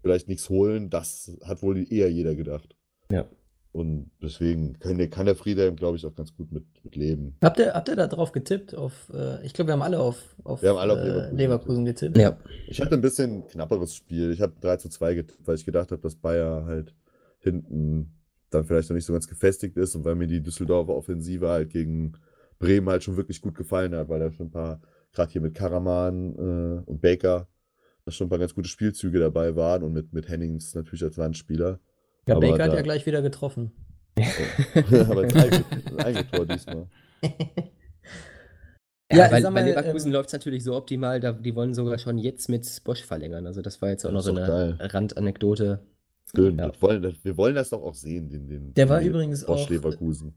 [SPEAKER 3] vielleicht nichts holen, das hat wohl eher jeder gedacht.
[SPEAKER 4] Ja.
[SPEAKER 3] Und deswegen kann der, kann der Friedhelm, glaube ich, auch ganz gut mit, mit leben.
[SPEAKER 1] Habt ihr, habt ihr da drauf getippt? Auf, äh, ich glaube, wir haben alle auf, auf,
[SPEAKER 3] wir haben alle auf
[SPEAKER 1] äh,
[SPEAKER 3] Leverkusen,
[SPEAKER 1] Leverkusen, getippt.
[SPEAKER 4] Ja.
[SPEAKER 3] Ich hatte ein bisschen knapperes Spiel. Ich habe 3 zu 2 getippt, weil ich gedacht habe, dass Bayer halt hinten dann vielleicht noch nicht so ganz gefestigt ist und weil mir die Düsseldorfer Offensive halt gegen Bremen halt schon wirklich gut gefallen hat, weil da schon ein paar, gerade hier mit Karaman äh, und Baker, da schon ein paar ganz gute Spielzüge dabei waren und mit, mit Hennings natürlich als Landspieler.
[SPEAKER 1] Ja, aber Baker da, hat ja gleich wieder getroffen.
[SPEAKER 3] aber ein, ein Tor diesmal.
[SPEAKER 4] Ja, ja weil bei Leverkusen ähm, läuft es natürlich so optimal, da, die wollen sogar schon jetzt mit Bosch verlängern. Also das war jetzt auch noch so eine geil. Randanekdote.
[SPEAKER 3] Schön, ja. wollen, wir wollen das doch auch sehen, den, den
[SPEAKER 1] Der war übrigens
[SPEAKER 3] Bosch auch, Leverkusen.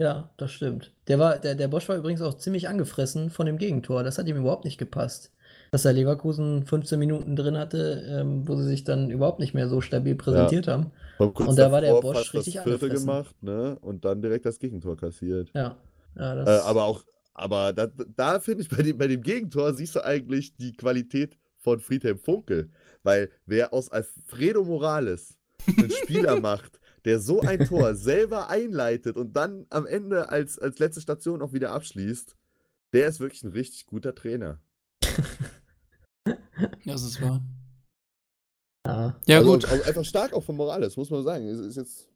[SPEAKER 1] Ja, das stimmt. Der, war, der, der Bosch war übrigens auch ziemlich angefressen von dem Gegentor. Das hat ihm überhaupt nicht gepasst dass er Leverkusen 15 Minuten drin hatte, ähm, wo sie sich dann überhaupt nicht mehr so stabil präsentiert ja. haben. Und da war der Bosch richtig das
[SPEAKER 3] gemacht, ne? Und dann direkt das Gegentor kassiert.
[SPEAKER 1] Ja. ja
[SPEAKER 3] äh, aber auch, aber da, da finde ich, bei dem, bei dem Gegentor siehst du eigentlich die Qualität von Friedhelm Funkel. Weil wer aus Alfredo Morales einen Spieler macht, der so ein Tor selber einleitet und dann am Ende als, als letzte Station auch wieder abschließt, der ist wirklich ein richtig guter Trainer.
[SPEAKER 5] Das ist wahr.
[SPEAKER 1] Ja,
[SPEAKER 5] ja
[SPEAKER 3] also,
[SPEAKER 5] gut.
[SPEAKER 3] Also einfach stark auch von Morales, muss man sagen. Ist, ist jetzt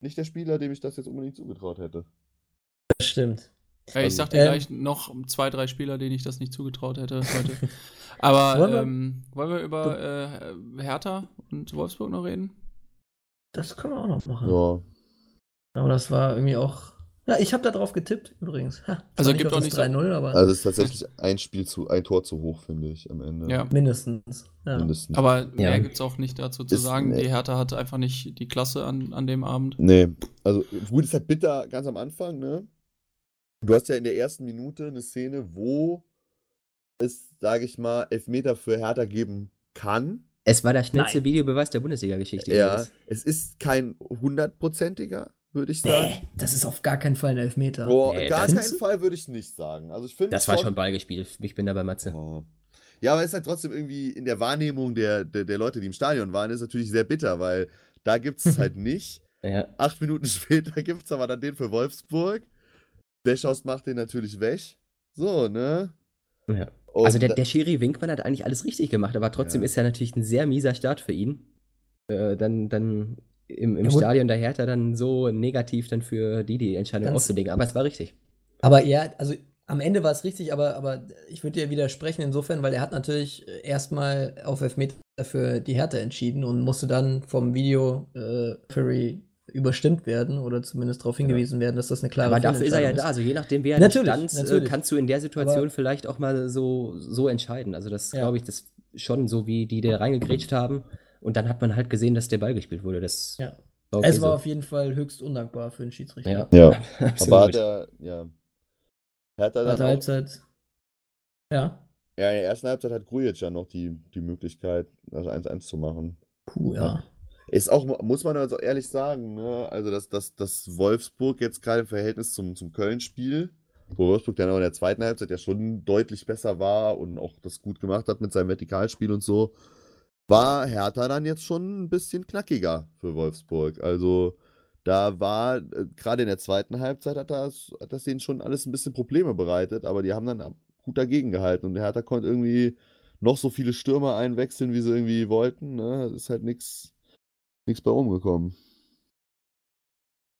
[SPEAKER 3] nicht der Spieler, dem ich das jetzt unbedingt zugetraut hätte.
[SPEAKER 1] Das stimmt.
[SPEAKER 5] Ja, ich sag dir ähm, gleich noch zwei, drei Spieler, denen ich das nicht zugetraut hätte heute. Aber wollen wir, ähm, wollen wir über äh, Hertha und Wolfsburg noch reden?
[SPEAKER 1] Das können wir auch noch machen.
[SPEAKER 3] Ja.
[SPEAKER 1] Aber das war irgendwie auch ja, ich habe da drauf getippt übrigens. Ha,
[SPEAKER 5] also gibt auch nicht 3-0,
[SPEAKER 3] aber. Also es ist tatsächlich ein Spiel zu, ein Tor zu hoch, finde ich, am Ende.
[SPEAKER 1] Ja. Mindestens. Ja.
[SPEAKER 3] Mindestens.
[SPEAKER 5] Aber mehr ja. gibt es auch nicht dazu zu ist, sagen. Nee. Die Hertha hatte einfach nicht die Klasse an, an dem Abend.
[SPEAKER 3] Nee, also gut, ist halt bitter ganz am Anfang, ne? Du hast ja in der ersten Minute eine Szene, wo es, sage ich mal, Elfmeter für Hertha geben kann.
[SPEAKER 4] Es war der schnellste Nein. Videobeweis der Bundesliga-Geschichte.
[SPEAKER 3] Ja, es ist kein hundertprozentiger, würde ich sagen. Nee,
[SPEAKER 1] das ist auf gar keinen Fall ein Elfmeter.
[SPEAKER 3] Boah, nee, gar keinen Fall würde ich nicht sagen. Also ich finde
[SPEAKER 4] Das war schon Ballgespielt. Ich bin da bei Matze.
[SPEAKER 3] Oh. Ja, aber es ist halt trotzdem irgendwie in der Wahrnehmung der, der, der Leute, die im Stadion waren, ist natürlich sehr bitter, weil da gibt es halt nicht.
[SPEAKER 4] ja.
[SPEAKER 3] Acht Minuten später gibt es aber dann den für Wolfsburg. Deschhaus macht den natürlich weg. So, ne?
[SPEAKER 4] Ja. also der, der Schiri Winkmann hat eigentlich alles richtig gemacht, aber trotzdem ja. ist ja natürlich ein sehr mieser Start für ihn. Äh, dann, dann im, im ja, Stadion der Hertha dann so negativ dann für die die Entscheidung auszulegen. Aber es war richtig.
[SPEAKER 1] Aber ja, also am Ende war es richtig, aber, aber ich würde dir widersprechen insofern, weil er hat natürlich erstmal auf Elfmeter für die Hertha entschieden und musste dann vom Video äh, Fury überstimmt werden oder zumindest darauf hingewiesen ja. werden, dass das eine klare
[SPEAKER 4] Aber dafür ist er ja da. Also je nachdem, wer natürlich, stand, äh, natürlich. kannst du in der Situation aber vielleicht auch mal so, so entscheiden. Also das ja. glaube ich, das schon so, wie die da reingegrätscht haben. Und dann hat man halt gesehen, dass der Ball gespielt wurde. Das
[SPEAKER 1] ja. War okay es war so. auf jeden Fall höchst undankbar für den Schiedsrichter.
[SPEAKER 3] Ja, ja. aber hat er, ja. Hat er dann
[SPEAKER 1] Halbzeit. Ja.
[SPEAKER 3] Ja, in der ersten Halbzeit hat Grujic ja noch die, die Möglichkeit, das 1-1 zu machen.
[SPEAKER 1] Puh, ja.
[SPEAKER 3] Ist auch, muss man also ehrlich sagen, ne? also dass, dass, dass Wolfsburg jetzt gerade im Verhältnis zum, zum Köln-Spiel, wo Wolfsburg dann auch in der zweiten Halbzeit ja schon deutlich besser war und auch das gut gemacht hat mit seinem Vertikalspiel und so, war Hertha dann jetzt schon ein bisschen knackiger für Wolfsburg. Also da war, äh, gerade in der zweiten Halbzeit hat das, hat das denen schon alles ein bisschen Probleme bereitet, aber die haben dann gut dagegen gehalten und der Hertha konnte irgendwie noch so viele Stürmer einwechseln, wie sie irgendwie wollten. Ne? Es ist halt nichts bei rumgekommen.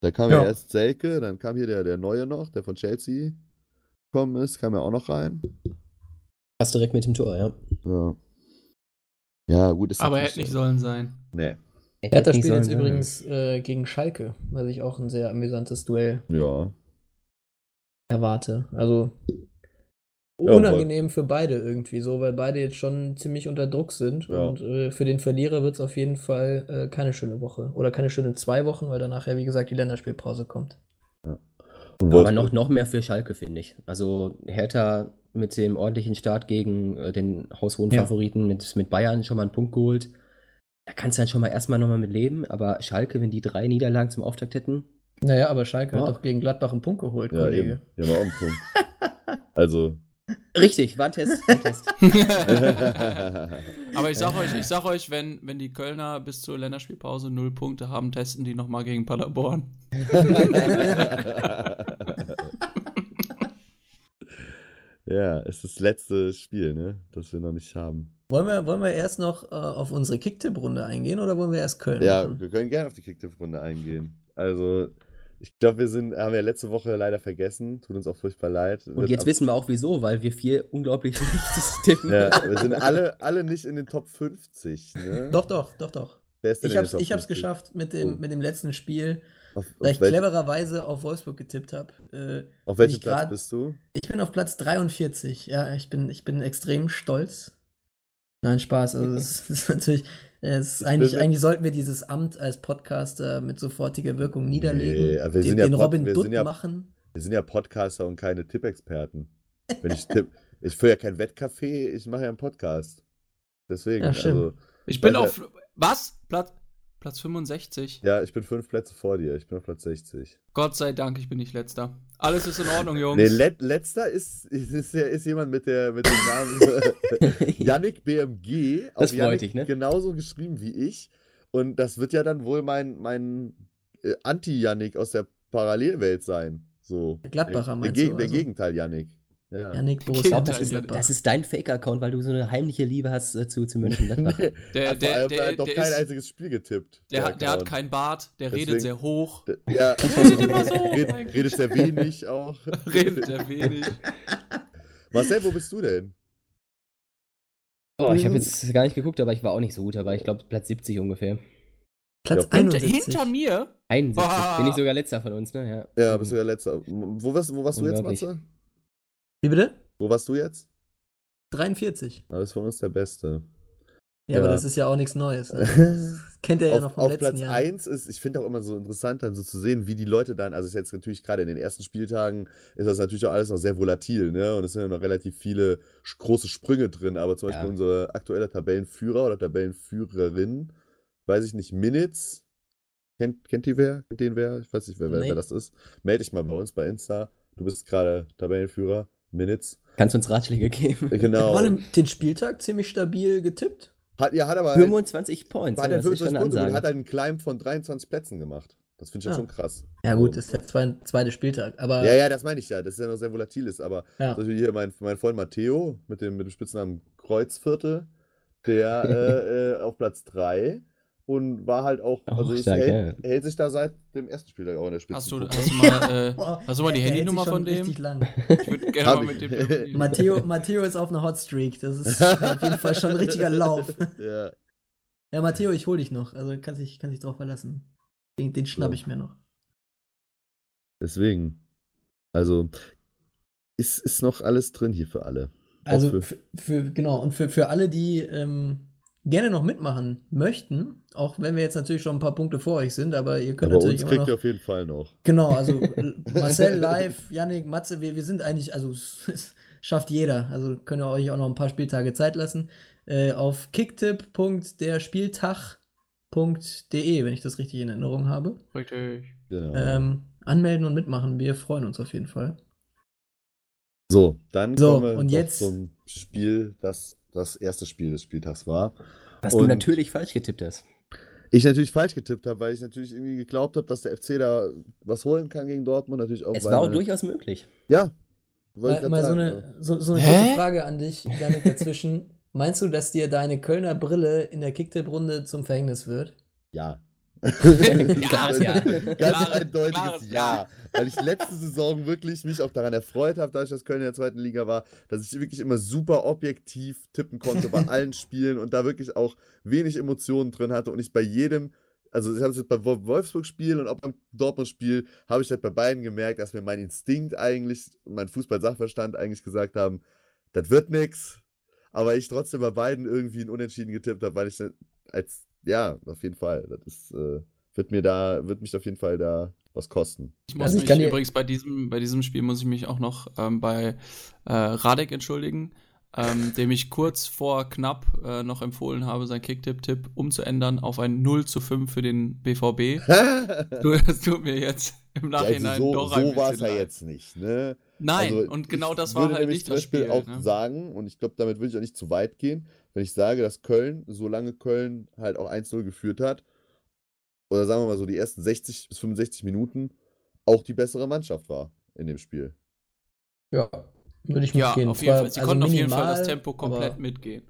[SPEAKER 3] Da kam ja. ja erst Selke, dann kam hier der, der Neue noch, der von Chelsea gekommen ist, kam ja auch noch rein.
[SPEAKER 4] Fast direkt mit dem Tor, ja.
[SPEAKER 3] Ja. Ja, gut,
[SPEAKER 5] ist Aber hätte nicht sollen sein.
[SPEAKER 1] Nee. Hertha spielt jetzt übrigens äh, gegen Schalke, was ich auch ein sehr amüsantes Duell
[SPEAKER 3] ja.
[SPEAKER 1] erwarte. Also unangenehm ja, für beide irgendwie so, weil beide jetzt schon ziemlich unter Druck sind. Ja. Und äh, für den Verlierer wird es auf jeden Fall äh, keine schöne Woche. Oder keine schönen zwei Wochen, weil danach ja, wie gesagt, die Länderspielpause kommt.
[SPEAKER 4] Ja. Aber noch, noch mehr für Schalke, finde ich. Also Hertha mit dem ordentlichen Start gegen äh, den haushohen Favoriten mit, mit Bayern schon mal einen Punkt geholt. Da kannst du dann schon mal erstmal nochmal mit leben. Aber Schalke, wenn die drei Niederlagen zum Auftakt hätten.
[SPEAKER 1] Naja, aber Schalke hat doch gegen Gladbach einen Punkt geholt,
[SPEAKER 3] ja, Kollege. Eben. Ja, auch einen Punkt. also,
[SPEAKER 4] Richtig, war ein Test. War ein Test.
[SPEAKER 5] Aber ich sag euch, ich sag euch, wenn, wenn die Kölner bis zur Länderspielpause null Punkte haben, testen die nochmal gegen Paderborn.
[SPEAKER 3] ja, es ist das letzte Spiel, ne? Das wir noch nicht haben.
[SPEAKER 1] Wollen wir, wollen wir erst noch äh, auf unsere Kicktipp-Runde eingehen oder wollen wir erst Köln?
[SPEAKER 3] Ja, machen? wir können gerne auf die Kicktipp-Runde eingehen. Also, ich glaube, wir sind, haben ja letzte Woche leider vergessen. Tut uns auch furchtbar leid.
[SPEAKER 4] Und jetzt wissen wir auch wieso, weil wir vier unglaublich schlechtes tippen.
[SPEAKER 3] Ja, wir sind alle, alle nicht in den Top 50. Ne?
[SPEAKER 1] Doch, doch, doch, doch.
[SPEAKER 3] Wer ist denn
[SPEAKER 1] ich habe es geschafft mit dem, oh. mit dem letzten Spiel, auf, da ich clevererweise auf Wolfsburg getippt habe.
[SPEAKER 3] Äh, auf welchem Platz grad, bist du?
[SPEAKER 1] Ich bin auf Platz 43. Ja, ich bin, ich bin extrem stolz. Nein, Spaß. Also, das ist natürlich, es eigentlich, eigentlich sollten wir dieses Amt als Podcaster mit sofortiger Wirkung niederlegen. Nee,
[SPEAKER 3] wir den, ja den Robin wir Dutt ja, machen. Wir sind ja Podcaster und keine Tippexperten. Wenn ich tipp, ich führe ja kein Wettcafé, ich mache ja einen Podcast. Deswegen, ja, also.
[SPEAKER 5] Ich bin auf. Was? Platz, Platz 65.
[SPEAKER 3] Ja, ich bin fünf Plätze vor dir. Ich bin auf Platz 60.
[SPEAKER 5] Gott sei Dank, ich bin nicht letzter. Alles ist in Ordnung, Jungs.
[SPEAKER 3] Nee, Let letzter ist, ist, ist, ist, jemand mit, der, mit dem Namen Yannick BMG.
[SPEAKER 4] Das wollte ich, ne?
[SPEAKER 3] Genauso geschrieben wie ich. Und das wird ja dann wohl mein, mein äh, Anti-Yannick aus der Parallelwelt sein. So.
[SPEAKER 1] Gladbacher
[SPEAKER 3] meinst der, der, du? Der also? Gegenteil Yannick.
[SPEAKER 4] Ja. Janik ich glaube, das, ist, das ist dein Fake-Account, weil du so eine heimliche Liebe hast äh, zu, zu Mönchengladbach.
[SPEAKER 3] der, der, der, der, hat doch kein ist, einziges Spiel getippt.
[SPEAKER 5] Der, hat, der hat keinen Bart, der Deswegen, redet sehr hoch.
[SPEAKER 3] ja, redet, redet sehr wenig auch.
[SPEAKER 5] redet sehr wenig.
[SPEAKER 3] Marcel, wo bist du denn?
[SPEAKER 4] Oh, ich habe jetzt gar nicht geguckt, aber ich war auch nicht so gut dabei. Ich glaube, Platz 70 ungefähr.
[SPEAKER 5] Platz ja, 71. Hinter mir?
[SPEAKER 4] 71. Oh. Bin ich sogar letzter von uns, ne?
[SPEAKER 3] Ja, ja bist du ja letzter. Wo warst, wo warst du jetzt, Matze?
[SPEAKER 1] Wie bitte?
[SPEAKER 3] Wo warst du jetzt?
[SPEAKER 1] 43.
[SPEAKER 3] Das ist von uns der Beste.
[SPEAKER 1] Ja, ja, aber das ist ja auch nichts Neues. Also, kennt er ja
[SPEAKER 3] auf,
[SPEAKER 1] noch vom
[SPEAKER 3] auf
[SPEAKER 1] letzten
[SPEAKER 3] Platz Jahr. 1 ist, ich finde auch immer so interessant, dann so zu sehen, wie die Leute dann, also ist jetzt natürlich gerade in den ersten Spieltagen, ist das natürlich auch alles noch sehr volatil, ne? Und es sind ja noch relativ viele große Sprünge drin, aber zum Beispiel ja. unsere aktuelle Tabellenführer oder Tabellenführerin, weiß ich nicht, Minutes, kennt, kennt die wer? Kennt den wer? Ich weiß nicht, wer, nee. wer das ist. Melde dich mal bei uns bei Insta. Du bist gerade Tabellenführer. Minutes.
[SPEAKER 4] Kannst du uns Ratschläge geben?
[SPEAKER 3] Genau.
[SPEAKER 1] War den Spieltag ziemlich stabil getippt.
[SPEAKER 3] Hat, ja, hat aber
[SPEAKER 4] 25 halt, Points.
[SPEAKER 3] Hat, ja, 25 Punkte und hat einen Climb von 23 Plätzen gemacht. Das finde ich ja. schon krass.
[SPEAKER 1] Ja, gut, das ist der zweite, zweite Spieltag. Aber
[SPEAKER 3] ja, ja, das meine ich ja. Das ist ja noch sehr volatil ist. Aber ja. zum Beispiel hier mein, mein Freund Matteo mit dem, mit dem Spitznamen Kreuzviertel, der äh, äh, auf Platz 3 und war halt auch, also oh, hält, hält, sich da seit dem ersten Spieltag auch in der Spitze.
[SPEAKER 5] Hast du, hast du, mal, äh, hast du mal die Handynummer von dem?
[SPEAKER 1] Richtig lang. Ich würde gerne mal mit dem Matteo, Matteo ist auf einer Hotstreak. Das ist auf jeden Fall schon ein richtiger Lauf.
[SPEAKER 3] Ja.
[SPEAKER 1] Ja, Matteo, ich hol dich noch. Also kannst dich, kann dich drauf verlassen. Den, den schnapp ich mir noch.
[SPEAKER 3] Deswegen. Also, ist, ist noch alles drin hier für alle.
[SPEAKER 1] Also, für, für, genau. Und für, für alle, die ähm, gerne noch mitmachen möchten, auch wenn wir jetzt natürlich schon ein paar Punkte vor euch sind, aber ihr könnt aber natürlich
[SPEAKER 3] uns kriegt
[SPEAKER 1] noch,
[SPEAKER 3] ihr auf jeden Fall noch.
[SPEAKER 1] Genau, also Marcel live, Yannick, Matze, wir, wir sind eigentlich, also es schafft jeder, also könnt ihr euch auch noch ein paar Spieltage Zeit lassen. Äh, auf kicktipp.derspieltag.de, wenn ich das richtig in Erinnerung habe.
[SPEAKER 5] Richtig.
[SPEAKER 1] Genau. Ähm, anmelden und mitmachen, wir freuen uns auf jeden Fall.
[SPEAKER 3] So, dann
[SPEAKER 1] so, kommen wir und jetzt,
[SPEAKER 3] zum Spiel, das das erste Spiel des Spieltags war.
[SPEAKER 4] Was und du natürlich falsch getippt hast.
[SPEAKER 3] Ich natürlich falsch getippt habe, weil ich natürlich irgendwie geglaubt habe, dass der FC da was holen kann gegen Dortmund. Natürlich auch
[SPEAKER 4] es war auch durchaus möglich.
[SPEAKER 3] Ja.
[SPEAKER 1] Mal, mal so, eine, so, so eine kurze Frage an dich, Janik, dazwischen. Meinst du, dass dir deine Kölner Brille in der Kicktipp-Runde zum Verhängnis wird?
[SPEAKER 3] Ja. Klares Ja. Ganz Klare, eindeutiges Ja. Weil ich letzte Saison wirklich mich auch daran erfreut habe, da ich das Köln in der zweiten Liga war, dass ich wirklich immer super objektiv tippen konnte bei allen Spielen und da wirklich auch wenig Emotionen drin hatte und ich bei jedem also ich habe es jetzt beim Wolfsburg-Spiel und auch beim Dortmund-Spiel, habe ich halt bei beiden gemerkt, dass mir mein Instinkt eigentlich mein Fußball-Sachverstand eigentlich gesagt haben, das wird nichts. Aber ich trotzdem bei beiden irgendwie ein Unentschieden getippt habe, weil ich als, ja, auf jeden Fall, das ist, äh, wird mir da, wird mich auf jeden Fall da was kosten.
[SPEAKER 5] Ich muss also ich mich übrigens bei diesem, bei diesem Spiel muss ich mich auch noch ähm, bei äh, Radek entschuldigen ähm, dem ich kurz vor knapp äh, noch empfohlen habe, sein Kicktipp-Tipp umzuändern auf ein 0 zu 5 für den BVB. das tut mir jetzt im Nachhinein ja, also so, doch
[SPEAKER 3] ein So war es ja jetzt nicht, ne?
[SPEAKER 5] Nein, also und genau das war halt nicht das Spiel.
[SPEAKER 3] Ich würde auch ne? sagen, und ich glaube, damit würde ich auch nicht zu weit gehen, wenn ich sage, dass Köln, solange Köln halt auch 1-0 geführt hat, oder sagen wir mal so die ersten 60 bis 65 Minuten, auch die bessere Mannschaft war in dem Spiel.
[SPEAKER 1] Ja, würde ich
[SPEAKER 5] mitgehen. Ja, auf jeden Fall. Sie also konnten minimal, auf jeden Fall das Tempo komplett mitgehen.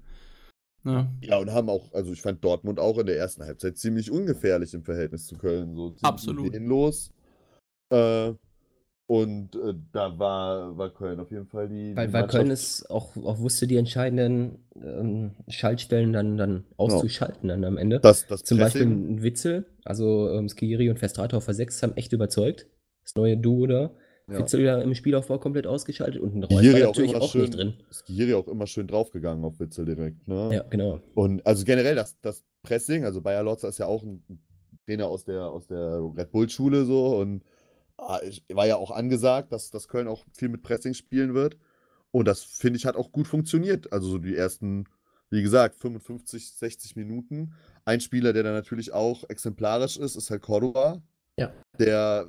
[SPEAKER 3] Ja. ja, und haben auch, also ich fand Dortmund auch in der ersten Halbzeit ziemlich ungefährlich im Verhältnis zu Köln. So
[SPEAKER 5] Absolut.
[SPEAKER 3] Los. Äh, und äh, da war, war Köln auf jeden Fall die.
[SPEAKER 4] Weil, die weil Köln es auch, auch wusste, die entscheidenden ähm, Schaltstellen dann, dann auszuschalten ja. dann am Ende.
[SPEAKER 3] Das, das
[SPEAKER 4] Zum Pressing. Beispiel ein Witzel, also ähm, Skiri und Festrato auf 6 haben echt überzeugt. Das neue Duo da. Ja. Witzel ja im Spielaufbau komplett ausgeschaltet und ein
[SPEAKER 3] Reus war natürlich auch, auch schön, nicht drin. Skiri auch immer schön draufgegangen auf Witzel direkt. Ne?
[SPEAKER 4] Ja, genau.
[SPEAKER 3] Und also generell das, das Pressing, also Bayer Lotzer ist ja auch ein Trainer aus der, aus der Red Bull-Schule so und war ja auch angesagt, dass, dass Köln auch viel mit Pressing spielen wird. Und das, finde ich, hat auch gut funktioniert. Also so die ersten, wie gesagt, 55, 60 Minuten. Ein Spieler, der da natürlich auch exemplarisch ist, ist halt Cordoba.
[SPEAKER 1] Ja.
[SPEAKER 3] Der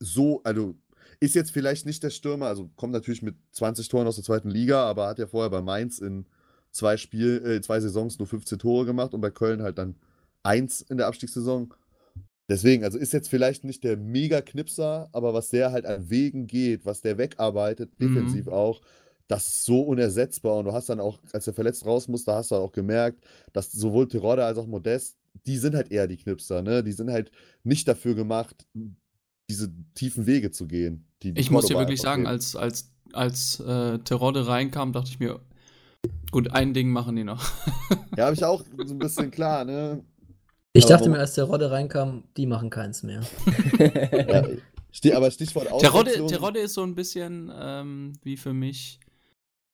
[SPEAKER 3] so, also ist jetzt vielleicht nicht der Stürmer, also kommt natürlich mit 20 Toren aus der zweiten Liga, aber hat ja vorher bei Mainz in zwei Spiel, äh, zwei Saisons nur 15 Tore gemacht und bei Köln halt dann eins in der Abstiegssaison. Deswegen, also ist jetzt vielleicht nicht der Mega-Knipser, aber was der halt an Wegen geht, was der wegarbeitet, mhm. defensiv mhm. auch, das ist so unersetzbar. Und du hast dann auch, als er verletzt raus musste, hast du auch gemerkt, dass sowohl Terodde als auch Modest, die sind halt eher die Knipser, ne? Die sind halt nicht dafür gemacht, diese tiefen Wege zu gehen.
[SPEAKER 5] ich muss dir wirklich sagen, als, als, als äh, Terodde reinkam, dachte ich mir, gut, ein Ding machen die noch.
[SPEAKER 3] ja, habe ich auch so ein bisschen klar, ne?
[SPEAKER 1] Ich dachte mir, als Terodde reinkam, die machen keins mehr.
[SPEAKER 3] ja, aber Stichwort
[SPEAKER 5] Terodde, Terodde ist so ein bisschen ähm, wie für mich,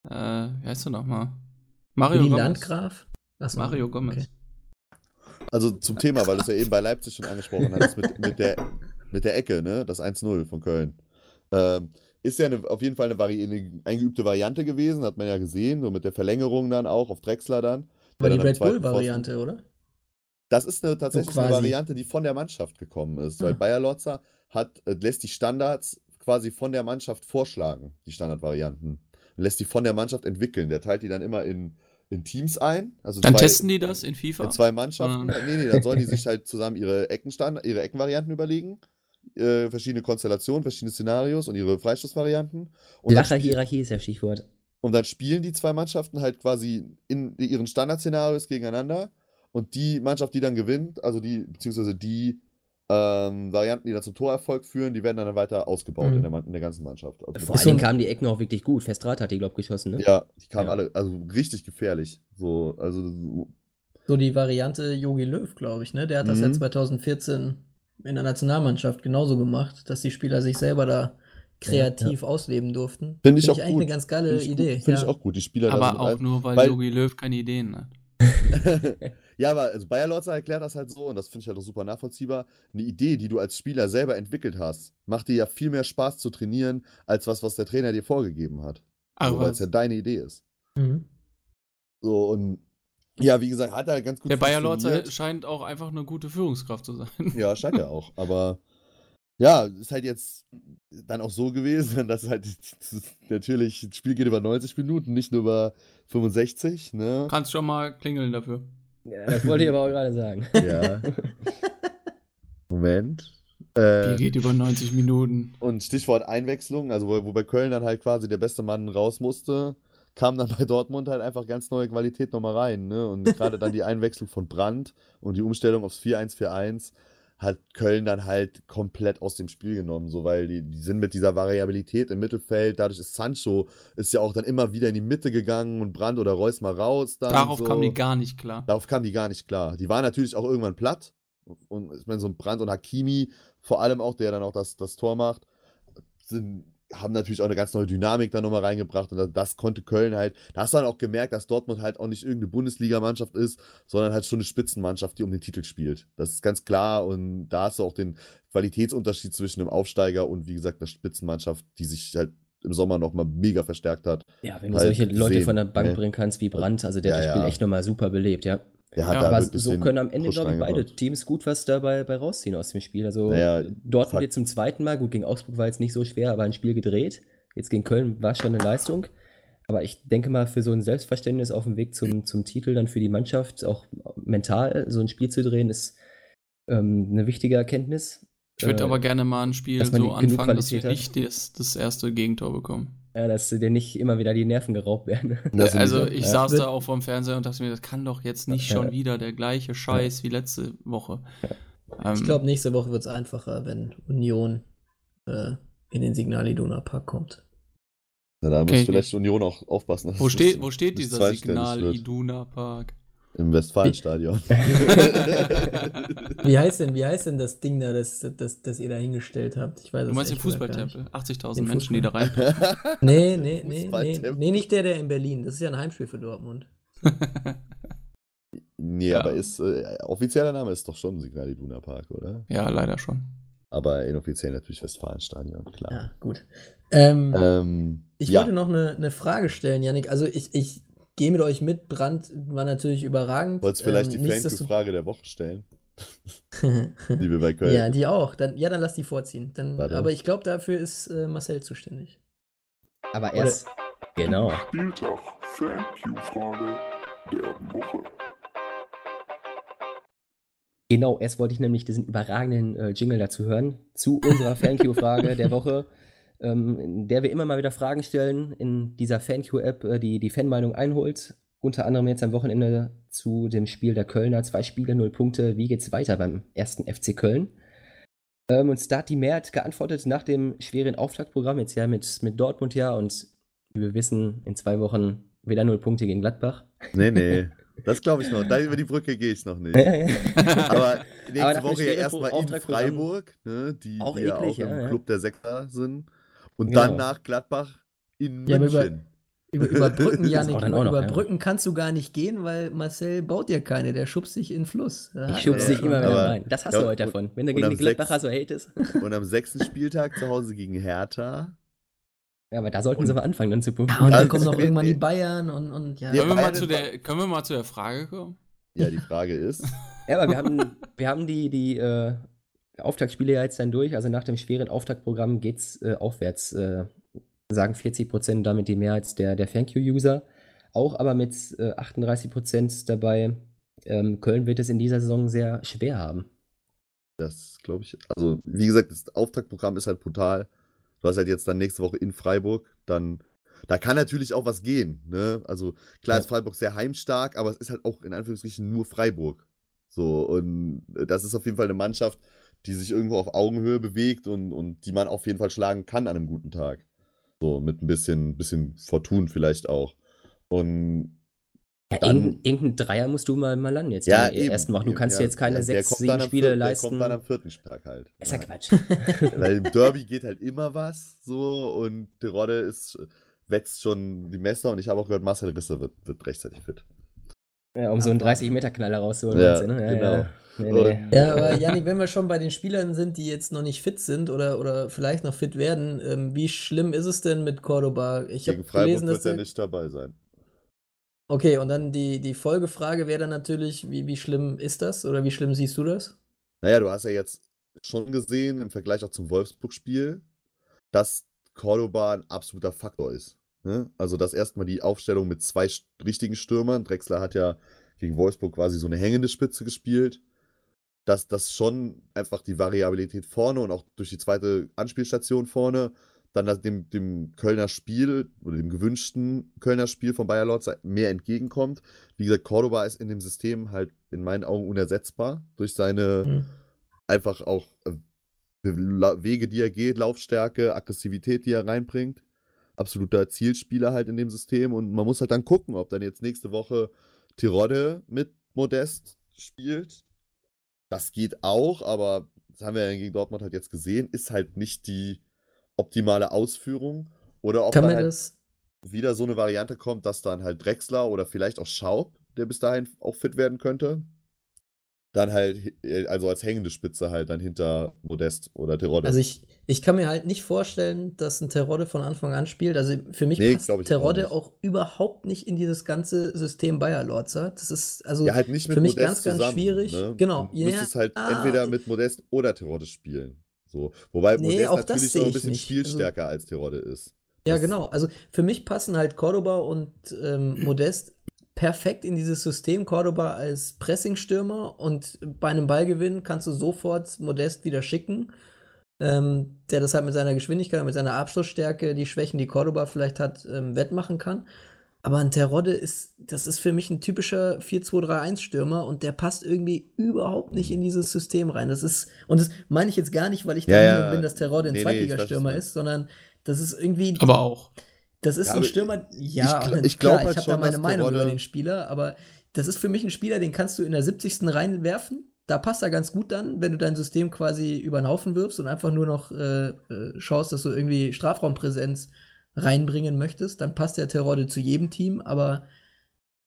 [SPEAKER 5] äh, wie heißt du nochmal?
[SPEAKER 1] Mario Gomez. Landgraf?
[SPEAKER 5] Achso, Mario Gomez. Okay.
[SPEAKER 3] Also zum Thema, weil du es ja eben bei Leipzig schon angesprochen hast, mit, mit der mit der Ecke, ne? Das 1-0 von Köln. Ähm, ist ja eine, auf jeden Fall eine, Vari eine, eingeübte Variante gewesen, hat man ja gesehen, so mit der Verlängerung dann auch auf Drexler dann.
[SPEAKER 1] War die Red Bull-Variante, oder?
[SPEAKER 3] Das ist eine, tatsächlich so eine Variante, die von der Mannschaft gekommen ist, ah. weil Bayer Lotzer hat, äh, lässt die Standards quasi von der Mannschaft vorschlagen, die Standardvarianten. Lässt die von der Mannschaft entwickeln. Der teilt die dann immer in, in Teams ein. Also
[SPEAKER 5] dann zwei, testen die das in FIFA?
[SPEAKER 3] In zwei Mannschaften. Ah. Nee, nee, dann sollen die sich halt zusammen ihre Eckenstand, ihre Eckenvarianten überlegen äh, verschiedene Konstellationen, verschiedene Szenarios und ihre Freistoßvarianten.
[SPEAKER 4] Lacher-Hierarchie ist ja Stichwort.
[SPEAKER 3] Und dann spielen die zwei Mannschaften halt quasi in ihren Standardszenarios gegeneinander. Und die Mannschaft, die dann gewinnt, also die, beziehungsweise die ähm, Varianten, die dann zum Torerfolg führen, die werden dann weiter ausgebaut mhm. in, der, in, der, ganzen Mannschaft.
[SPEAKER 4] Also Vor allem kamen die Ecken auch wirklich gut. Festrat hat die, glaube ich, geschossen, ne?
[SPEAKER 3] Ja, die kamen ja. alle, also richtig gefährlich. So, also.
[SPEAKER 1] So die Variante Yogi Löw, glaube ich, ne? Der hat das mhm. ja 2014 in der Nationalmannschaft genauso gemacht, dass die Spieler sich selber da kreativ ja, ja. ausleben durften.
[SPEAKER 3] Finde ich Find auch ich
[SPEAKER 1] eigentlich
[SPEAKER 3] gut.
[SPEAKER 1] eine ganz geile
[SPEAKER 3] Find
[SPEAKER 1] Idee.
[SPEAKER 3] Finde ja. ich auch gut. Die Spieler
[SPEAKER 5] aber auch nur, weil Jogi Löw keine Ideen hat.
[SPEAKER 3] ja, aber also Bayer Lorzer erklärt das halt so und das finde ich halt auch super nachvollziehbar. Eine Idee, die du als Spieler selber entwickelt hast, macht dir ja viel mehr Spaß zu trainieren, als was, was der Trainer dir vorgegeben hat. Also, weil es ja deine Idee ist. Mhm. So, und ja, wie gesagt, hat er ganz gut
[SPEAKER 5] Der Bayer Lorzer scheint auch einfach eine gute Führungskraft zu sein.
[SPEAKER 3] Ja, scheint er auch. Aber ja, ist halt jetzt dann auch so gewesen, dass halt natürlich das Spiel geht über 90 Minuten, nicht nur über 65. Ne?
[SPEAKER 5] Kannst schon mal klingeln dafür.
[SPEAKER 4] Ja, das wollte ich aber auch gerade sagen.
[SPEAKER 3] Ja. Moment.
[SPEAKER 5] Äh, Die geht über 90 Minuten.
[SPEAKER 3] Und Stichwort Einwechslung, also wo, wo bei Köln dann halt quasi der beste Mann raus musste kam dann bei Dortmund halt einfach ganz neue Qualität nochmal rein. Ne? Und gerade dann die Einwechslung von Brandt und die Umstellung aufs 4-1-4-1 hat Köln dann halt komplett aus dem Spiel genommen, so weil die, die sind mit dieser Variabilität im Mittelfeld, dadurch ist Sancho ist ja auch dann immer wieder in die Mitte gegangen und Brand oder Reus mal raus.
[SPEAKER 5] Darauf
[SPEAKER 3] so.
[SPEAKER 5] kamen die gar nicht klar.
[SPEAKER 3] Darauf kamen die gar nicht klar. Die waren natürlich auch irgendwann platt und ich meine so ein Brand und Hakimi vor allem auch, der dann auch das, das Tor macht, sind haben natürlich auch eine ganz neue Dynamik da nochmal reingebracht und das konnte Köln halt. Da hast du dann auch gemerkt, dass Dortmund halt auch nicht irgendeine Bundesligamannschaft ist, sondern halt schon eine Spitzenmannschaft, die um den Titel spielt. Das ist ganz klar und da hast du auch den Qualitätsunterschied zwischen dem Aufsteiger und wie gesagt der Spitzenmannschaft, die sich halt im Sommer nochmal mega verstärkt hat.
[SPEAKER 4] Ja, wenn du halt solche Leute sehen, von der Bank ne? bringen kannst wie Brandt, also der ja, das Spiel ja. echt nochmal super belebt, ja.
[SPEAKER 3] Der hat
[SPEAKER 4] ja, aber so können am Ende, glaube ich, beide Teams gut was dabei bei rausziehen aus dem Spiel. Also naja, Dortmund jetzt zum zweiten Mal, gut, gegen Augsburg war jetzt nicht so schwer, aber ein Spiel gedreht. Jetzt gegen Köln war schon eine Leistung. Aber ich denke mal, für so ein Selbstverständnis auf dem Weg zum, zum Titel, dann für die Mannschaft, auch mental so ein Spiel zu drehen, ist ähm, eine wichtige Erkenntnis.
[SPEAKER 5] Ich würde äh, aber gerne mal ein Spiel so anfangen, dass wir nicht das, das erste Gegentor bekommen.
[SPEAKER 4] Ja, dass dir nicht immer wieder die Nerven geraubt werden.
[SPEAKER 5] also ich ja. saß da auch vorm Fernseher und dachte mir, das kann doch jetzt nicht ja. schon wieder der gleiche Scheiß ja. wie letzte Woche.
[SPEAKER 1] Ähm, ich glaube, nächste Woche wird es einfacher, wenn Union äh, in den Signal Iduna Park kommt.
[SPEAKER 3] Na, da okay. muss vielleicht Union auch aufpassen.
[SPEAKER 5] Wo steht, wo steht dieser Signal Iduna Park?
[SPEAKER 3] Im Westfalenstadion.
[SPEAKER 1] wie, heißt denn, wie heißt denn das Ding da, das, das, das ihr da hingestellt habt?
[SPEAKER 5] Ich weiß du meinst den Fußballtempel? 80.000 Menschen, die da rein.
[SPEAKER 1] nee, nee, nee, nee, nee, nicht der, der in Berlin. Das ist ja ein Heimspiel für Dortmund.
[SPEAKER 3] nee, ja. aber ist, äh, offizieller Name ist doch schon Signal Iduna Park, oder?
[SPEAKER 5] Ja, leider schon.
[SPEAKER 3] Aber inoffiziell natürlich Westfalenstadion, klar.
[SPEAKER 1] Ja, gut. Ähm, ähm, ich ja. wollte noch eine, eine Frage stellen, Janik. Also ich, ich gehe mit euch mit. Brand war natürlich überragend.
[SPEAKER 3] Wolltest du vielleicht ähm, die Flank-Frage der Woche stellen? die wir bei Köln.
[SPEAKER 1] Ja, die auch. Dann, ja, dann lass die vorziehen. Dann, aber ich glaube, dafür ist äh, Marcel zuständig.
[SPEAKER 4] Aber erst. Oder, genau.
[SPEAKER 6] Spieltag. Thank you, Frage der Woche.
[SPEAKER 4] Genau, erst wollte ich nämlich diesen überragenden äh, Jingle dazu hören. Zu unserer Thank you-Frage der Woche ähm, in der wir immer mal wieder Fragen stellen, in dieser FanQ-App, äh, die die Fanmeinung einholt. Unter anderem jetzt am Wochenende zu dem Spiel der Kölner. Zwei Spiele, null Punkte. Wie geht's weiter beim ersten FC Köln? Ähm, und Stati Mehr hat geantwortet nach dem schweren Auftaktprogramm, jetzt ja mit, mit Dortmund ja. Und wie wir wissen, in zwei Wochen wieder null Punkte gegen Gladbach.
[SPEAKER 3] Nee, nee. Das glaube ich noch. Da über die Brücke gehe ich noch nicht. Aber nächste Aber Woche ja erstmal in Freiburg, ne, die,
[SPEAKER 4] auch
[SPEAKER 3] die
[SPEAKER 4] eklig,
[SPEAKER 3] ja auch
[SPEAKER 4] im
[SPEAKER 3] ja, Club der Sechser sind. Und genau. dann nach Gladbach in ja, München.
[SPEAKER 1] Über, über, Brücken, Janik, über, noch, über ja. Brücken kannst du gar nicht gehen, weil Marcel baut dir keine, der schubst dich in den Fluss.
[SPEAKER 4] Ja, ich schubst dich immer wieder rein. Das hast ja, du heute davon, wenn du gegen die Gladbacher so hatest.
[SPEAKER 3] Und am sechsten Spieltag zu Hause gegen Hertha.
[SPEAKER 4] Ja, aber da sollten und, sie aber anfangen, dann zu
[SPEAKER 1] punkten. Ja, und dann kommen noch irgendwann die Bayern und, und ja.
[SPEAKER 5] Können wir, mal zu der, können wir mal zu der Frage kommen?
[SPEAKER 3] Ja, die Frage ist.
[SPEAKER 4] ja, aber wir haben, wir haben die, die äh, Auftaktspiele ja jetzt dann durch. Also nach dem schweren Auftaktprogramm geht es äh, aufwärts, äh, sagen 40 Prozent damit die Mehrheit der, der ThanQ-User. Auch aber mit äh, 38 Prozent dabei. Ähm, Köln wird es in dieser Saison sehr schwer haben.
[SPEAKER 3] Das glaube ich. Also, wie gesagt, das Auftaktprogramm ist halt brutal. Du hast halt jetzt dann nächste Woche in Freiburg, dann da kann natürlich auch was gehen. Ne? Also klar ja. ist Freiburg sehr heimstark, aber es ist halt auch in Anführungsstrichen nur Freiburg. So, und das ist auf jeden Fall eine Mannschaft, die sich irgendwo auf Augenhöhe bewegt und, und die man auf jeden Fall schlagen kann an einem guten Tag. So, mit ein bisschen, bisschen Fortun vielleicht auch. Und
[SPEAKER 4] ja, dann, irgendein Dreier musst du mal, mal landen jetzt
[SPEAKER 3] ja, in der
[SPEAKER 4] ersten Woche. Du kannst ja, jetzt keine sechs, sieben Spiele
[SPEAKER 3] vierten,
[SPEAKER 4] leisten.
[SPEAKER 3] Der kommt dann am vierten Spieltag halt.
[SPEAKER 4] Ist ja Quatsch.
[SPEAKER 3] Weil im Derby geht halt immer was so und Terodde ist, wetzt schon die Messer und ich habe auch gehört, Marcel Risse wird, wird rechtzeitig fit.
[SPEAKER 4] Ja, um so einen 30-Meter-Knaller rauszuholen.
[SPEAKER 3] Ja, ne? genau.
[SPEAKER 1] Ja. Nee, nee. Ja, aber Janik, wenn wir schon bei den Spielern sind, die jetzt noch nicht fit sind oder, oder vielleicht noch fit werden, ähm, wie schlimm ist es denn mit Cordoba?
[SPEAKER 3] Ich Gegen Freiburg gelesen, wird er nicht dabei sein.
[SPEAKER 1] Okay, und dann die, die Folgefrage wäre dann natürlich, wie, wie schlimm ist das oder wie schlimm siehst du das?
[SPEAKER 3] Naja, du hast ja jetzt schon gesehen, im Vergleich auch zum Wolfsburg-Spiel, dass Cordoba ein absoluter Faktor ist. Ne? Also das erstmal die Aufstellung mit zwei richtigen Stürmern. Drexler hat ja gegen Wolfsburg quasi so eine hängende Spitze gespielt dass das schon einfach die Variabilität vorne und auch durch die zweite Anspielstation vorne dann dem, dem Kölner Spiel oder dem gewünschten Kölner Spiel von Bayer Lorz mehr entgegenkommt. Wie gesagt, Cordoba ist in dem System halt in meinen Augen unersetzbar durch seine mhm. einfach auch äh, Wege, die er geht, Laufstärke, Aggressivität, die er reinbringt. Absoluter Zielspieler halt in dem System. Und man muss halt dann gucken, ob dann jetzt nächste Woche Tirode mit Modest spielt. Das geht auch, aber das haben wir ja gegen Dortmund halt jetzt gesehen, ist halt nicht die optimale Ausführung. Oder ob
[SPEAKER 1] Kann
[SPEAKER 3] dann halt
[SPEAKER 1] das
[SPEAKER 3] wieder so eine Variante kommt, dass dann halt Drexler oder vielleicht auch Schaub, der bis dahin auch fit werden könnte, dann halt, äh, also als hängende Spitze halt dann hinter Modest oder Terodde.
[SPEAKER 1] Also ich, ich kann mir halt nicht vorstellen, dass ein Terodde von Anfang an spielt. Also für mich
[SPEAKER 3] Nee,
[SPEAKER 1] passt
[SPEAKER 3] auch
[SPEAKER 1] Terodde
[SPEAKER 3] nicht.
[SPEAKER 1] auch überhaupt nicht in dieses ganze System Bayer Lorzer. Das ist also
[SPEAKER 3] ja, halt
[SPEAKER 1] für mich
[SPEAKER 3] Modest
[SPEAKER 1] ganz, ganz
[SPEAKER 3] zusammen,
[SPEAKER 1] schwierig.
[SPEAKER 3] Ne?
[SPEAKER 1] Genau.
[SPEAKER 3] Du
[SPEAKER 1] Ja,
[SPEAKER 3] müsstest halt
[SPEAKER 1] ah,
[SPEAKER 3] entweder mit Modest oder Terodde spielen. So. Wobei
[SPEAKER 1] Nee,
[SPEAKER 3] Modest
[SPEAKER 1] auch
[SPEAKER 3] natürlich noch ein bisschen
[SPEAKER 1] nicht. Also
[SPEAKER 3] spielstärker als Terodde ist.
[SPEAKER 1] Ja,
[SPEAKER 3] Das-
[SPEAKER 1] genau. Also für mich passen halt Cordoba und ähm, Modest perfekt in dieses System. Cordoba als Pressingstürmer und bei einem Ballgewinn kannst du sofort Modest wieder schicken, ähm, der das halt mit seiner Geschwindigkeit, mit seiner Abschlussstärke, die Schwächen, die Cordoba vielleicht hat, ähm, wettmachen kann. Aber ein Terodde ist, das ist für mich ein typischer 4-2-3-1-Stürmer und der passt irgendwie überhaupt nicht in dieses System rein. Das ist, und das meine ich jetzt gar nicht, weil ich
[SPEAKER 3] Ja,
[SPEAKER 1] der
[SPEAKER 3] ja.
[SPEAKER 1] Meinung bin, dass Terodde ein
[SPEAKER 3] Nee, nee,
[SPEAKER 1] Zweitligastürmer
[SPEAKER 3] meinst.
[SPEAKER 1] ist, sondern das ist irgendwie
[SPEAKER 5] Aber auch.
[SPEAKER 1] Das ist
[SPEAKER 3] Ja,
[SPEAKER 1] ein Stürmer, ja,
[SPEAKER 3] ich
[SPEAKER 1] klar,
[SPEAKER 3] glaub halt
[SPEAKER 1] ich habe da meine Meinung über
[SPEAKER 3] Terodde-
[SPEAKER 1] den Spieler, aber das ist für mich ein Spieler, den kannst du in der 70. reinwerfen. Da passt er ganz gut dann, wenn du dein System quasi über den Haufen wirfst und einfach nur noch äh, äh, schaust, dass du irgendwie Strafraumpräsenz reinbringen möchtest, dann passt der Terodde zu jedem Team, aber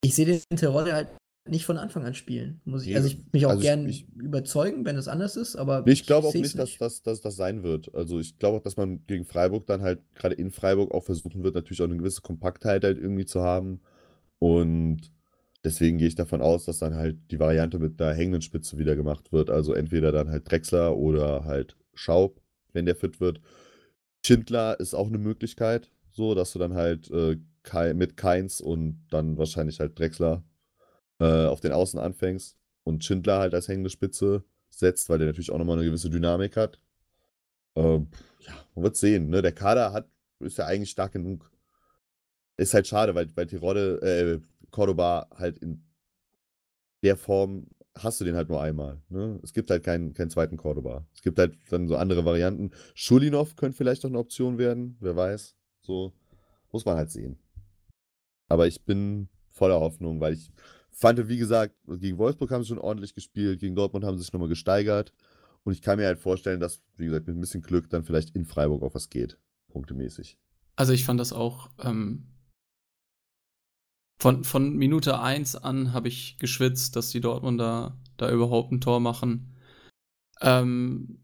[SPEAKER 1] ich sehe den Terodde halt nicht von Anfang an spielen. Muss ich,
[SPEAKER 3] Nee,
[SPEAKER 1] also ich mich auch
[SPEAKER 3] also
[SPEAKER 1] gern
[SPEAKER 3] ich-
[SPEAKER 1] überzeugen, wenn es anders ist, aber
[SPEAKER 3] Nee, ich glaube auch
[SPEAKER 1] seh's
[SPEAKER 3] nicht, dass, dass, dass das sein wird. Also ich glaube auch, dass man gegen Freiburg dann halt gerade in Freiburg auch versuchen wird, natürlich auch eine gewisse Kompaktheit halt irgendwie zu haben. Und deswegen gehe ich davon aus, dass dann halt die Variante mit der hängenden Spitze wieder gemacht wird. Also entweder dann halt Drexler oder halt Schaub, wenn der fit wird. Schindler ist auch eine Möglichkeit, so dass du dann halt äh, mit Keins und dann wahrscheinlich halt Drexler äh, auf den Außen anfängst und Schindler halt als hängende Spitze setzt, weil der natürlich auch nochmal eine gewisse Dynamik hat. Ähm, ja, man wird sehen. Ne? Der Kader hat, ist ja eigentlich stark genug. Ist halt schade, weil, weil Tirode, äh, Cordoba halt in der Form hast du den halt nur einmal. Ne? Es gibt halt keinen, keinen zweiten Cordoba. Es gibt halt dann so andere Varianten. Schulinov könnte vielleicht noch eine Option werden, wer weiß. So muss man halt sehen. Aber ich bin voller Hoffnung, weil ich fand, wie gesagt, gegen Wolfsburg haben sie schon ordentlich gespielt, gegen Dortmund haben sie sich nochmal gesteigert. Und ich kann mir halt vorstellen, dass, wie gesagt, mit ein bisschen Glück dann vielleicht in Freiburg auch was geht, punktemäßig.
[SPEAKER 5] Also ich fand das auch ähm, von, von Minute 1 an habe ich geschwitzt, dass die Dortmunder da überhaupt ein Tor machen. Ähm,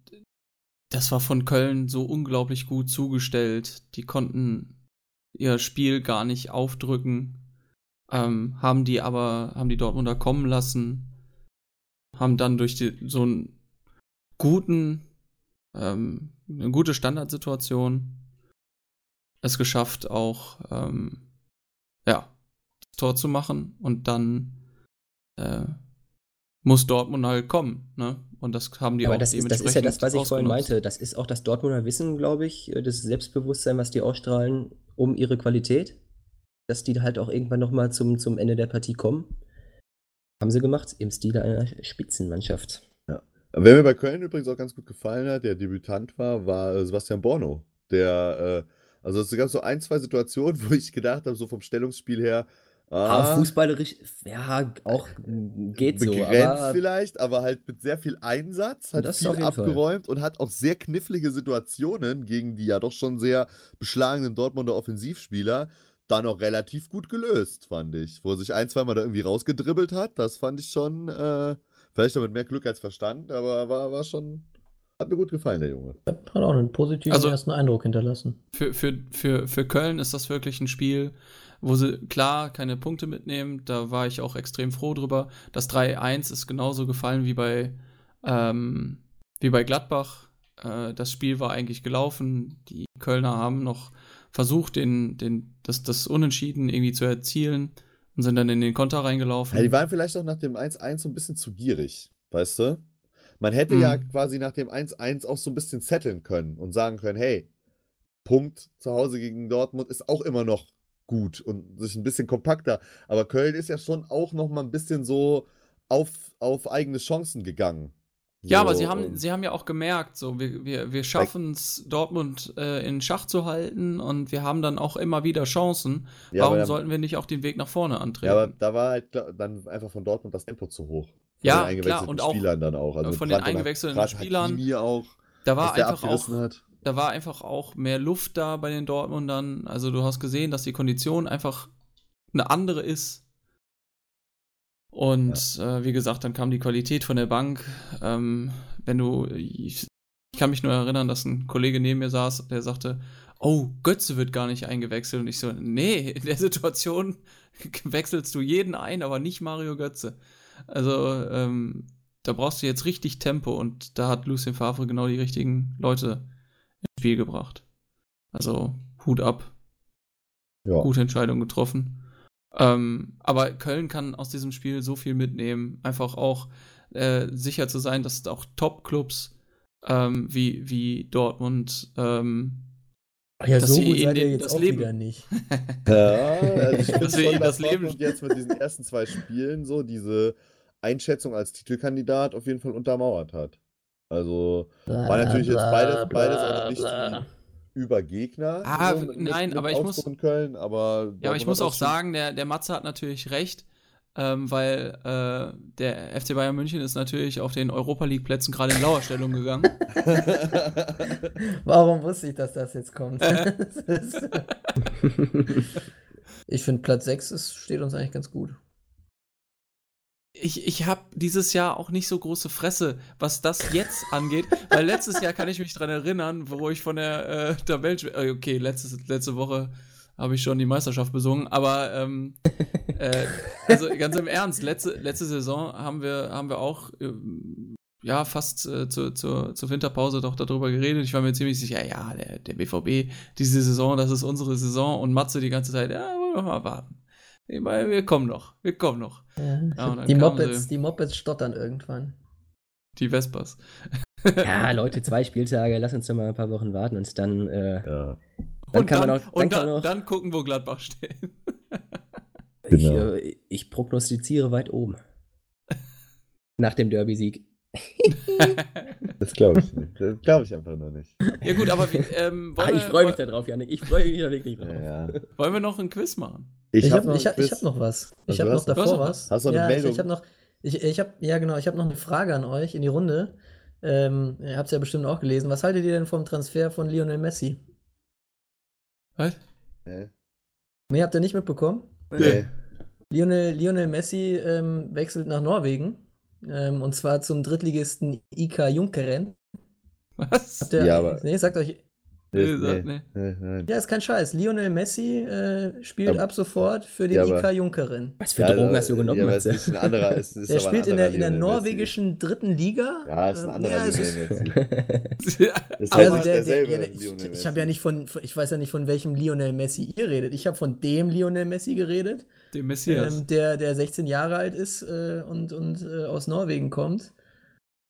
[SPEAKER 5] das war von Köln so unglaublich gut zugestellt. Die konnten ihr Spiel gar nicht aufdrücken, ähm, haben die aber, haben die Dortmunder kommen lassen, haben dann durch die, so einen guten, ähm, eine gute Standardsituation es geschafft, auch ähm, ja, das Tor zu machen und dann äh, muss Dortmund halt kommen, ne? Und das haben die
[SPEAKER 4] Aber
[SPEAKER 5] auch
[SPEAKER 4] das ist, das ist ja das, was ich vorhin meinte. Das ist auch das Dortmunder Wissen, glaube ich, äh, das Selbstbewusstsein, was die ausstrahlen, um ihre Qualität. Dass die halt auch irgendwann nochmal zum, zum Ende der Partie kommen. Haben sie gemacht, im Stile einer Spitzenmannschaft.
[SPEAKER 3] Wer mir bei Köln übrigens auch ganz gut gefallen hat, der Debütant war, war äh, Sebastian Borno. Der, äh, also es gab so ein, zwei Situationen, wo ich gedacht habe, so vom Stellungsspiel her,
[SPEAKER 4] Ah,
[SPEAKER 3] ah,
[SPEAKER 4] fußballerisch, ja, auch mm, geht so.
[SPEAKER 3] begrenzt
[SPEAKER 4] Aber
[SPEAKER 3] vielleicht, aber halt mit sehr viel Einsatz, hat
[SPEAKER 4] Das
[SPEAKER 3] viel
[SPEAKER 4] jeden Fall.
[SPEAKER 3] abgeräumt und hat auch sehr knifflige Situationen gegen die ja doch schon sehr beschlagenen Dortmunder Offensivspieler dann auch relativ gut gelöst, fand ich. Wo er sich ein, zweimal da irgendwie rausgedribbelt hat, das fand ich schon, äh, vielleicht noch mit mehr Glück als Verstand, aber war, war schon, hat mir gut gefallen, der Junge.
[SPEAKER 1] Hat auch einen positiven
[SPEAKER 5] Also-
[SPEAKER 1] ersten Eindruck hinterlassen.
[SPEAKER 5] Für, für, für, für Köln ist das wirklich ein Spiel, wo sie klar keine Punkte mitnehmen. Da war ich auch extrem froh drüber. Das 3-1 ist genauso gefallen wie bei, ähm, wie bei Gladbach. Äh, das Spiel war eigentlich gelaufen. Die Kölner haben noch versucht, den, den, das, das Unentschieden irgendwie zu erzielen und sind dann in den Konter reingelaufen.
[SPEAKER 3] Ja, die waren vielleicht auch nach dem 1-1 so ein bisschen zu gierig, weißt du? Man hätte
[SPEAKER 5] Mhm.
[SPEAKER 3] ja quasi nach dem 1-1 auch so ein bisschen zetteln können und sagen können, hey, Punkt zu Hause gegen Dortmund ist auch immer noch gut und sich ein bisschen kompakter. Aber Köln ist ja schon auch noch mal ein bisschen so auf, auf eigene Chancen gegangen.
[SPEAKER 5] So, ja, aber sie haben, sie haben ja auch gemerkt, so wir, wir, wir schaffen es, Dortmund äh, in Schach zu halten und wir haben dann auch immer wieder Chancen. Ja, Warum dann, sollten wir nicht auch den Weg nach vorne antreten? Ja, aber
[SPEAKER 3] da war halt dann einfach von Dortmund das Tempo zu hoch.
[SPEAKER 5] Ja, klar, und auch
[SPEAKER 3] Spielern dann auch.
[SPEAKER 5] Also von den eingewechselten Spielern.
[SPEAKER 3] Auch,
[SPEAKER 5] da war einfach auch, hat. da war einfach auch mehr Luft da bei den Dortmundern. Also du hast gesehen, dass die Kondition einfach eine andere ist und ja. äh, wie gesagt, dann kam die Qualität von der Bank. Ähm, wenn du, ich, ich, kann mich nur erinnern, dass ein Kollege neben mir saß, der sagte, oh, Götze wird gar nicht eingewechselt. Und ich so, nee, in der Situation wechselst du jeden ein, aber nicht Mario Götze. Also, ähm, da brauchst du jetzt richtig Tempo und da hat Lucien Favre genau die richtigen Leute ins Spiel gebracht. Also, Hut ab. Ja. Gute Entscheidung getroffen. Ähm, aber Köln kann aus diesem Spiel so viel mitnehmen. Einfach auch äh, sicher zu sein, dass auch Top-Clubs ähm, wie, wie Dortmund ähm,
[SPEAKER 1] ja, so gut seid ihr jetzt das auch Leben. wieder nicht.
[SPEAKER 3] ja, also ich finde schon, das Leben jetzt mit diesen ersten zwei Spielen so diese Einschätzung als Titelkandidat auf jeden Fall untermauert hat. Also war natürlich jetzt beides, beides auch nicht über Gegner.
[SPEAKER 5] Ah, so, nein, aber ich muss.
[SPEAKER 3] Köln, aber
[SPEAKER 5] ja, aber ich muss auch sagen, der, der Matze hat natürlich recht, ähm, weil äh, der FC Bayern München ist natürlich auf den Europa League Plätzen gerade in Lauerstellung gegangen.
[SPEAKER 1] Warum wusste ich, dass das jetzt kommt? ich finde, Platz 6 ist, steht uns eigentlich ganz gut
[SPEAKER 5] ich, ich habe dieses Jahr auch nicht so große Fresse, was das jetzt angeht, weil letztes Jahr kann ich mich dran erinnern, wo ich von der äh, Tabelle, äh, okay, letzte, letzte Woche habe ich schon die Meisterschaft besungen, aber ähm, äh, also ganz im Ernst, letzte, letzte Saison haben wir, haben wir auch äh, ja fast äh, zur, zur, zur Winterpause doch darüber geredet. Ich war mir ziemlich sicher, ja, der, der BVB, diese Saison, das ist unsere Saison und Matze die ganze Zeit, ja, wollen wir mal warten. Wir kommen noch, wir kommen noch.
[SPEAKER 1] Ja. Ja, die, Mopeds, die Mopeds stottern irgendwann.
[SPEAKER 5] Die Vespas.
[SPEAKER 4] ja, Leute, zwei Spieltage, lass uns doch mal ein paar Wochen warten und dann, äh,
[SPEAKER 5] ja. dann und kann dann, man auch, dann, gucken, wo Gladbach steht.
[SPEAKER 4] ich, genau. äh, ich prognostiziere weit oben. Nach dem Derby-Sieg.
[SPEAKER 3] das glaube ich nicht. Das glaube ich einfach noch nicht.
[SPEAKER 5] Ja gut, aber ähm,
[SPEAKER 4] Ach, ich freue mich da drauf, Janik. Ich freue mich da wirklich drauf.
[SPEAKER 3] Ja, ja.
[SPEAKER 5] Wollen wir noch ein Quiz machen?
[SPEAKER 1] Ich, ich habe hab, ich hab noch was. Ich habe noch davor was.
[SPEAKER 3] Hast du eine
[SPEAKER 1] ja,
[SPEAKER 3] Meldung?
[SPEAKER 1] Ich, ich habe noch, ich, ich habe, ja genau, ich habe noch eine Frage an euch in die Runde. Ähm, ihr habt es ja bestimmt auch gelesen. Was haltet ihr denn vom Transfer von Lionel Messi?
[SPEAKER 5] Was?
[SPEAKER 3] Nee.
[SPEAKER 1] Nee, habt ihr nicht mitbekommen?
[SPEAKER 3] Nee.
[SPEAKER 1] Lionel, Lionel Messi ähm, wechselt nach Norwegen ähm, und zwar zum Drittligisten IK Junkeren.
[SPEAKER 5] Was?
[SPEAKER 1] Habt ihr,
[SPEAKER 3] ja, aber.
[SPEAKER 1] Nee, sagt euch.
[SPEAKER 5] Nee, nee, nee.
[SPEAKER 1] nee, Ja, ist kein Scheiß. Lionel Messi äh, spielt aber, ab sofort für den ja, IK Junkeren.
[SPEAKER 4] Was für Drogen hast du genommen? Ja,
[SPEAKER 3] ist ein anderer, ist,
[SPEAKER 1] ist Der spielt in der, in der norwegischen Messi. dritten Liga.
[SPEAKER 3] Ja, ist ein anderer ja,
[SPEAKER 1] Lionel Messi. ist also der, der, der, ich, ich habe ja nicht von, ich weiß ja nicht von welchem Lionel Messi ihr redet. Ich habe von dem Lionel Messi geredet.
[SPEAKER 5] Dem Messias.
[SPEAKER 1] Ähm, der, der 16 Jahre alt ist äh, und, und äh, aus Norwegen kommt.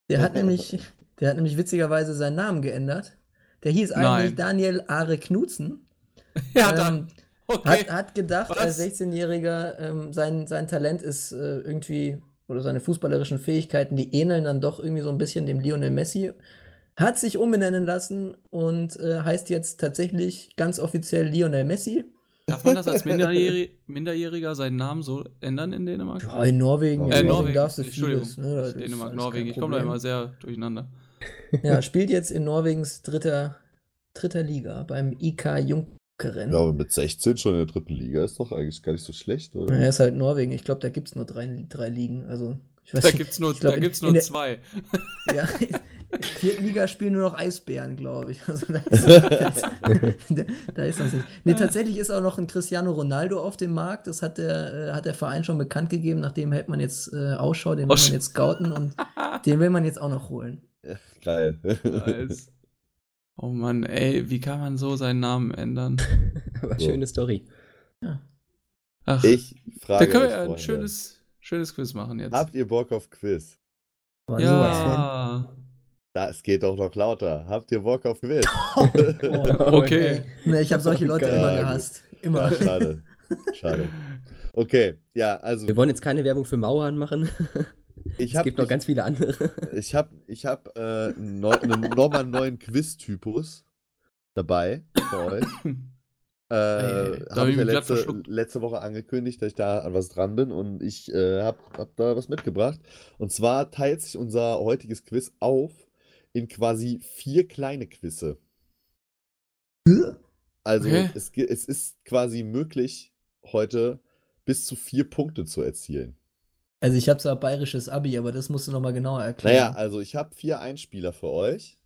[SPEAKER 1] Der hat nämlich, der hat nämlich witzigerweise seinen Namen geändert. Der hieß eigentlich Nein. Daniel Are Knudsen.
[SPEAKER 5] ja, ähm, dann.
[SPEAKER 1] Okay. Hat, hat gedacht, Was? als 16-Jähriger, ähm, sein, sein Talent ist äh, irgendwie, oder seine fußballerischen Fähigkeiten, die ähneln dann doch irgendwie so ein bisschen dem Lionel Messi. Hat sich umbenennen lassen und äh, heißt jetzt tatsächlich ganz offiziell Lionel Messi.
[SPEAKER 5] Darf man das als Minderjährig Minderjähriger seinen Namen so ändern in Dänemark?
[SPEAKER 1] Ja, in Norwegen.
[SPEAKER 5] Äh, Norwegen. darfst du vieles. Ne? Dänemark, Norwegen. Ich komme da immer sehr durcheinander.
[SPEAKER 1] Ja, spielt jetzt in Norwegens dritter, dritter Liga beim IK Junkeren.
[SPEAKER 3] Ja, aber mit 16 schon in der dritten Liga ist doch eigentlich gar nicht so schlecht, oder?
[SPEAKER 1] Ja, er ist halt Norwegen. Ich glaube, da gibt es nur drei, drei Ligen. Also, ich
[SPEAKER 5] weiß da gibt es nur, glaub, da gibt's nur in, zwei.
[SPEAKER 1] Ja, vierten Liga spielen nur noch Eisbären, glaube ich. Also da, ist, da, da ist das nicht. Nee, tatsächlich ist auch noch ein Cristiano Ronaldo auf dem Markt. Das hat der, äh, hat der Verein schon bekannt gegeben. Nach dem hält man jetzt äh, Ausschau, den will man jetzt scouten und den will man jetzt auch noch holen.
[SPEAKER 3] Geil.
[SPEAKER 5] Nice. Oh Mann, ey, wie kann man so seinen Namen ändern?
[SPEAKER 4] Aber so. schöne Story.
[SPEAKER 1] Ja.
[SPEAKER 3] Ach, ich frage
[SPEAKER 5] Da können wir ja ein schönes, schönes Quiz machen jetzt.
[SPEAKER 3] Habt ihr Bock auf Quiz?
[SPEAKER 5] Ja.
[SPEAKER 3] Das geht doch noch lauter. Habt ihr Bock auf Quiz?
[SPEAKER 5] okay.
[SPEAKER 1] Nee, ich habe solche Leute ja, immer gehasst. Immer.
[SPEAKER 3] Ja, schade. Schade. Okay, ja, also.
[SPEAKER 4] Wir wollen jetzt keine Werbung für Mauern machen. Ich es gibt noch ganz viele andere.
[SPEAKER 3] Ich habe ich hab, äh, no, einen, nochmal einen neuen Quiz-Typus dabei für euch. Äh, habe ich ja letzte, letzte, Woche angekündigt, dass ich da an was dran bin und ich äh, habe hab da was mitgebracht. Und zwar teilt sich unser heutiges Quiz auf in quasi vier kleine Quizze. Also es, es ist quasi möglich, heute bis zu vier Punkte zu erzielen.
[SPEAKER 1] Also ich habe zwar bayerisches Abi, aber das musst du nochmal genauer erklären.
[SPEAKER 3] Naja, also ich habe vier Einspieler für euch.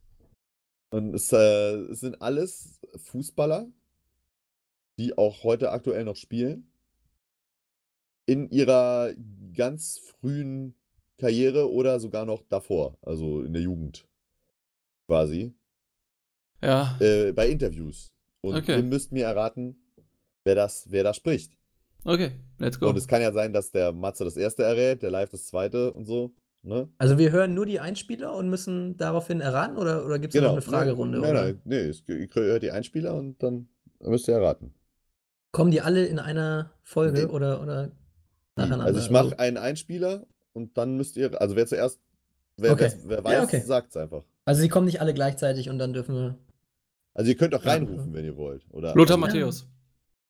[SPEAKER 3] Und es, äh, es sind alles Fußballer, die auch heute aktuell noch spielen. In ihrer ganz frühen Karriere oder sogar noch davor, also in der Jugend. Quasi.
[SPEAKER 5] Ja.
[SPEAKER 3] Äh, bei Interviews. Und okay. ihr müsst mir erraten, wer das, wer da spricht.
[SPEAKER 5] Okay, let's go.
[SPEAKER 3] Und es kann ja sein, dass der Matze das erste errät, der Live das zweite und so. Ne?
[SPEAKER 1] Also wir hören nur die Einspieler und müssen daraufhin erraten oder, oder gibt es genau. noch eine Fragerunde?
[SPEAKER 3] Nein, nein, nein, nee, ihr hört die Einspieler und dann müsst ihr erraten.
[SPEAKER 1] Kommen die alle in einer Folge nee. oder, oder
[SPEAKER 3] nacheinander? Also ich mache also einen Einspieler und dann müsst ihr, also wer zuerst, wer, okay. wer, wer weiß, ja, okay. sagt es einfach.
[SPEAKER 1] Also sie kommen nicht alle gleichzeitig und dann dürfen wir.
[SPEAKER 3] Also ihr könnt auch reinrufen, ja. wenn ihr wollt. Oder
[SPEAKER 5] Lothar Matthäus.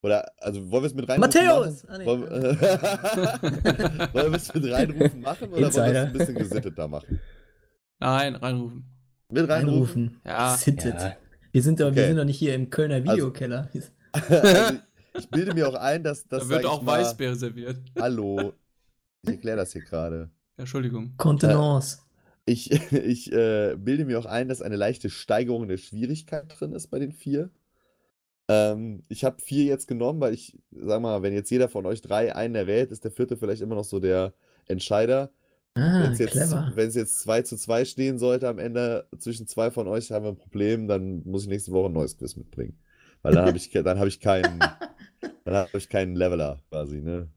[SPEAKER 3] Oder, also wollen wir es mit reinrufen
[SPEAKER 1] Matthäus!
[SPEAKER 3] Ah, nee. wollen, wollen wir es mit reinrufen machen oder Insider. wollen wir es ein bisschen gesitteter machen?
[SPEAKER 5] Nein, reinrufen.
[SPEAKER 3] Mit reinrufen?
[SPEAKER 1] Ja. Gesittet. Ja. Wir, sind doch, okay. wir sind doch nicht hier im Kölner also Videokeller.
[SPEAKER 3] Also, also ich bilde mir auch ein, dass das.
[SPEAKER 5] Da wird auch mal, Weißbier serviert.
[SPEAKER 3] Hallo. Ich erkläre das hier gerade.
[SPEAKER 5] Entschuldigung.
[SPEAKER 1] Kontenance.
[SPEAKER 3] Äh, ich ich äh, bilde mir auch ein, dass eine leichte Steigerung der Schwierigkeit drin ist bei den vier. Ähm, ich habe vier jetzt genommen, weil ich, sag mal, wenn jetzt jeder von euch drei einen errät, ist der vierte vielleicht immer noch so der Entscheider.
[SPEAKER 1] Ah,
[SPEAKER 3] wenn es jetzt, jetzt zwei zu zwei stehen sollte am Ende zwischen zwei von euch, haben wir ein Problem, dann muss ich nächste Woche ein neues Quiz mitbringen. Weil dann habe ich, hab ich keinen, dann habe ich keinen Leveler quasi, ne?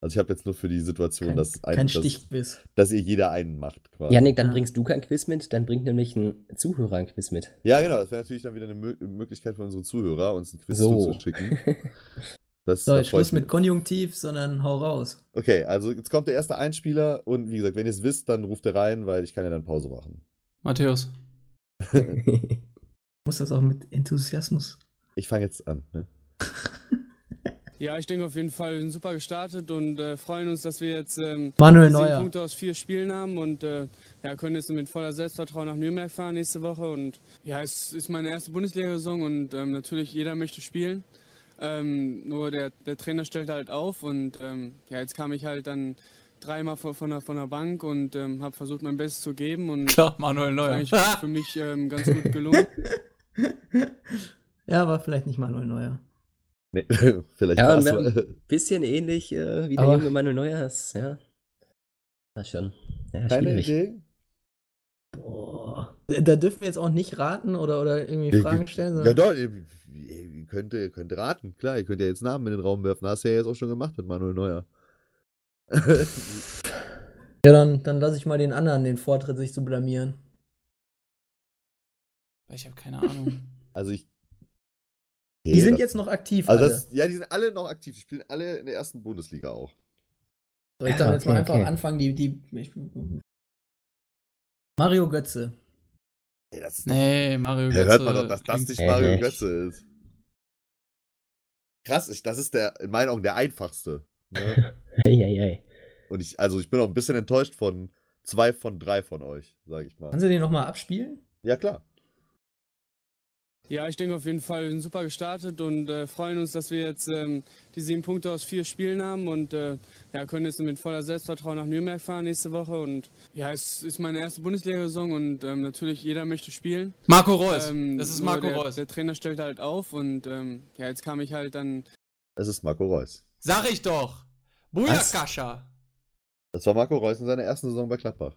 [SPEAKER 3] Also ich habe jetzt nur für die Situation, kein, dass,
[SPEAKER 1] ein, dass,
[SPEAKER 3] dass, ihr jeder einen macht.
[SPEAKER 4] Quasi. Janik, dann bringst du kein Quiz mit, dann bringt nämlich ein Zuhörer ein Quiz mit.
[SPEAKER 3] Ja, genau. Das wäre natürlich dann wieder eine Mö Möglichkeit für unsere Zuhörer, uns ein Quiz so. zuzuschicken.
[SPEAKER 1] Das, so, jetzt Schluss mit Konjunktiv, sondern hau raus.
[SPEAKER 3] Okay, also jetzt kommt der erste Einspieler und wie gesagt, wenn ihr es wisst, dann ruft er rein, weil ich kann ja dann Pause machen.
[SPEAKER 5] Matthäus.
[SPEAKER 1] muss das auch mit Enthusiasmus.
[SPEAKER 3] Ich fange jetzt an. Ne?
[SPEAKER 7] Ja, ich denke auf jeden Fall, wir sind super gestartet und äh, freuen uns, dass wir jetzt ähm,
[SPEAKER 1] Manuel Neuer.
[SPEAKER 7] Punkte aus vier Spielen haben und äh, ja, können jetzt mit voller Selbstvertrauen nach Nürnberg fahren nächste Woche. Und ja, es ist meine erste Bundesliga-Saison und ähm, natürlich jeder möchte spielen. Ähm, nur der, der Trainer stellt halt auf und ähm, ja, jetzt kam ich halt dann dreimal von, von, der, von der Bank und ähm, habe versucht, mein Bestes zu geben. Und
[SPEAKER 5] Klar, Manuel Neuer.
[SPEAKER 7] Das ist für mich ähm, ganz gut gelungen.
[SPEAKER 1] ja, war vielleicht nicht Manuel Neuer.
[SPEAKER 3] Nee, vielleicht
[SPEAKER 4] ja, ein bisschen ähnlich äh, wie der junge Manuel Neuers, ja. Na schon. Ja,
[SPEAKER 3] Keine Idee?
[SPEAKER 1] Boah. Da dürfen wir jetzt auch nicht raten oder, oder irgendwie Fragen stellen.
[SPEAKER 3] Ja, doch, ihr, ihr, könnt, ihr könnt raten. Klar, ihr könnt ja jetzt Namen in den Raum werfen. Hast du ja jetzt auch schon gemacht mit Manuel Neuer.
[SPEAKER 1] ja, dann, dann lasse ich mal den anderen den Vortritt, sich zu blamieren.
[SPEAKER 5] Ich habe keine Ahnung.
[SPEAKER 3] Also ich
[SPEAKER 1] die nee, sind das, jetzt noch aktiv.
[SPEAKER 3] Also das, ja, die sind alle noch aktiv. Die spielen alle in der ersten Bundesliga auch.
[SPEAKER 1] Soll ich dann jetzt mal einfach okay. anfangen, die, die ich, Mario Götze.
[SPEAKER 5] Nee, das ist nee Mario
[SPEAKER 3] Götze. hört man doch, dass das nicht Mario echt. Götze ist. Krass, ich, das ist der, in meinen Augen der einfachste.
[SPEAKER 4] Ne? ei, ei, ei.
[SPEAKER 3] Und ich, also ich bin auch ein bisschen enttäuscht von zwei von drei von euch, sage ich mal.
[SPEAKER 1] Kannst du den nochmal abspielen?
[SPEAKER 3] Ja, klar.
[SPEAKER 7] Ja, ich denke auf jeden Fall, wir sind super gestartet und äh, freuen uns, dass wir jetzt ähm, die sieben Punkte aus vier Spielen haben und äh, ja, können jetzt mit voller Selbstvertrauen nach Nürnberg fahren nächste Woche. Und ja, es ist meine erste Bundesliga-Saison und ähm, natürlich jeder möchte spielen.
[SPEAKER 5] Marco Reus. Ähm, das ist Marco
[SPEAKER 7] der,
[SPEAKER 5] Reus.
[SPEAKER 7] Der Trainer stellt halt auf und ähm, ja, jetzt kam ich halt dann.
[SPEAKER 3] Es ist Marco Reus.
[SPEAKER 5] Sag ich doch. Bujakascha.
[SPEAKER 3] Das war Marco Reus in seiner ersten Saison bei Gladbach.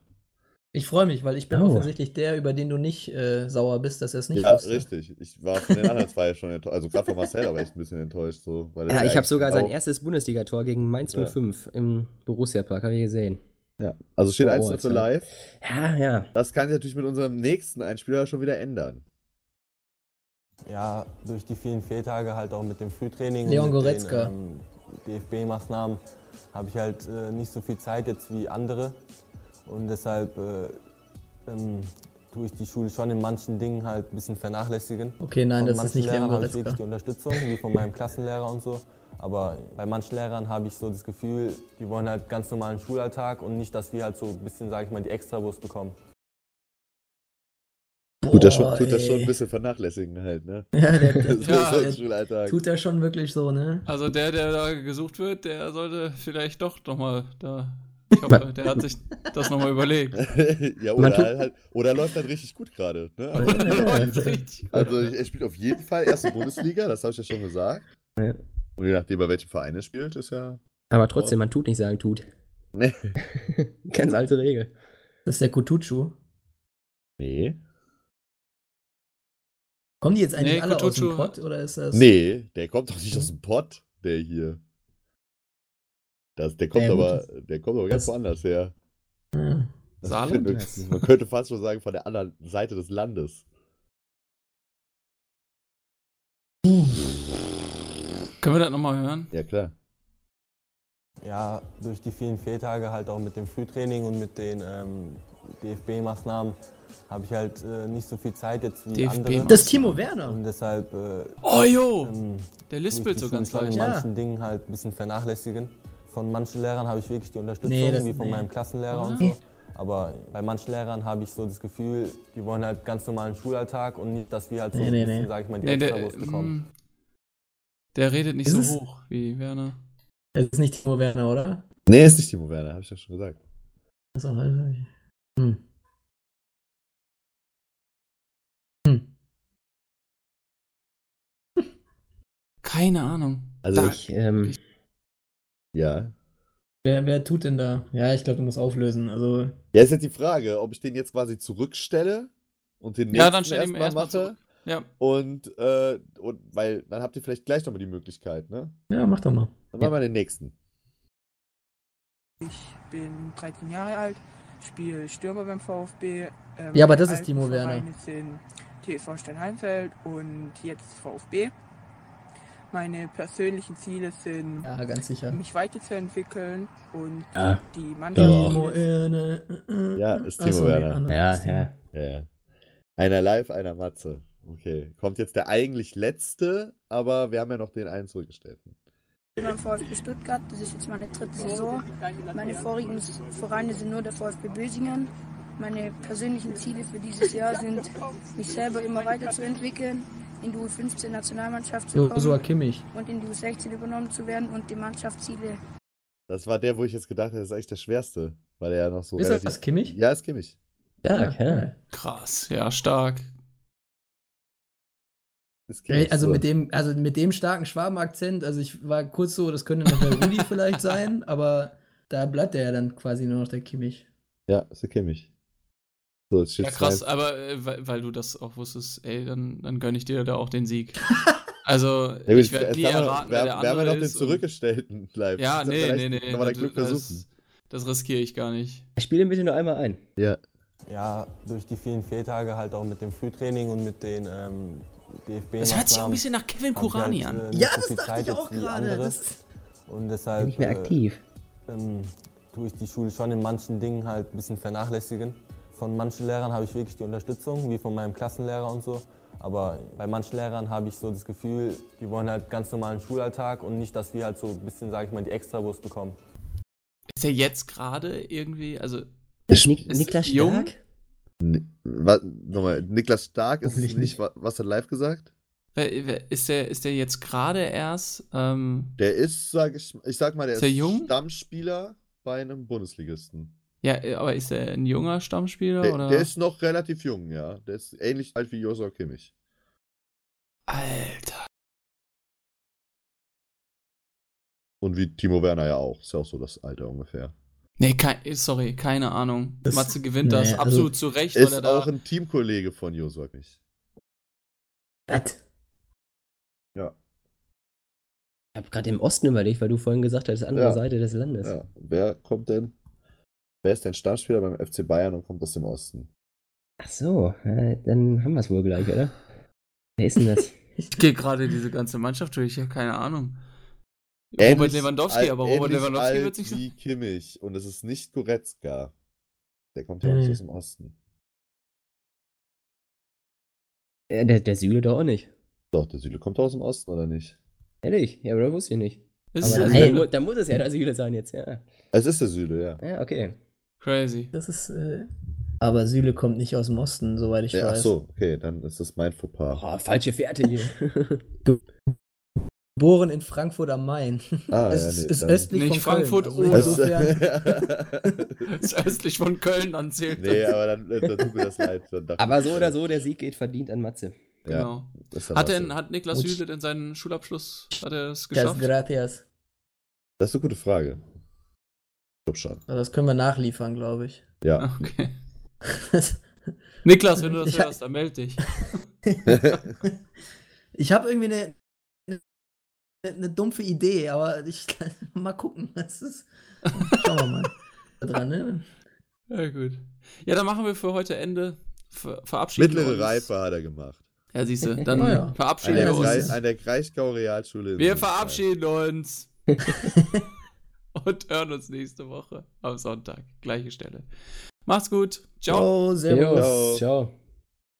[SPEAKER 1] Ich freue mich, weil ich bin oh. offensichtlich der, über den du nicht äh, sauer bist, dass er es nicht
[SPEAKER 3] ja, wusste. richtig. Ich war von den anderen zwei schon enttäuscht. Also gerade von Marcel aber echt ein bisschen enttäuscht. So,
[SPEAKER 4] ja, ich habe sogar sein erstes Bundesligator gegen Mainz 05 ja. im Borussia Park, habe ich gesehen.
[SPEAKER 3] Ja, also steht 1 zu live.
[SPEAKER 4] Ja, ja.
[SPEAKER 3] Das kann sich natürlich mit unserem nächsten Einspieler schon wieder ändern.
[SPEAKER 8] Ja, durch die vielen Fehltage halt auch mit dem Frühtraining
[SPEAKER 1] Leon Goretzka.
[SPEAKER 8] ähm, DFB-Maßnahmen habe ich halt äh, nicht so viel Zeit jetzt wie andere Und deshalb äh, ähm, tue ich die Schule schon in manchen Dingen halt ein bisschen vernachlässigen.
[SPEAKER 1] Okay, nein,
[SPEAKER 8] von
[SPEAKER 1] das ist nicht
[SPEAKER 8] Lehrern habe ich wirklich die Unterstützung, wie von meinem Klassenlehrer und so. Aber bei manchen Lehrern habe ich so das Gefühl, die wollen halt ganz normalen Schulalltag und nicht, dass wir halt so ein bisschen, sage ich mal, die Extrawurst bekommen.
[SPEAKER 3] Boah, tut, er schon, tut er schon ein bisschen vernachlässigen halt, ne?
[SPEAKER 1] Ja, der, der, so ja, der tut er schon wirklich so, ne?
[SPEAKER 5] Also der, der da gesucht wird, der sollte vielleicht doch nochmal da. Ich hoffe, der hat sich das nochmal überlegt.
[SPEAKER 3] ja, oder, halt, oder läuft halt richtig gut gerade. Ne? Also, also er spielt auf jeden Fall erste Bundesliga, das habe ich ja schon gesagt. Ja. Und je nachdem, bei welchem Verein er spielt, ist ja.
[SPEAKER 4] Aber trotzdem, man tut nicht sagen, tut. Nee. Ganz alte Regel.
[SPEAKER 1] Das ist der Kutucu.
[SPEAKER 3] Nee.
[SPEAKER 1] Kommen die jetzt eigentlich nee, alle Kutucu. aus dem Pott oder ist das.
[SPEAKER 3] Nee, der kommt doch nicht aus dem Pott, der hier. Das, der kommt aber, der kommt aber ganz woanders her.
[SPEAKER 1] Ja.
[SPEAKER 5] Saarland?
[SPEAKER 3] Man könnte fast schon sagen, von der anderen Seite des Landes.
[SPEAKER 5] Können wir das nochmal hören?
[SPEAKER 3] Ja, klar.
[SPEAKER 8] Ja, durch die vielen Fehltage halt auch mit dem Frühtraining und mit den ähm, DFB-Maßnahmen habe ich halt äh, nicht so viel Zeit jetzt wie DFB andere.
[SPEAKER 1] Das ist Timo Werner.
[SPEAKER 8] Und deshalb. Äh,
[SPEAKER 5] oh jo! Ähm, der lispelt so ganz leicht.
[SPEAKER 8] in manchen ja. Dingen halt ein bisschen vernachlässigen. Von manchen Lehrern habe ich wirklich die Unterstützung, nee, wie von nee. meinem Klassenlehrer mhm. und so. Aber bei manchen Lehrern habe ich so das Gefühl, die wollen halt ganz normalen Schulalltag und nicht, dass wir halt so nee, ein bisschen, nee. sag ich mal, die nee, Extrawurst bekommen. Mm.
[SPEAKER 5] Der redet nicht ist so hoch wie Werner.
[SPEAKER 1] Es ist nicht Timo Werner, oder?
[SPEAKER 3] Nee, ist nicht Timo Werner, habe ich ja schon gesagt.
[SPEAKER 1] Also, hm.
[SPEAKER 5] Hm. Keine Ahnung.
[SPEAKER 3] Also da, ich, ähm, ja.
[SPEAKER 1] Wer, wer tut denn da? Ja, ich glaube, du musst auflösen. Also.
[SPEAKER 3] Ja, ist jetzt die Frage, ob ich den jetzt quasi zurückstelle und den nächsten ja, dann stell erstmal mache. Zurück.
[SPEAKER 5] Ja.
[SPEAKER 3] Und, äh, und weil dann habt ihr vielleicht gleich nochmal die Möglichkeit, ne?
[SPEAKER 1] Ja, mach doch mal.
[SPEAKER 3] Dann machen wir den nächsten.
[SPEAKER 9] Ich bin 13 Jahre alt, spiele Stürmer beim VfB.
[SPEAKER 1] Ähm, ja, aber das ist Timo Werner.
[SPEAKER 9] TV Steinheimfeld und jetzt VfB. Meine persönlichen Ziele sind,
[SPEAKER 1] ja, ganz sicher.
[SPEAKER 9] mich weiterzuentwickeln und
[SPEAKER 3] ja.
[SPEAKER 9] die Mannschaft. Timo
[SPEAKER 3] Ja, ist Timo so, Werner.
[SPEAKER 4] Nee, ja, ja,
[SPEAKER 3] ja. Einer live, einer Matze. Okay, kommt jetzt der eigentlich letzte, aber wir haben ja noch den einen zurückgestellt.
[SPEAKER 9] Ich bin beim VfB Stuttgart, das ist jetzt meine dritte Saison. Meine vorigen Vereine sind nur der VfB Bösingen. Meine persönlichen Ziele für dieses Jahr sind, mich selber immer weiterzuentwickeln, in die U15-Nationalmannschaft zu kommen
[SPEAKER 1] so, Kimmich.
[SPEAKER 9] und in die U16 übernommen zu werden und die Mannschaftsziele.
[SPEAKER 3] Das war der, wo ich jetzt gedacht habe, das ist eigentlich der schwerste, weil er ja noch so.
[SPEAKER 1] Ist das Kimmich?
[SPEAKER 3] Ja, ist Kimmich.
[SPEAKER 1] Ja, okay.
[SPEAKER 5] Krass, ja, stark.
[SPEAKER 1] Also mit dem, also mit dem starken Schwaben-Akzent, also ich war kurz so, das könnte noch der Rudi vielleicht sein, aber da bleibt er ja dann quasi nur noch der Kimmich.
[SPEAKER 3] Ja, ist der Kimmich.
[SPEAKER 5] So, ja, krass, aber äh, weil, weil, du das auch wusstest, ey, dann, dann gönne ich dir da auch den Sieg. Also,
[SPEAKER 3] ja, ich werde nie erraten, wer, wer der andere Wir haben noch den zurückgestellten
[SPEAKER 5] bleibt. Ja, nee, nee, nee. Glück versuchen. Das, das riskiere ich gar nicht.
[SPEAKER 4] Ich spiele ein bisschen nur einmal ein.
[SPEAKER 3] Ja.
[SPEAKER 8] Ja, durch die vielen Fehltage halt auch mit dem Frühtraining und mit den ähm, DFB.
[SPEAKER 1] Das hört sich auch ein bisschen nach Kevin Kurani halt, an.
[SPEAKER 8] Äh, ja, das dachte ich auch gerade. Und deshalb.
[SPEAKER 4] Nicht mehr aktiv.
[SPEAKER 8] Äh, ähm, tue ich die Schule schon in manchen Dingen halt ein bisschen vernachlässigen. Von manchen Lehrern habe ich wirklich die Unterstützung, wie von meinem Klassenlehrer und so. Aber bei manchen Lehrern habe ich so das Gefühl, die wollen halt ganz normalen Schulalltag und nicht, dass wir halt so ein bisschen, sage ich mal, die Extrawurst bekommen.
[SPEAKER 5] Ist er jetzt gerade irgendwie, also
[SPEAKER 4] ist, ist Niklas Stark?
[SPEAKER 3] was, nochmal, Niklas Stark ist nicht, nicht, was hat live gesagt?
[SPEAKER 5] Ist der, ist der jetzt gerade erst? Ähm,
[SPEAKER 3] der ist, sag ich, ich sag mal, der ist, ist jung? Stammspieler bei einem Bundesligisten.
[SPEAKER 5] Ja, äh, aber ist er ein junger Stammspieler?
[SPEAKER 3] Der,
[SPEAKER 5] oder?
[SPEAKER 3] der ist noch relativ jung, ja. Der ist ähnlich alt wie Josua Kimmich.
[SPEAKER 5] Alter.
[SPEAKER 3] Und wie Timo Werner ja auch. Ist ja auch so das Alter ungefähr.
[SPEAKER 5] Nee, kein, sorry, keine Ahnung. Das, Matze gewinnt das nee, also absolut zu Recht.
[SPEAKER 3] Ist weil er auch ein Teamkollege von Josua Kimmich.
[SPEAKER 1] Was?
[SPEAKER 3] Ja.
[SPEAKER 4] Ich habe gerade im Osten überlegt, weil du vorhin gesagt hast, andere ja. Seite des Landes.
[SPEAKER 3] Ja. Wer kommt denn? Wer ist denn Startspieler beim FC Bayern und kommt aus dem Osten?
[SPEAKER 4] Ach so, dann haben wir es wohl gleich, oder? Wer ist denn das?
[SPEAKER 5] ich gehe gerade diese ganze Mannschaft durch, ich habe keine Ahnung. Ähnlich Robert Lewandowski, aber Robert Lewandowski wird sich
[SPEAKER 3] wie Kimmich und es ist nicht Goretzka. Der kommt ja auch nicht aus dem Osten.
[SPEAKER 4] Ja, der, der Süle doch auch nicht.
[SPEAKER 3] Doch, der Süle kommt aus dem Osten, oder nicht?
[SPEAKER 4] Ehrlich? Ja, aber das wusste ich nicht.
[SPEAKER 5] Ist
[SPEAKER 4] aber
[SPEAKER 5] hey.
[SPEAKER 4] dann, dann, muss es ja der Süle sein jetzt, ja.
[SPEAKER 3] Es ist der Süle, ja.
[SPEAKER 4] Ja, okay.
[SPEAKER 5] Crazy.
[SPEAKER 1] Das ist, äh, aber Süle kommt nicht aus dem Osten, soweit ich
[SPEAKER 3] ja,
[SPEAKER 1] weiß.
[SPEAKER 3] Ach so, okay, dann ist das mein Fauxpas.
[SPEAKER 4] Oh, falsche Fährte hier.
[SPEAKER 1] Geboren in Frankfurt am Main.
[SPEAKER 3] Ah,
[SPEAKER 1] es
[SPEAKER 3] ja, nee,
[SPEAKER 1] ist östlich
[SPEAKER 5] Nicht
[SPEAKER 1] von
[SPEAKER 5] Frankfurt
[SPEAKER 1] Köln. Also
[SPEAKER 5] ist östlich von Köln dann zählt
[SPEAKER 3] nee,
[SPEAKER 5] das.
[SPEAKER 3] aber dann, dann tut mir das leid.
[SPEAKER 4] Aber so oder so, der Sieg geht verdient an Matze.
[SPEAKER 3] Ja,
[SPEAKER 5] Genau.
[SPEAKER 3] das dann
[SPEAKER 5] Hat, denn, hat Niklas. Süle denn seinen Schulabschluss, hat er es
[SPEAKER 1] das
[SPEAKER 5] geschafft?
[SPEAKER 1] gracias.
[SPEAKER 3] Das ist eine gute Frage. Schon.
[SPEAKER 1] Das können wir nachliefern, glaube ich.
[SPEAKER 3] Ja.
[SPEAKER 5] Okay. Niklas, wenn du das
[SPEAKER 1] Ich
[SPEAKER 5] hörst, dann meld dich.
[SPEAKER 1] ich habe irgendwie eine, eine, eine dumpfe Idee, aber ich mal gucken. Das ist, schauen wir mal. Dran, ne?
[SPEAKER 5] Ja, gut. Ja, dann machen wir für heute Ende. Ver verabschieden wir
[SPEAKER 3] Mittlere
[SPEAKER 5] uns.
[SPEAKER 3] Reife hat er gemacht.
[SPEAKER 5] Ja, siehst du, dann
[SPEAKER 1] Ah, ja.
[SPEAKER 5] Verabschieden wir uns.
[SPEAKER 3] an der Kraichgau Realschule.
[SPEAKER 5] Wir verabschieden uns. Und hören uns nächste Woche am Sonntag. Gleiche Stelle. Macht's gut. Ciao.
[SPEAKER 1] Ciao, servus.
[SPEAKER 4] Jo, ciao.